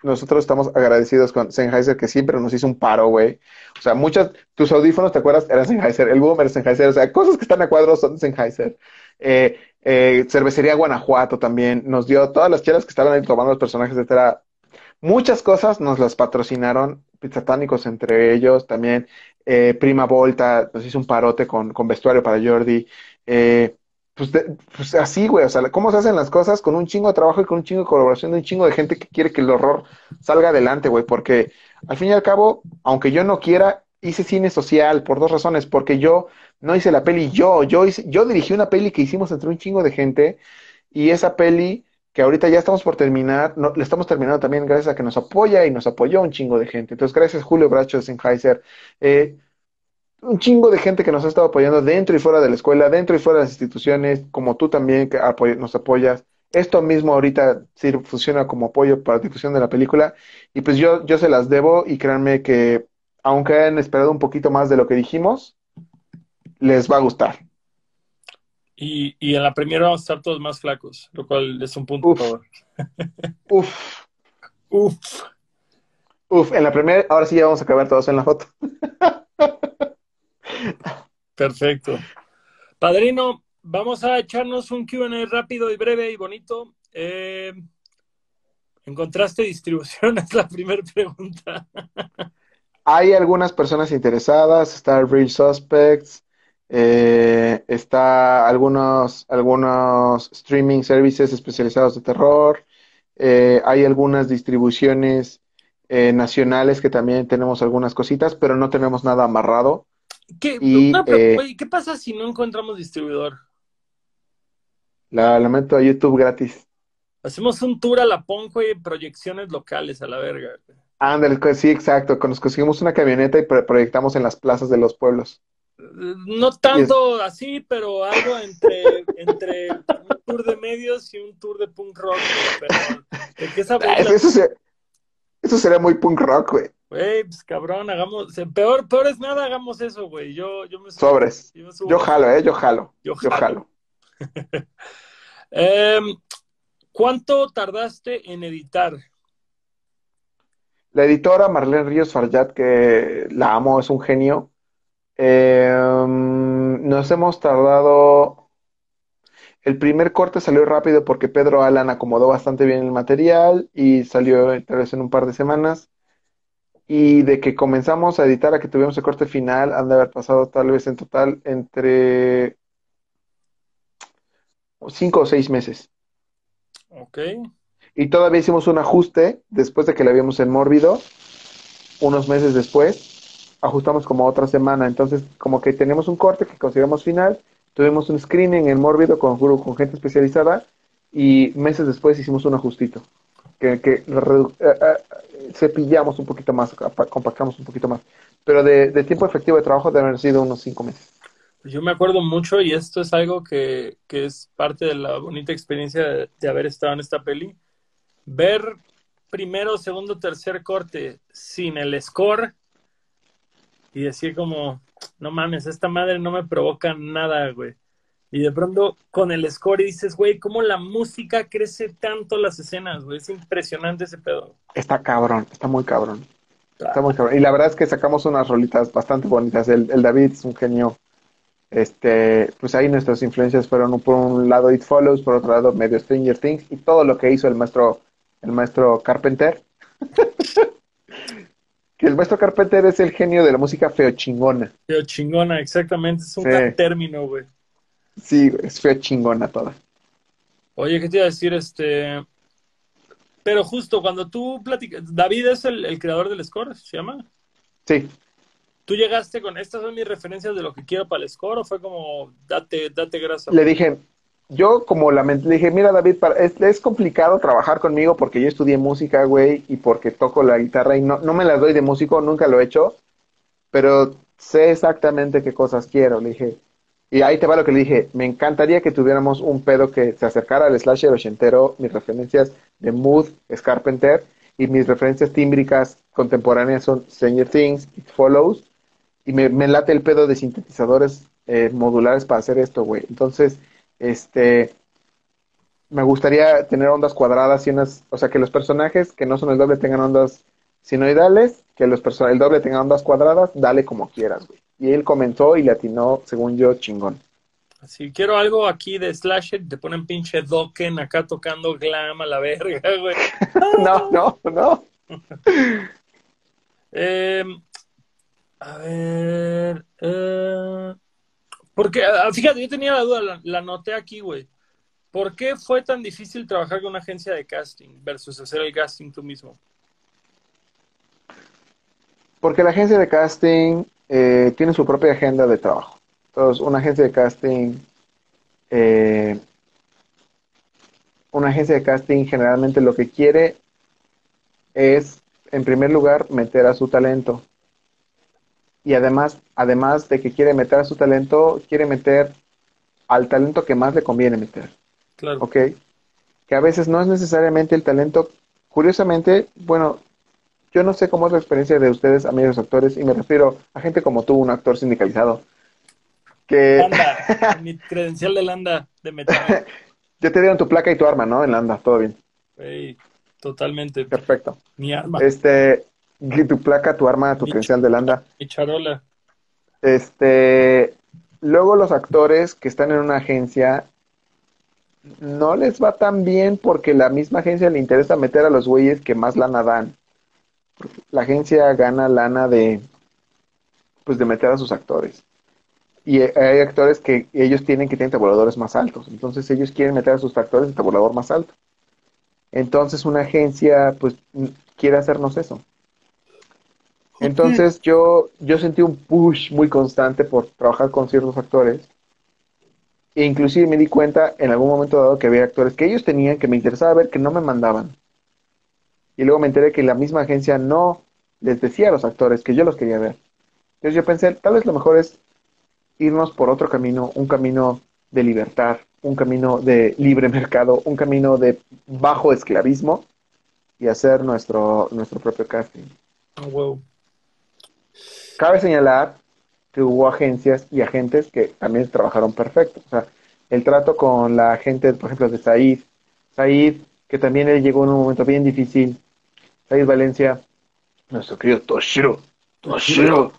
nosotros estamos agradecidos con Sennheiser que siempre nos hizo un paro, güey. O sea, muchas, tus audífonos, ¿te acuerdas? Eran Sennheiser, el boom era Sennheiser, o sea, cosas que están a cuadro son Sennheiser. Eh, eh, Cervecería Guanajuato también nos dio todas las chelas que estaban ahí tomando los personajes, etcétera. Muchas cosas nos las patrocinaron, Pizzatánicos entre ellos, también eh, Prima Volta nos hizo un parote con, con vestuario para Jordi. Eh, pues, pues, así, güey, o sea, cómo se hacen las cosas con un chingo de trabajo y con un chingo de colaboración de un chingo de gente que quiere que el horror salga adelante, güey, porque al fin y al cabo, aunque yo no quiera, hice cine social por dos razones, porque yo no hice la peli yo, yo, hice, yo dirigí una peli que hicimos entre un chingo de gente y esa peli que ahorita ya estamos por terminar, no, le estamos terminando también gracias a que nos apoya y nos apoyó un chingo de gente. Entonces, gracias Julio Bracho de Sennheiser, eh, un chingo de gente que nos ha estado apoyando dentro y fuera de la escuela, dentro y fuera de las instituciones, como tú también que nos apoyas. Esto mismo ahorita sí funciona como apoyo para la difusión de la película y pues yo, yo se las debo y créanme que aunque hayan esperado un poquito más de lo que dijimos, les va a gustar. Y, y en la primera vamos a estar todos más flacos, lo cual es un punto. Uf. Uf. Uf. Uf, en la primera, ahora sí ya vamos a acabar todos en la foto. Perfecto. Padrino, vamos a echarnos un QA rápido y breve y bonito. Eh, ¿Encontraste distribución? Es la primera pregunta. Hay algunas personas interesadas, está Real Suspects, Eh, está algunos, algunos streaming services especializados de terror. Eh, hay algunas distribuciones nacionales que también tenemos algunas cositas, pero no tenemos nada amarrado. ¿Qué, Y, no, pero, eh, ¿qué pasa si no encontramos distribuidor? La lamento a YouTube gratis. Hacemos un tour a la PON, güey, proyecciones locales a la verga. Ándale, sí, exacto. Nos conseguimos una camioneta y pro- proyectamos en las plazas de los pueblos. No tanto así, pero algo entre, entre un tour de medios y un tour de punk rock, pero de Eso, se- eso sería muy punk rock, güey. Güey, pues cabrón, hagamos, peor, peor es nada, hagamos eso, güey. Yo, yo me subo, Sobres. yo me subo. Yo jalo, ¿eh? Yo jalo. Yo Yo jalo. Em, ¿cuánto tardaste en editar? La editora Marlene Ríos Farjat, que la amo, es un genio. Eh, nos hemos tardado. El primer corte salió rápido porque Pedro Alan acomodó bastante bien el material y salió tal vez en un par de semanas. Y de que comenzamos a editar a que tuvimos el corte final, han de haber pasado tal vez en total entre cinco o seis meses. Ok. Y todavía hicimos un ajuste después de que la vimos en Mórbido, unos meses después, ajustamos como otra semana. Entonces, como que tenemos un corte que consideramos final, tuvimos un screening en Mórbido con, con gente especializada y meses después hicimos un ajustito, que, que redu- eh, cepillamos un poquito más, compactamos un poquito más. Pero de, de tiempo efectivo de trabajo deben haber sido unos cinco meses. Yo me acuerdo mucho y esto es algo que, que es parte de la bonita experiencia de haber estado en esta peli. Ver primero, segundo, tercer corte sin el score y decir como, no mames, esta madre no me provoca nada, güey. Y de pronto con el score y dices, güey, cómo la música crece tanto las escenas, güey. Es impresionante ese pedo. Está cabrón, está muy cabrón. Está muy cabrón. Y la verdad es que sacamos unas rolitas bastante bonitas. El, el David es un genio. Este, pues ahí nuestras influencias fueron por un lado It Follows, por otro lado medio Stranger Things y todo lo que hizo el maestro, el maestro Carpenter. que el maestro Carpenter es el genio de la música feo chingona. Pero chingona, exactamente. Es un Sí. gran término, güey. Sí, feo chingona toda. Oye, ¿qué te iba a decir? Este. Pero justo cuando tú platicas. David es el, el creador del score, ¿se llama? Sí, ¿Tú llegaste con estas son mis referencias de lo que quiero para el score o fue como date, date grasa? le dije, yo como la mente, le dije, mira David, para, es, es complicado trabajar conmigo porque yo estudié música, güey, y porque toco la guitarra y no, no me las doy de músico, nunca lo he hecho, pero sé exactamente qué cosas quiero, le dije. Y ahí te va lo que le dije, me encantaría que tuviéramos un pedo que se acercara al slasher ochentero, mis referencias de Mood, es Carpenter, y mis referencias tímbricas contemporáneas son Stranger Things, It Follows, y me, me late el pedo de sintetizadores eh, modulares para hacer esto, güey. Entonces, este, me gustaría tener ondas cuadradas y unas, o sea, que los personajes que no son el doble tengan ondas sinoidales, que los person el doble tenga ondas cuadradas, dale como quieras, güey. Y él comenzó y le atinó, según yo, chingón. Si quiero algo aquí de slasher, te ponen pinche Dokken acá tocando glam a la verga, güey. No, no, no. Eh, a ver. eh, porque, ah, fíjate, yo tenía la duda, la, la anoté aquí, güey. ¿Por qué fue tan difícil trabajar con una agencia de casting versus hacer el casting tú mismo? Porque la agencia de casting eh, tiene su propia agenda de trabajo. Entonces, una agencia de casting, eh, una agencia de casting generalmente lo que quiere es, en primer lugar, meter a su talento. Y además, además de que quiere meter a su talento, quiere meter al talento que más le conviene meter. Claro. ¿ok? Que a veces no es necesariamente el talento. Curiosamente, bueno, yo no sé cómo es la experiencia de ustedes, amigos actores, y me refiero a gente como tú, un actor sindicalizado, que Landa, mi credencial de Landa de metal. ya te dieron tu placa y tu arma, ¿no? En la anda, todo bien. Totalmente. Perfecto. Mi arma, Este, tu placa, tu arma, tu Mi- credencial de landa. mi charola. Este, luego los actores que están en una agencia no les va tan bien porque la misma agencia le interesa meter a los güeyes que más lana dan. La agencia gana lana de, pues, de meter a sus actores. y hay actores que ellos tienen que tener tabuladores más altos. Entonces ellos quieren meter a sus actores en tabulador más alto. Entonces una agencia pues quiere hacernos eso. Entonces yo, yo sentí un push muy constante por trabajar con ciertos actores. E inclusive me di cuenta en algún momento dado que había actores que ellos tenían que me interesaba ver que no me mandaban. Y luego me enteré que la misma agencia no les decía a los actores que yo los quería ver. Entonces yo pensé, tal vez lo mejor es irnos por otro camino, un camino de libertad, un camino de libre mercado, un camino de bajo esclavismo y hacer nuestro, nuestro propio casting. Oh, Cabe señalar que hubo agencias y agentes que también trabajaron perfecto. O sea, el trato con la gente, por ejemplo, de Said, Said, que también él llegó en un momento bien difícil, Said Valencia, nuestro querido Toshiro, Toshiro,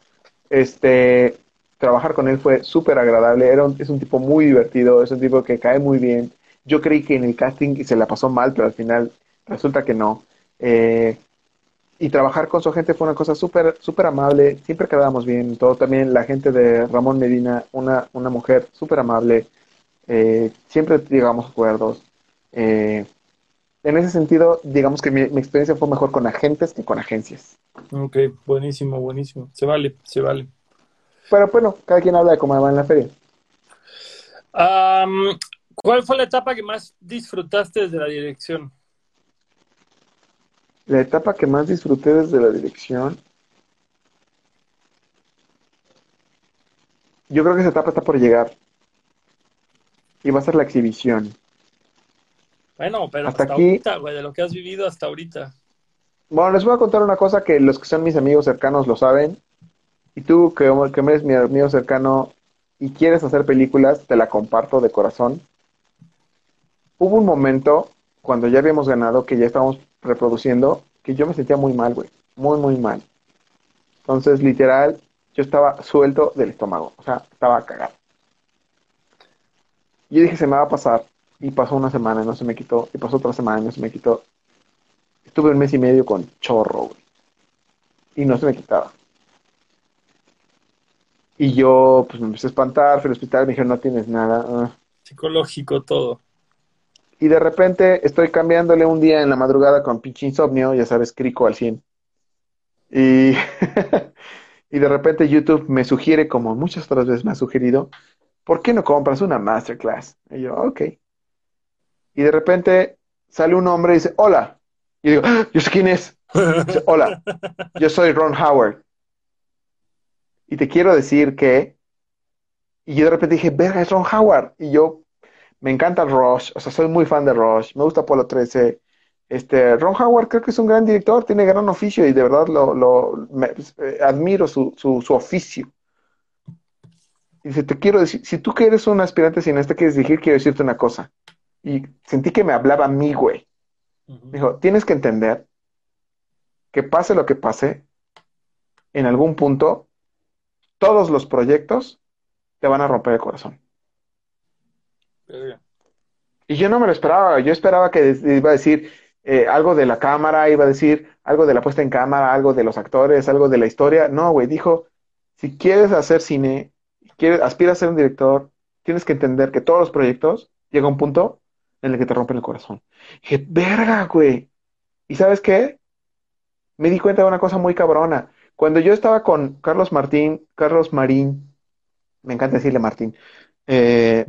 este, trabajar con él fue súper agradable. Era es un tipo muy divertido, es un tipo que cae muy bien. Yo creí que en el casting se la pasó mal, pero al final resulta que no. Eh, y trabajar con su gente fue una cosa súper súper amable, siempre quedábamos bien. Todo también la gente de Ramón Medina, una, una mujer súper amable, eh, siempre llegamos a acuerdos. Eh, en ese sentido, digamos que mi, mi, experiencia fue mejor con agentes que con agencias. Ok, buenísimo, buenísimo. Se vale, se vale. Pero bueno, cada quien habla de cómo va en la feria. Um, ¿Cuál fue la etapa que más disfrutaste desde la dirección? La etapa que más disfruté desde la dirección. Yo creo que esa etapa está por llegar. Y va a ser la exhibición. Bueno, pero hasta, hasta aquí, ahorita, güey, de lo que has vivido hasta ahorita. Bueno, les voy a contar una cosa que los que son mis amigos cercanos lo saben. Y tú, que, que eres mi amigo cercano y quieres hacer películas, te la comparto de corazón. Hubo un momento, cuando ya habíamos ganado, que ya estábamos reproduciendo, que yo me sentía muy mal, güey. Muy, muy mal. Entonces, literal, yo estaba suelto del estómago. O sea, estaba cagado. Yo dije, se me va a pasar. Y pasó una semana y no se me quitó. Y pasó otra semana y no se me quitó. Estuve un mes y medio con chorro, güey. Y no se me quitaba. Y yo, pues me empecé a espantar, fui al hospital, me dijeron, no tienes nada. Ah. Psicológico todo. Y de repente estoy cambiándole un día en la madrugada con pinche insomnio, ya sabes, crico al 100. Y, y de repente YouTube me sugiere, como muchas otras veces me ha sugerido, ¿por qué no compras una masterclass? Y yo, ok. Y de repente sale un hombre y dice, hola. Y digo, ¡Ah! ¿yo sé quién es? Dice, hola, yo soy Ron Howard. Y te quiero decir que, y yo de repente dije, verga, es Ron Howard. Y yo, me encanta Rush, o sea, soy muy fan de Rush, me gusta Apolo 13. Este, Ron Howard creo que es un gran director, tiene gran oficio y de verdad lo, lo eh, admiro su, su, su, oficio. Y dice, te quiero decir, si tú que eres un aspirante cineasta quieres dirigir, quiero decirte una cosa. Y sentí que me hablaba a mí, güey. Uh -huh. Dijo, tienes que entender que pase lo que pase, en algún punto todos los proyectos te van a romper el corazón. Y yo no me lo esperaba, yo esperaba que iba a decir eh, algo de la cámara, iba a decir algo de la puesta en cámara, algo de los actores, algo de la historia. No, güey, dijo, si quieres hacer cine, quieres, aspiras a ser un director, tienes que entender que todos los proyectos llega a un punto en el que te rompen el corazón. Y verga, güey. ¿Y sabes qué? Me di cuenta de una cosa muy cabrona. Cuando yo estaba con Carlos Martín, Carlos Marín, me encanta decirle Martín, eh,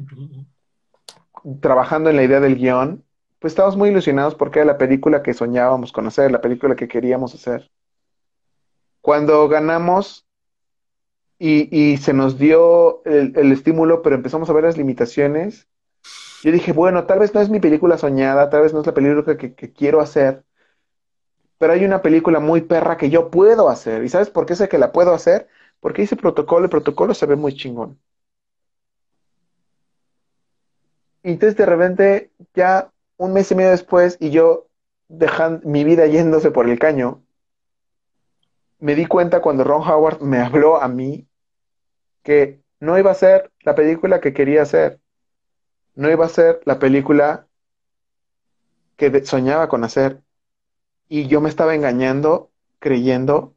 trabajando en la idea del guion, pues estábamos muy ilusionados porque era la película que soñábamos con hacer, la película que queríamos hacer. Cuando ganamos y, se nos dio el, estímulo, pero empezamos a ver las limitaciones, yo dije, bueno, tal vez no es mi película soñada, tal vez no es la película que, quiero hacer, pero hay una película muy perra que yo puedo hacer. ¿Y sabes por qué sé que la puedo hacer? Porque hice protocolo, el protocolo se ve muy chingón. Y entonces de repente, ya un mes y medio después, y yo dejando mi vida yéndose por el caño, me di cuenta cuando Ron Howard me habló a mí que no iba a ser la película que quería hacer. No iba a ser la película que soñaba con hacer. Y yo me estaba engañando creyendo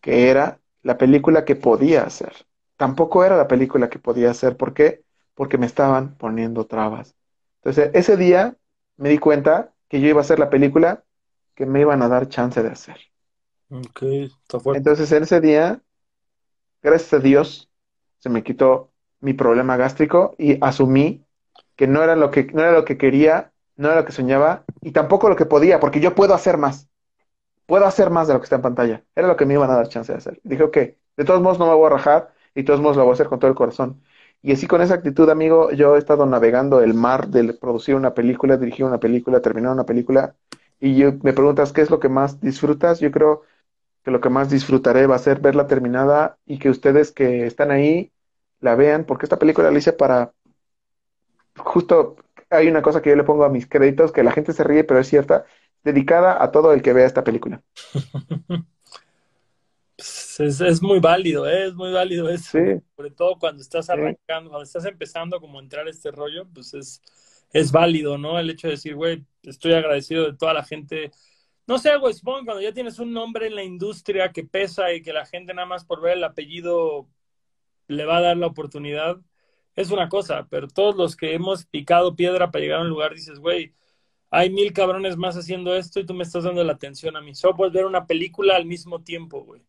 que era la película que podía hacer. tampoco era la película que podía hacer. ¿Por qué? Porque me estaban poniendo trabas. Entonces, ese día me di cuenta que yo iba a hacer la película que me iban a dar chance de hacer. Ok, está fuerte. Entonces, en ese día, gracias a Dios, se me quitó mi problema gástrico y asumí que no era lo que, no era lo que quería, no era lo que soñaba y tampoco lo que podía, porque yo puedo hacer más. Puedo hacer más de lo que está en pantalla. Era lo que me iban a dar chance de hacer. Dije, ok, de todos modos no me voy a rajar y de todos modos lo voy a hacer con todo el corazón. Y así con esa actitud, amigo, yo he estado navegando el mar de producir una película, dirigir una película, terminar una película. Y yo, me preguntas, ¿qué es lo que más disfrutas? Yo creo que lo que más disfrutaré va a ser verla terminada y que ustedes que están ahí la vean, porque esta película la hice para... Justo hay una cosa que yo le pongo a mis créditos, que la gente se ríe, pero es cierta, dedicada a todo el que vea esta película. Pues, es, muy válido, ¿eh? es muy válido eso. Sobre todo cuando estás arrancando, cuando estás empezando como a entrar este rollo, pues es, es válido, ¿no? El hecho de decir, güey, estoy agradecido de toda la gente. No sé, güey, supongo cuando ya tienes un nombre en la industria que pesa y que la gente nada más por ver el apellido le va a dar la oportunidad, es una cosa, pero todos los que hemos picado piedra para llegar a un lugar, dices, güey, hay mil cabrones más haciendo esto y tú me estás dando la atención a mí. Solo puedes ver una película al mismo tiempo, güey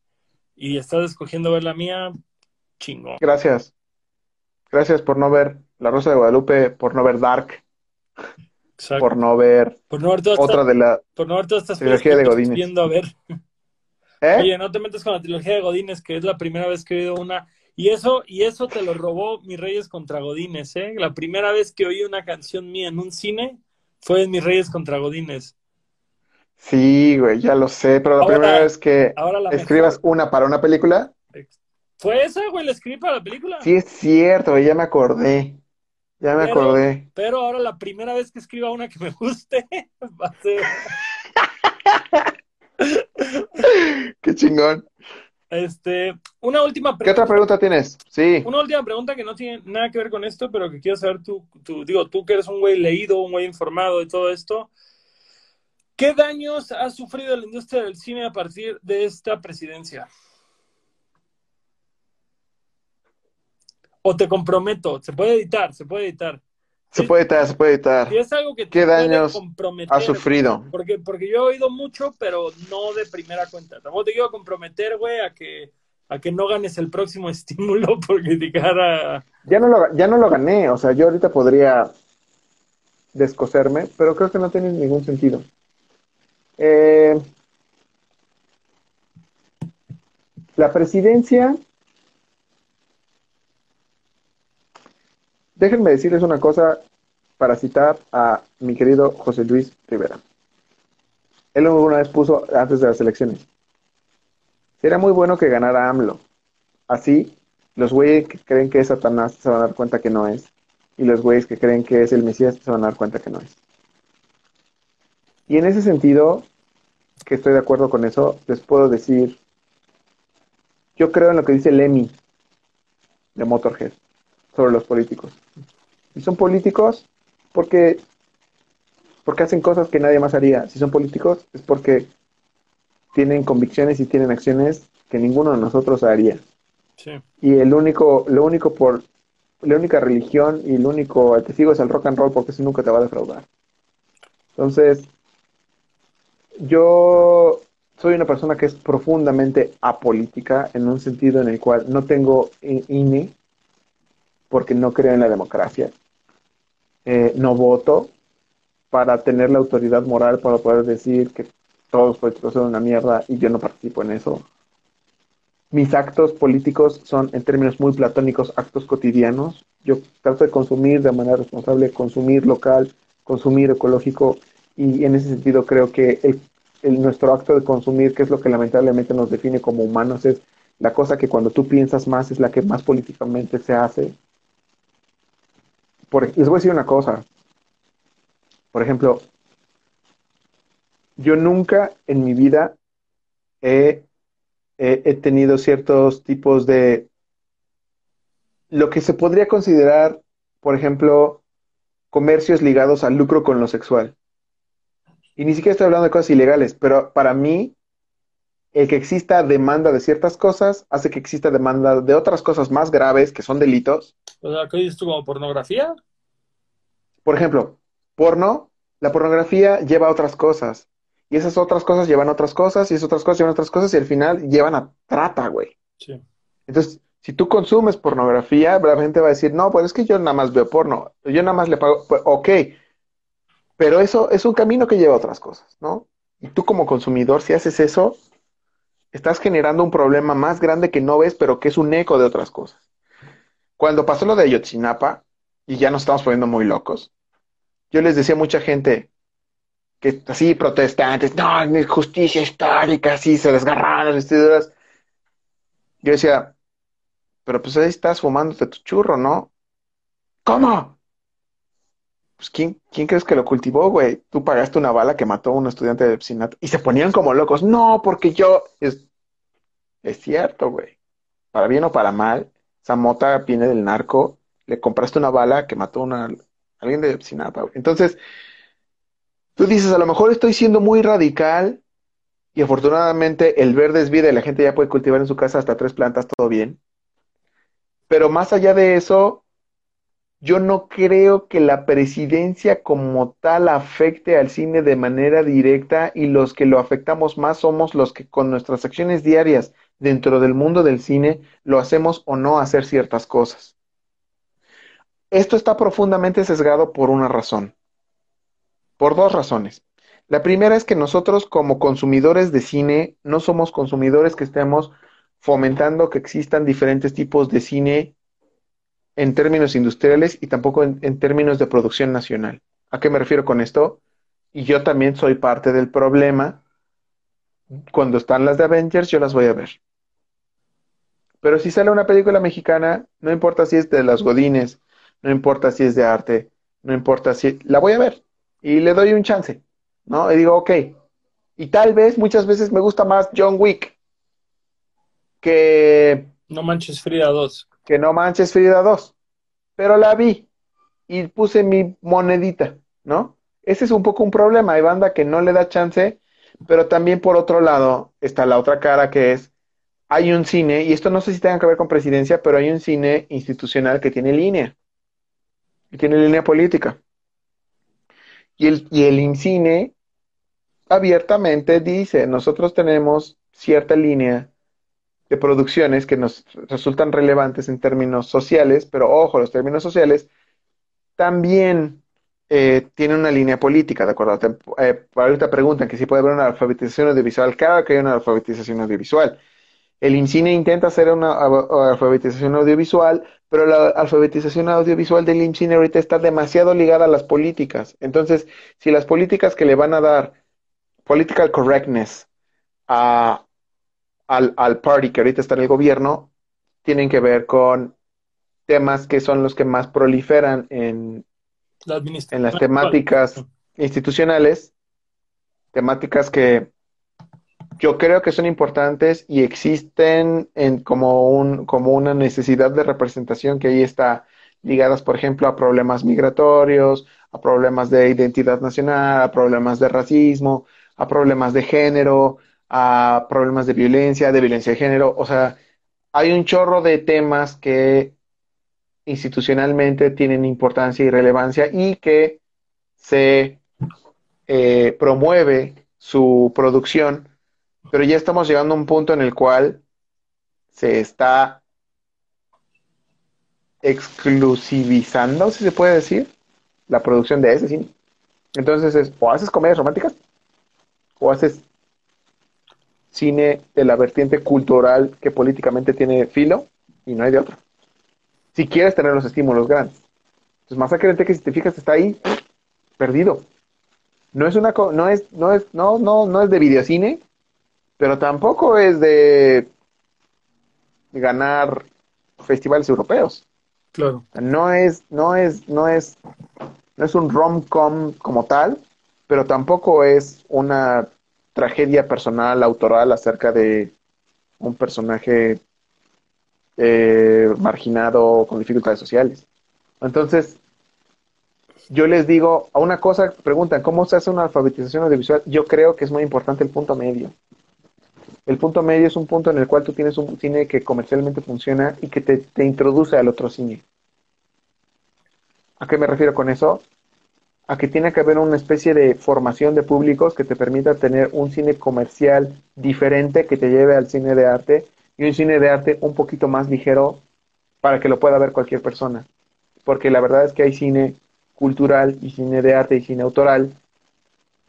y estás escogiendo ver la mía, chingón. Gracias. Gracias por no ver La Rosa de Guadalupe, por no ver Dark, por no ver, por no ver otra de la por no ver todas estas trilogía de Godínez. Viendo a ver. ¿Eh? Oye, no te metas con la trilogía de Godínez, que es la primera vez que he oído una. Y eso, y eso te lo robó Mis Reyes contra Godínez, ¿eh? La primera vez que oí una canción mía en un cine fue en Mis Reyes contra Godínez. Sí, güey, ya lo sé, pero la primera vez que escribas una para una película. ¿Fue esa, güey, la escribí para la película? Sí, es cierto, güey, ya me acordé. Ya me acordé. Pero ahora la primera vez que escriba una que me guste va a ser. Qué chingón. Este, una última pregunta. ¿Qué otra pregunta tienes? Sí. Una última pregunta que no tiene nada que ver con esto, pero que quiero saber tú, tú digo, tú que eres un güey leído, un güey informado de todo esto. ¿Qué daños ha sufrido la industria del cine a partir de esta presidencia? O te comprometo, se puede editar, se puede editar. Se puede editar, se puede editar. Y es algo que ¿Qué daños ha sufrido? Porque, porque yo he oído mucho, pero no de primera cuenta. Tampoco te quiero comprometer, güey, a que, a que no ganes el próximo estímulo por criticar a... Ya no, lo, ya no lo gané, o sea, yo ahorita podría descoserme, pero creo que no tiene ningún sentido. Eh, la presidencia, déjenme decirles una cosa para citar a mi querido José Luis Rivera. Él una vez puso antes de las elecciones. Sería muy bueno que ganara AMLO. Así, los güeyes que creen que es Satanás se van a dar cuenta que no es. Y los güeyes que creen que es el Mesías se van a dar cuenta que no es. Y en ese sentido, que estoy de acuerdo con eso, les puedo decir, yo creo en lo que dice Lemmy de Motorhead sobre los políticos. Y son políticos porque, porque hacen cosas que nadie más haría. Si son políticos es porque tienen convicciones y tienen acciones que ninguno de nosotros haría. Y el único, lo único por, la única religión y el único testigo es el rock and roll porque eso nunca te va a defraudar. Entonces, yo soy una persona que es profundamente apolítica en un sentido en el cual no tengo INE porque no creo en la democracia. Eh, no voto para tener la autoridad moral para poder decir que todos los políticos son una mierda y yo no participo en eso. Mis actos políticos son, en términos muy platónicos, actos cotidianos. Yo trato de consumir de manera responsable, consumir local, consumir ecológico y en ese sentido creo que el, nuestro acto de consumir, que es lo que lamentablemente nos define como humanos, es la cosa que cuando tú piensas más es la que más políticamente se hace. Por, les voy a decir una cosa. Por ejemplo, yo nunca en mi vida he, he tenido ciertos tipos de lo que se podría considerar, por ejemplo, comercios ligados al lucro con lo sexual. Y ni siquiera estoy hablando de cosas ilegales, pero para mí el que exista demanda de ciertas cosas hace que exista demanda de otras cosas más graves que son delitos. O sea, ¿qué dices tú como pornografía? Por ejemplo, porno, la pornografía lleva a otras cosas. Y esas otras cosas llevan a otras cosas, y esas otras cosas llevan a otras cosas, y al final llevan a trata, güey. Sí. Entonces, si tú consumes pornografía, la gente va a decir, no, pues es que yo nada más veo porno, yo nada más le pago, pues, ok, pero eso es un camino que lleva a otras cosas, ¿no? Y tú como consumidor, si haces eso, estás generando un problema más grande que no ves, pero que es un eco de otras cosas. Cuando pasó lo de Ayotzinapa, y ya nos estamos poniendo muy locos, yo les decía a mucha gente que así protestantes, no, justicia histórica, así se desgarraron las vestiduras. Yo decía, pero pues ahí estás fumándote tu churro, ¿no? ¿Cómo? Pues ¿quién, quién crees que lo cultivó, güey? Tú pagaste una bala que mató a un estudiante de piscinato y se ponían como locos. No, porque yo... Es, es cierto, güey. Para bien o para mal, esa mota viene del narco, le compraste una bala que mató a alguien de Epsinapa. Entonces, tú dices, a lo mejor estoy siendo muy radical y afortunadamente el verde es vida y la gente ya puede cultivar en su casa hasta tres plantas, todo bien. Pero más allá de eso, yo no creo que la presidencia como tal afecte al cine de manera directa y los que lo afectamos más somos los que con nuestras acciones diarias dentro del mundo del cine lo hacemos o no hacer ciertas cosas. Esto está profundamente sesgado por una razón, por dos razones. La primera es que nosotros como consumidores de cine no somos consumidores que estemos fomentando que existan diferentes tipos de cine en términos industriales y tampoco en, términos de producción nacional. ¿A qué me refiero con esto? Y yo también soy parte del problema. Cuando están las de Avengers, yo las voy a ver. Pero si sale una película mexicana, no importa si es de las Godines, no importa si es de arte, no importa si... La voy a ver y le doy un chance, ¿no? Y digo, ok. Y tal vez, muchas veces me gusta más John Wick que... No manches Frida 2. Que no manches Frida 2. Pero la vi y puse mi monedita, ¿no? Ese es un poco un problema. Hay banda que no le da chance, pero también por otro lado está la otra cara que es, hay un cine, y esto no sé si tenga que ver con presidencia, pero hay un cine institucional que tiene línea y tiene línea política. Y el, y el INCINE abiertamente dice, nosotros tenemos cierta línea de producciones que nos resultan relevantes en términos sociales, pero ojo, los términos sociales también eh, tienen una línea política, ¿de acuerdo? Eh, ahorita preguntan que si puede haber una alfabetización audiovisual. Claro que hay una alfabetización audiovisual. El INCINE intenta hacer una alfabetización audiovisual, pero la alfabetización audiovisual del INCINE ahorita está demasiado ligada a las políticas. Entonces, si las políticas que le van a dar political correctness a, al, al party que ahorita está en el gobierno, tienen que ver con temas que son los que más proliferan en, en las temáticas institucionales, temáticas que yo creo que son importantes y existen en, como, un, como una necesidad de representación que ahí está ligadas, por ejemplo, a problemas migratorios, a problemas de identidad nacional, a problemas de racismo, a problemas de género, a problemas de violencia, de violencia de género. O sea, hay un chorro de temas que institucionalmente tienen importancia y relevancia y que se eh, promueve su producción pero ya estamos llegando a un punto en el cual se está exclusivizando, si se puede decir, la producción de ese cine. Entonces es, o haces comedias románticas, o haces cine de la vertiente cultural que políticamente tiene filo, y no hay de otro. Si quieres tener los estímulos grandes. Entonces, más que que si te fijas está ahí, perdido. No es una no es, no es, no, no, no es de videocine, pero tampoco es de ganar festivales europeos. Claro. No es, no es, no es, no es un rom-com como tal, pero tampoco es una tragedia personal, autoral acerca de un personaje eh, marginado con dificultades sociales. Entonces, yo les digo, a una cosa, preguntan, ¿cómo se hace una alfabetización audiovisual? Yo creo que es muy importante el punto medio. El punto medio es un punto en el cual tú tienes un cine que comercialmente funciona y que te, introduce al otro cine. ¿A qué me refiero con eso? A que tiene que haber una especie de formación de públicos que te permita tener un cine comercial diferente que te lleve al cine de arte y un cine de arte un poquito más ligero para que lo pueda ver cualquier persona. Porque la verdad es que hay cine cultural y cine de arte y cine autoral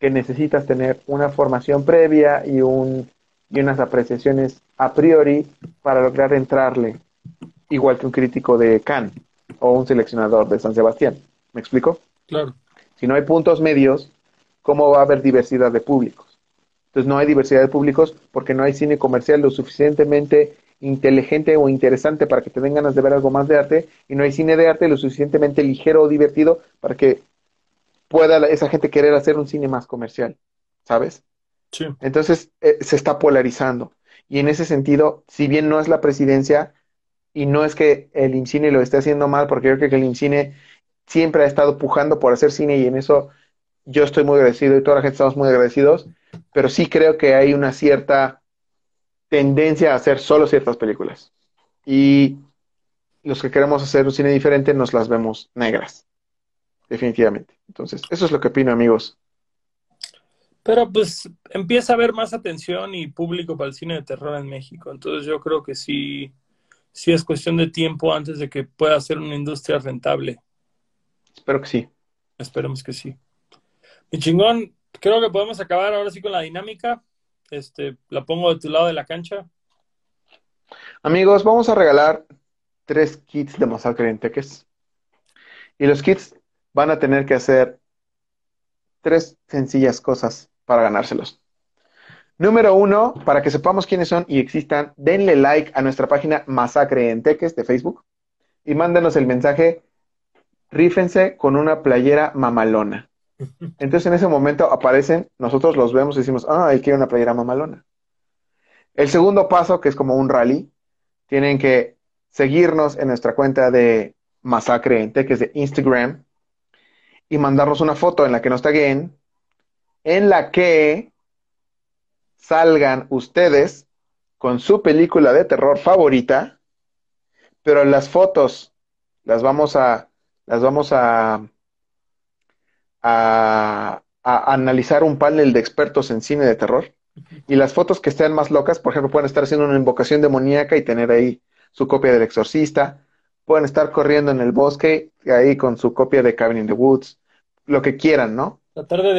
que necesitas tener una formación previa y, un, y unas apreciaciones a priori para lograr entrarle, igual que un crítico de Cannes o un seleccionador de San Sebastián. ¿Me explico? Claro. Si no hay puntos medios, ¿cómo va a haber diversidad de públicos? Entonces no hay diversidad de públicos porque no hay cine comercial lo suficientemente inteligente o interesante para que te den ganas de ver algo más de arte y no hay cine de arte lo suficientemente ligero o divertido para que pueda esa gente querer hacer un cine más comercial, ¿sabes? Entonces eh, se está polarizando y en ese sentido, si bien no es la presidencia y no es que el INCINE lo esté haciendo mal, porque yo creo que el INCINE siempre ha estado pujando por hacer cine y en eso yo estoy muy agradecido y toda la gente estamos muy agradecidos, pero sí creo que hay una cierta tendencia a hacer solo ciertas películas. Y los que queremos hacer un cine diferente nos las vemos negras, definitivamente. Entonces, eso es lo que opino, amigos. Pero pues empieza a haber más atención y público para el cine de terror en México. Entonces yo creo que sí, sí es cuestión de tiempo antes de que pueda ser una industria rentable. Espero que sí. Esperemos que sí. Mi chingón, creo que podemos acabar ahora sí con la dinámica. Este, la pongo de tu lado de la cancha. Amigos, vamos a regalar tres kits de masacre en Teques. Y los kits van a tener que hacer tres sencillas cosas para ganárselos. Número uno, para que sepamos quiénes son y existan, denle like a nuestra página Masacre en Teques de Facebook y mándenos el mensaje, rífense con una playera mamalona. Entonces en ese momento aparecen, nosotros los vemos y decimos, ah, hay que una playera mamalona. El segundo paso, que es como un rally, tienen que seguirnos en nuestra cuenta de Masacre en Teques de Instagram y mandarnos una foto en la que nos taguen, en la que salgan ustedes con su película de terror favorita, pero las fotos las vamos a las vamos a a, analizar un panel de expertos en cine de terror. Y las fotos que estén más locas, por ejemplo, pueden estar haciendo una invocación demoníaca y tener ahí su copia del exorcista. Pueden estar corriendo en el bosque, ahí con su copia de Cabin in the Woods. Lo que quieran, ¿no?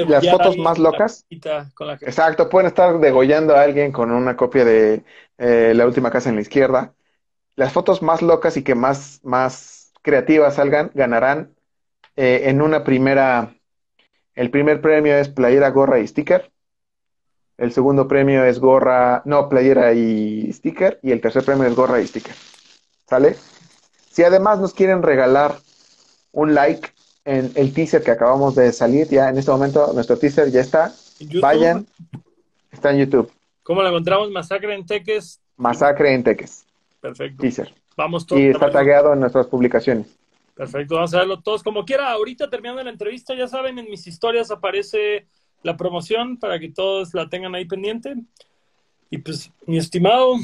Las fotos más locas. Exacto, pueden estar degollando a alguien con una copia de eh, La última casa en la izquierda. Las fotos más locas y que más, más creativas salgan ganarán eh, en una primera el primer premio es playera, gorra y sticker. El segundo premio es gorra, no, playera y sticker. Y el tercer premio es gorra y sticker. ¿Sale? Si además nos quieren regalar un like en el teaser que acabamos de salir, ya en este momento nuestro teaser ya está. Vayan, está en YouTube. ¿Cómo lo encontramos? Masacre en Teques. Masacre en Teques. Perfecto. Teaser. Vamos todos. Y está tagueado en nuestras publicaciones. Perfecto, vamos a verlo todos como quiera. Ahorita terminando la entrevista, ya saben, en mis historias aparece la promoción para que todos la tengan ahí pendiente. Y pues, mi estimado,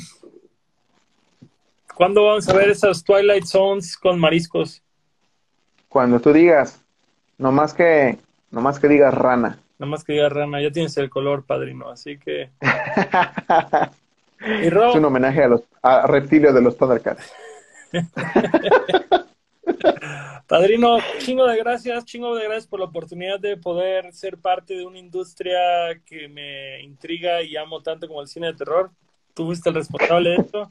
¿cuándo vamos a ver esas Twilight Zones con mariscos? Cuando tú digas, no más que, no más que digas rana. No más que digas rana, ya tienes el color, padrino, así que. y es un homenaje a los a reptilios de los Thundercats. Padrino, chingo de gracias, chingo de gracias por la oportunidad de poder ser parte de una industria que me intriga y amo tanto como el cine de terror. Tú fuiste el responsable de esto.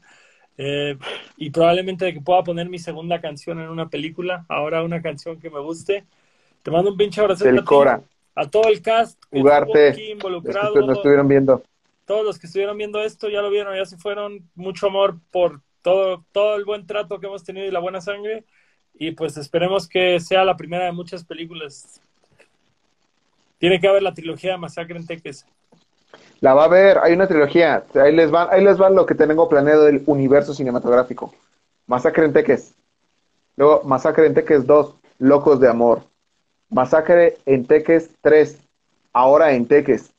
Eh, y probablemente de que pueda poner mi segunda canción en una película, ahora una canción que me guste. Te mando un pinche abrazo a, a todo el cast que Jugarte, aquí involucrado. Nos estuvieron viendo. Todos los que estuvieron viendo esto ya lo vieron, ya se fueron. Mucho amor por todo, todo el buen trato que hemos tenido y la buena sangre. Y pues esperemos que sea la primera de muchas películas. Tiene que haber la trilogía de Masacre en Teques. La va a ver, hay una trilogía. Ahí les van, ahí les lo que tengo planeado del universo cinematográfico. Masacre en Teques. Luego Masacre en Teques 2, Locos de Amor. Masacre en Teques 3, Ahora en Teques.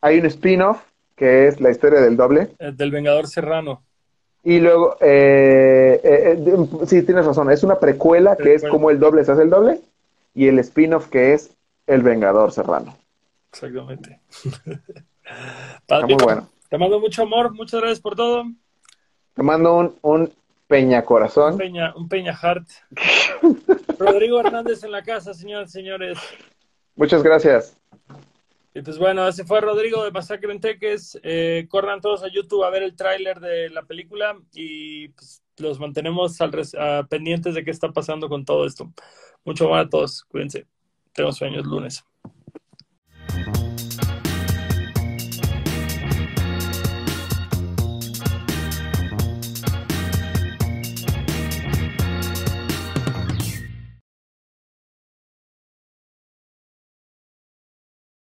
Hay un spin-off que es la historia del doble. Del Vengador Serrano. Y luego, eh, eh, eh, sí, tienes razón, es una precuela que es Precuela. como el doble se hace el doble y el spin-off que es El Vengador Serrano. Exactamente. Está muy bueno. Te mando mucho amor, muchas gracias por todo. Te mando un, un peña Un corazón. peña, un peña heart. Rodrigo Hernández en la casa, señoras y señores. Muchas gracias. Y pues bueno, ese fue Rodrigo de Masacre en Teques. Eh, corran todos a YouTube a ver el tráiler de la película y pues, los mantenemos al res- a- pendientes de qué está pasando con todo esto. Mucho amor a todos. Cuídense. Tengo sueños lunes. Thank you.